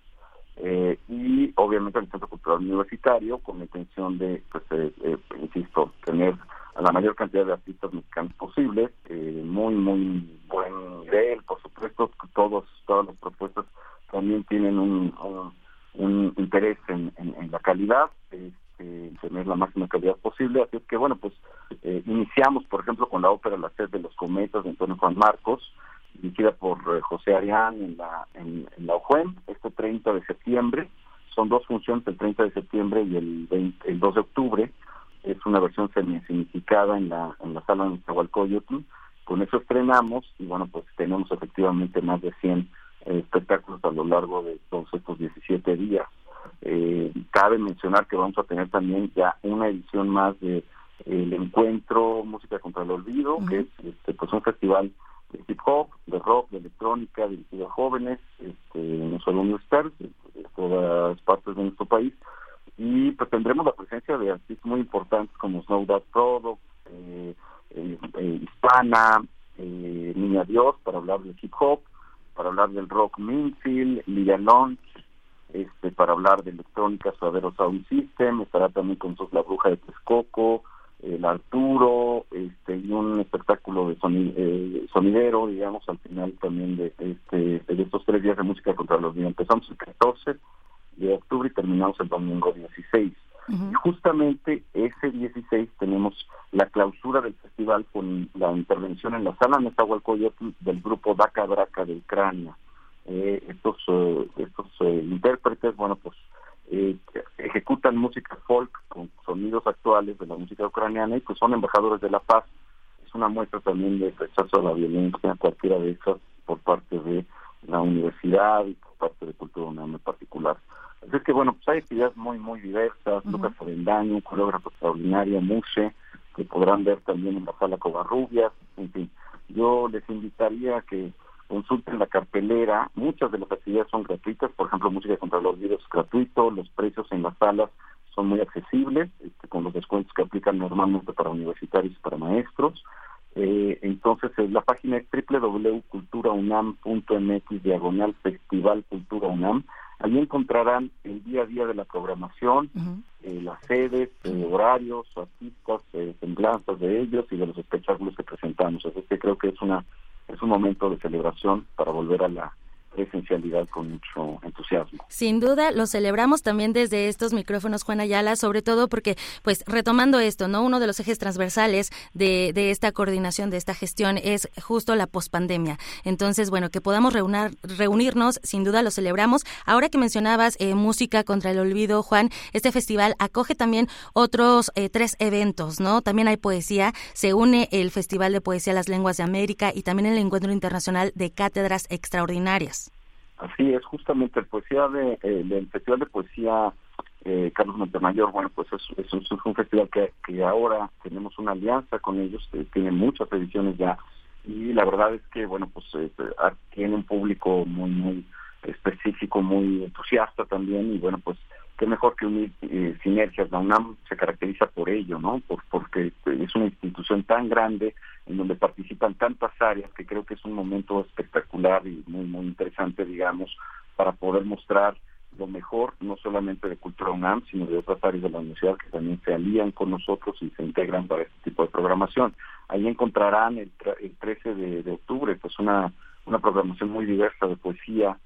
eh, y obviamente el Centro Cultural Universitario con la intención de, pues, eh, eh, insisto, tener a la mayor cantidad de artistas mexicanos posibles, muy, muy buen nivel, por supuesto, todos, todas las propuestas también tienen un, un, interés en, la calidad, este, en tener la máxima calidad posible, así es que bueno, pues iniciamos, por ejemplo, con la ópera La sed de los cometas de Antonio Juan Marcos, dirigida por eh, José Arián en la, en, la OJUEM, este 30 de septiembre. Son dos funciones, el 30 de septiembre y el, el 2 de octubre. Es una versión semi-significada en la, en la sala de Nezahualcóyotl. Con eso estrenamos y bueno, pues tenemos efectivamente más de 100 eh, espectáculos a lo largo de todos estos 17 días. Eh, cabe mencionar que vamos a tener también ya una edición más de el encuentro Música contra el Olvido, que es este, pues un festival de hip hop, de rock, de electrónica, dirigido a jóvenes, este, no solo universitarios, de, todas partes de nuestro país. Y pues tendremos la presencia de artistas muy importantes como Snow Dog Product, eh, eh, eh, Hispana, Niña Dios, para hablar del hip hop, para hablar del rock Minfield, Liga Launch, este, para hablar de electrónica Suadero Sound System, estará también con nosotros la bruja de Texcoco, el Arturo, este, y un espectáculo de eh, sonidero, digamos, al final también de, este, de estos tres días de música contra los niños. Empezamos el 14 de octubre y terminamos el domingo 16. Y justamente ese 16 tenemos la clausura del festival con la intervención en la sala Nezahualcóyotl del grupo Daca Braca de Ucrania. Eh, estos eh, estos intérpretes, bueno, pues eh, ejecutan música folk con sonidos actuales de la música ucraniana y pues son embajadores de la paz. Es una muestra también de rechazo a la violencia, cualquiera de esas, por parte de la universidad y por parte de Cultura UNAM en particular. Así que bueno, pues hay actividades muy, muy diversas, Lucas Avendaño, un coreógrafo extraordinario, Mushe, que podrán ver también en la sala Covarrubias, en fin. Yo les invitaría a que consulten la cartelera. Muchas de las actividades son gratuitas, por ejemplo, música contra los virus gratuito, los precios en las salas son muy accesibles, este, con los descuentos que aplican normalmente para universitarios y para maestros. Eh, entonces, la página es www.culturaunam.mx diagonal Festival Cultura UNAM. Allí encontrarán el día a día de la programación, eh, las sedes, eh, horarios, artistas, semblanzas de ellos y de los espectáculos que presentamos. Así que creo que es una es un momento de celebración para volver a la presencialidad con mucho entusiasmo. Sin duda, lo celebramos también desde estos micrófonos, Juan Ayala, sobre todo porque, pues, retomando esto, ¿no? Uno de los ejes transversales de, de esta coordinación, de esta gestión, es justo la pospandemia. Entonces, bueno, que podamos reunir, reunirnos, sin duda lo celebramos. Ahora que mencionabas eh, música contra el olvido, Juan, este festival acoge también otros eh, tres eventos, ¿no? También hay poesía, se une el Festival de Poesía Las Lenguas de América y también el Encuentro Internacional de Cátedras Extraordinarias. Así es, justamente el poesía de, eh, el Festival de Poesía eh, Carlos Montemayor, bueno, pues es, un festival que, que, ahora tenemos una alianza con ellos, que tiene muchas ediciones ya, y la verdad es que, bueno, pues eh, tiene un público muy, muy específico, muy entusiasta también, y bueno, pues qué mejor que unir eh, sinergias. La UNAM se caracteriza por ello, ¿no? Por, porque es una institución tan grande en donde participan tantas áreas que creo que es un momento espectacular y muy, muy interesante, digamos, para poder mostrar lo mejor, no solamente de Cultura UNAM, sino de otras áreas de la universidad que también se alían con nosotros y se integran para este tipo de programación. Ahí encontrarán el, el 13 de, de octubre, pues una, una programación muy diversa de poesía,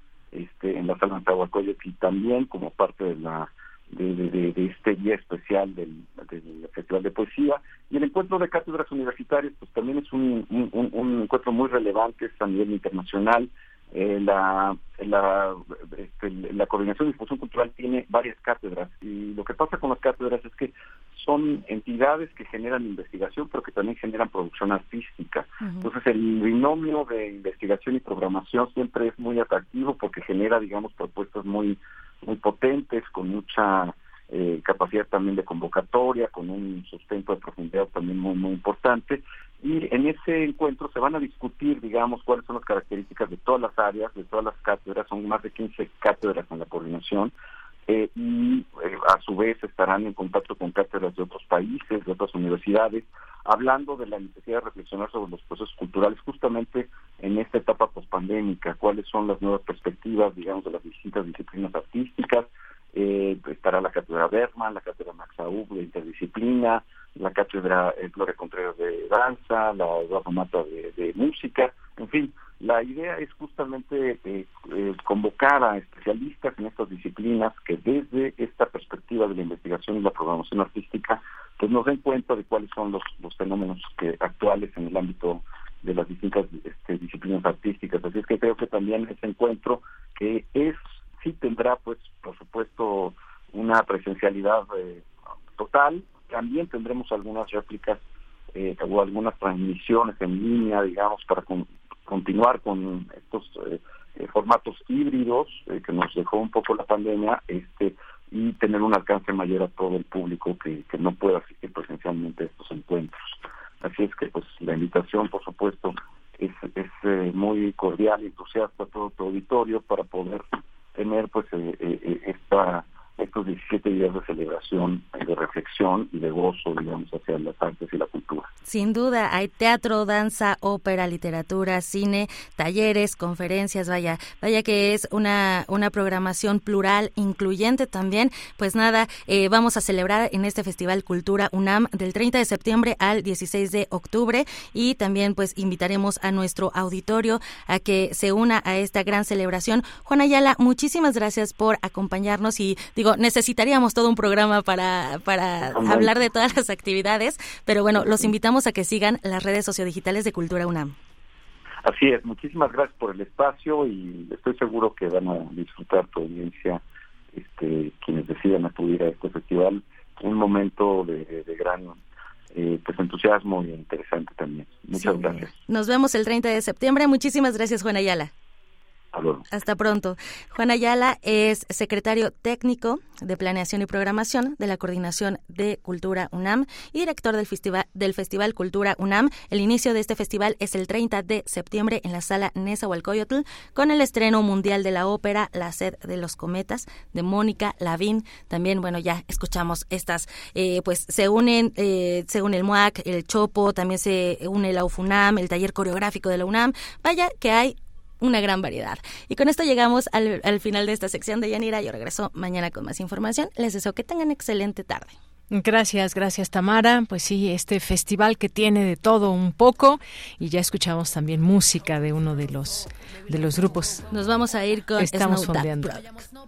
este, en la sala de y también como parte de la de, este día especial del, Festival de Poesía. Y el encuentro de cátedras universitarias, pues también es un, encuentro muy relevante a nivel internacional. Eh, la, la, este, la coordinación de difusión cultural tiene varias cátedras y lo que pasa con las cátedras es que son entidades que generan investigación pero que también generan producción artística. Entonces el binomio de investigación y programación siempre es muy atractivo porque genera, digamos, propuestas muy, muy potentes, con mucha eh, capacidad también de convocatoria, con un sustento de profundidad también muy, muy importante. Y en ese encuentro se van a discutir, digamos, cuáles son las características de todas las áreas, de todas las cátedras, son más de 15 cátedras en la coordinación, eh, y eh, a su vez estarán en contacto con cátedras de otros países, de otras universidades, hablando de la necesidad de reflexionar sobre los procesos culturales justamente en esta etapa pospandémica, cuáles son las nuevas perspectivas, digamos, de las distintas disciplinas artísticas, eh, estará la cátedra Berman, la cátedra Max de interdisciplina, la cátedra eh, Gloria Contreras de danza, la Eduardo Mata de, música, en fin, la idea es justamente eh, eh, convocar a especialistas en estas disciplinas que desde esta perspectiva de la investigación y la programación artística pues nos den cuenta de cuáles son los, los fenómenos que actuales en el ámbito de las distintas este, disciplinas artísticas. Así es que creo que también ese encuentro que es sí tendrá, pues, por supuesto, una presencialidad eh, total. También tendremos algunas réplicas eh, o algunas transmisiones en línea, digamos, para continuar con estos eh, formatos híbridos que nos dejó un poco la pandemia, este y tener un alcance mayor a todo el público que, que no pueda asistir presencialmente a estos encuentros. Así es que, pues, la invitación, por supuesto, es, es muy cordial y entusiasta a todo tu auditorio para poder tener pues eh, eh, eh, esta estos 17 días de celebración, de reflexión y de gozo, digamos, hacia las artes y la cultura. Sin duda, hay teatro, danza, ópera, literatura, cine, talleres, conferencias, vaya, vaya que es una, una programación plural, incluyente también. Pues nada, eh, vamos a celebrar en este Festival Cultura UNAM del 30 de septiembre al 16 de octubre y también pues invitaremos a nuestro auditorio a que se una a esta gran celebración. Juan Ayala, muchísimas gracias por acompañarnos y digo, necesitaríamos todo un programa para, para hablar de todas las actividades, pero bueno, los invitamos a que sigan las redes sociodigitales de Cultura UNAM. Así es, muchísimas gracias por el espacio y estoy seguro que van a disfrutar tu audiencia, este, quienes decidan acudir a este festival, un momento de, gran eh, pues entusiasmo y interesante también. Muchas gracias. Nos vemos el 30 de septiembre. Muchísimas gracias, Juan Ayala. Hasta pronto. Juan Ayala es secretario técnico de Planeación y Programación de la Coordinación de Cultura UNAM y director del Festival, del Festival Cultura UNAM. El inicio de este festival es el 30 de septiembre en la sala Nezahualcóyotl con el estreno mundial de la ópera La sed de los cometas de Mónica Lavín. También, bueno, ya escuchamos estas, eh, pues se unen, eh, se el MUAC, el Chopo, también se une la UFUNAM, el taller coreográfico de la UNAM. Vaya que hay una gran variedad. Y con esto llegamos al, al final de esta sección de Yanira. Yo regreso mañana con más información. Les deseo que tengan excelente tarde. Gracias, gracias Tamara. Pues sí, este festival que tiene de todo un poco y ya escuchamos también música de uno de los de los grupos. Nos vamos a ir con Estamos fondeando.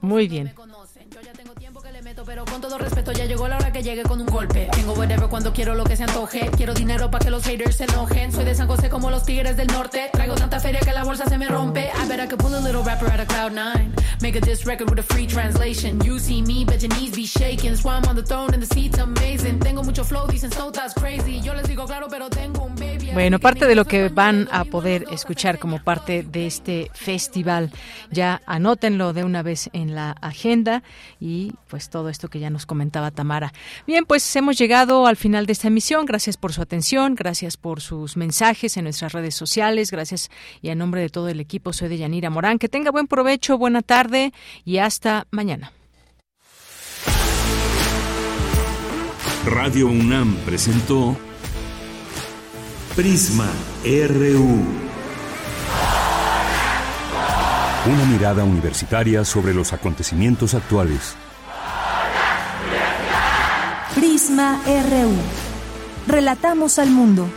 Muy bien pero con todo respeto ya llegó la hora que llegue con un golpe. Tengo whatever cuando quiero lo que se antoje. Quiero dinero para que los haters se enojen. Soy de San José como los tigres del norte. Traigo tanta feria que la bolsa se me rompe. I bet I could pull a little rapper out of cloud nine. Make a diss record with a free translation. You see me, but your knees be shaking. Swam on the throne and the seat's amazing. Tengo mucho flow, dicen so that's crazy. Yo les digo claro, pero tengo un baby. Bueno, parte de lo que van a poder escuchar como parte de este festival, ya anótenlo de una vez en la agenda y pues todo esto que ya nos comentaba Tamara. Bien, pues hemos llegado al final de esta emisión. Gracias por su atención, gracias por sus mensajes en nuestras redes sociales, gracias y a nombre de todo el equipo soy de Yanira Morán. Que tenga buen provecho, buena tarde y hasta mañana. Radio UNAM presentó Prisma RU. Una mirada universitaria sobre los acontecimientos actuales. Relatamos al mundo.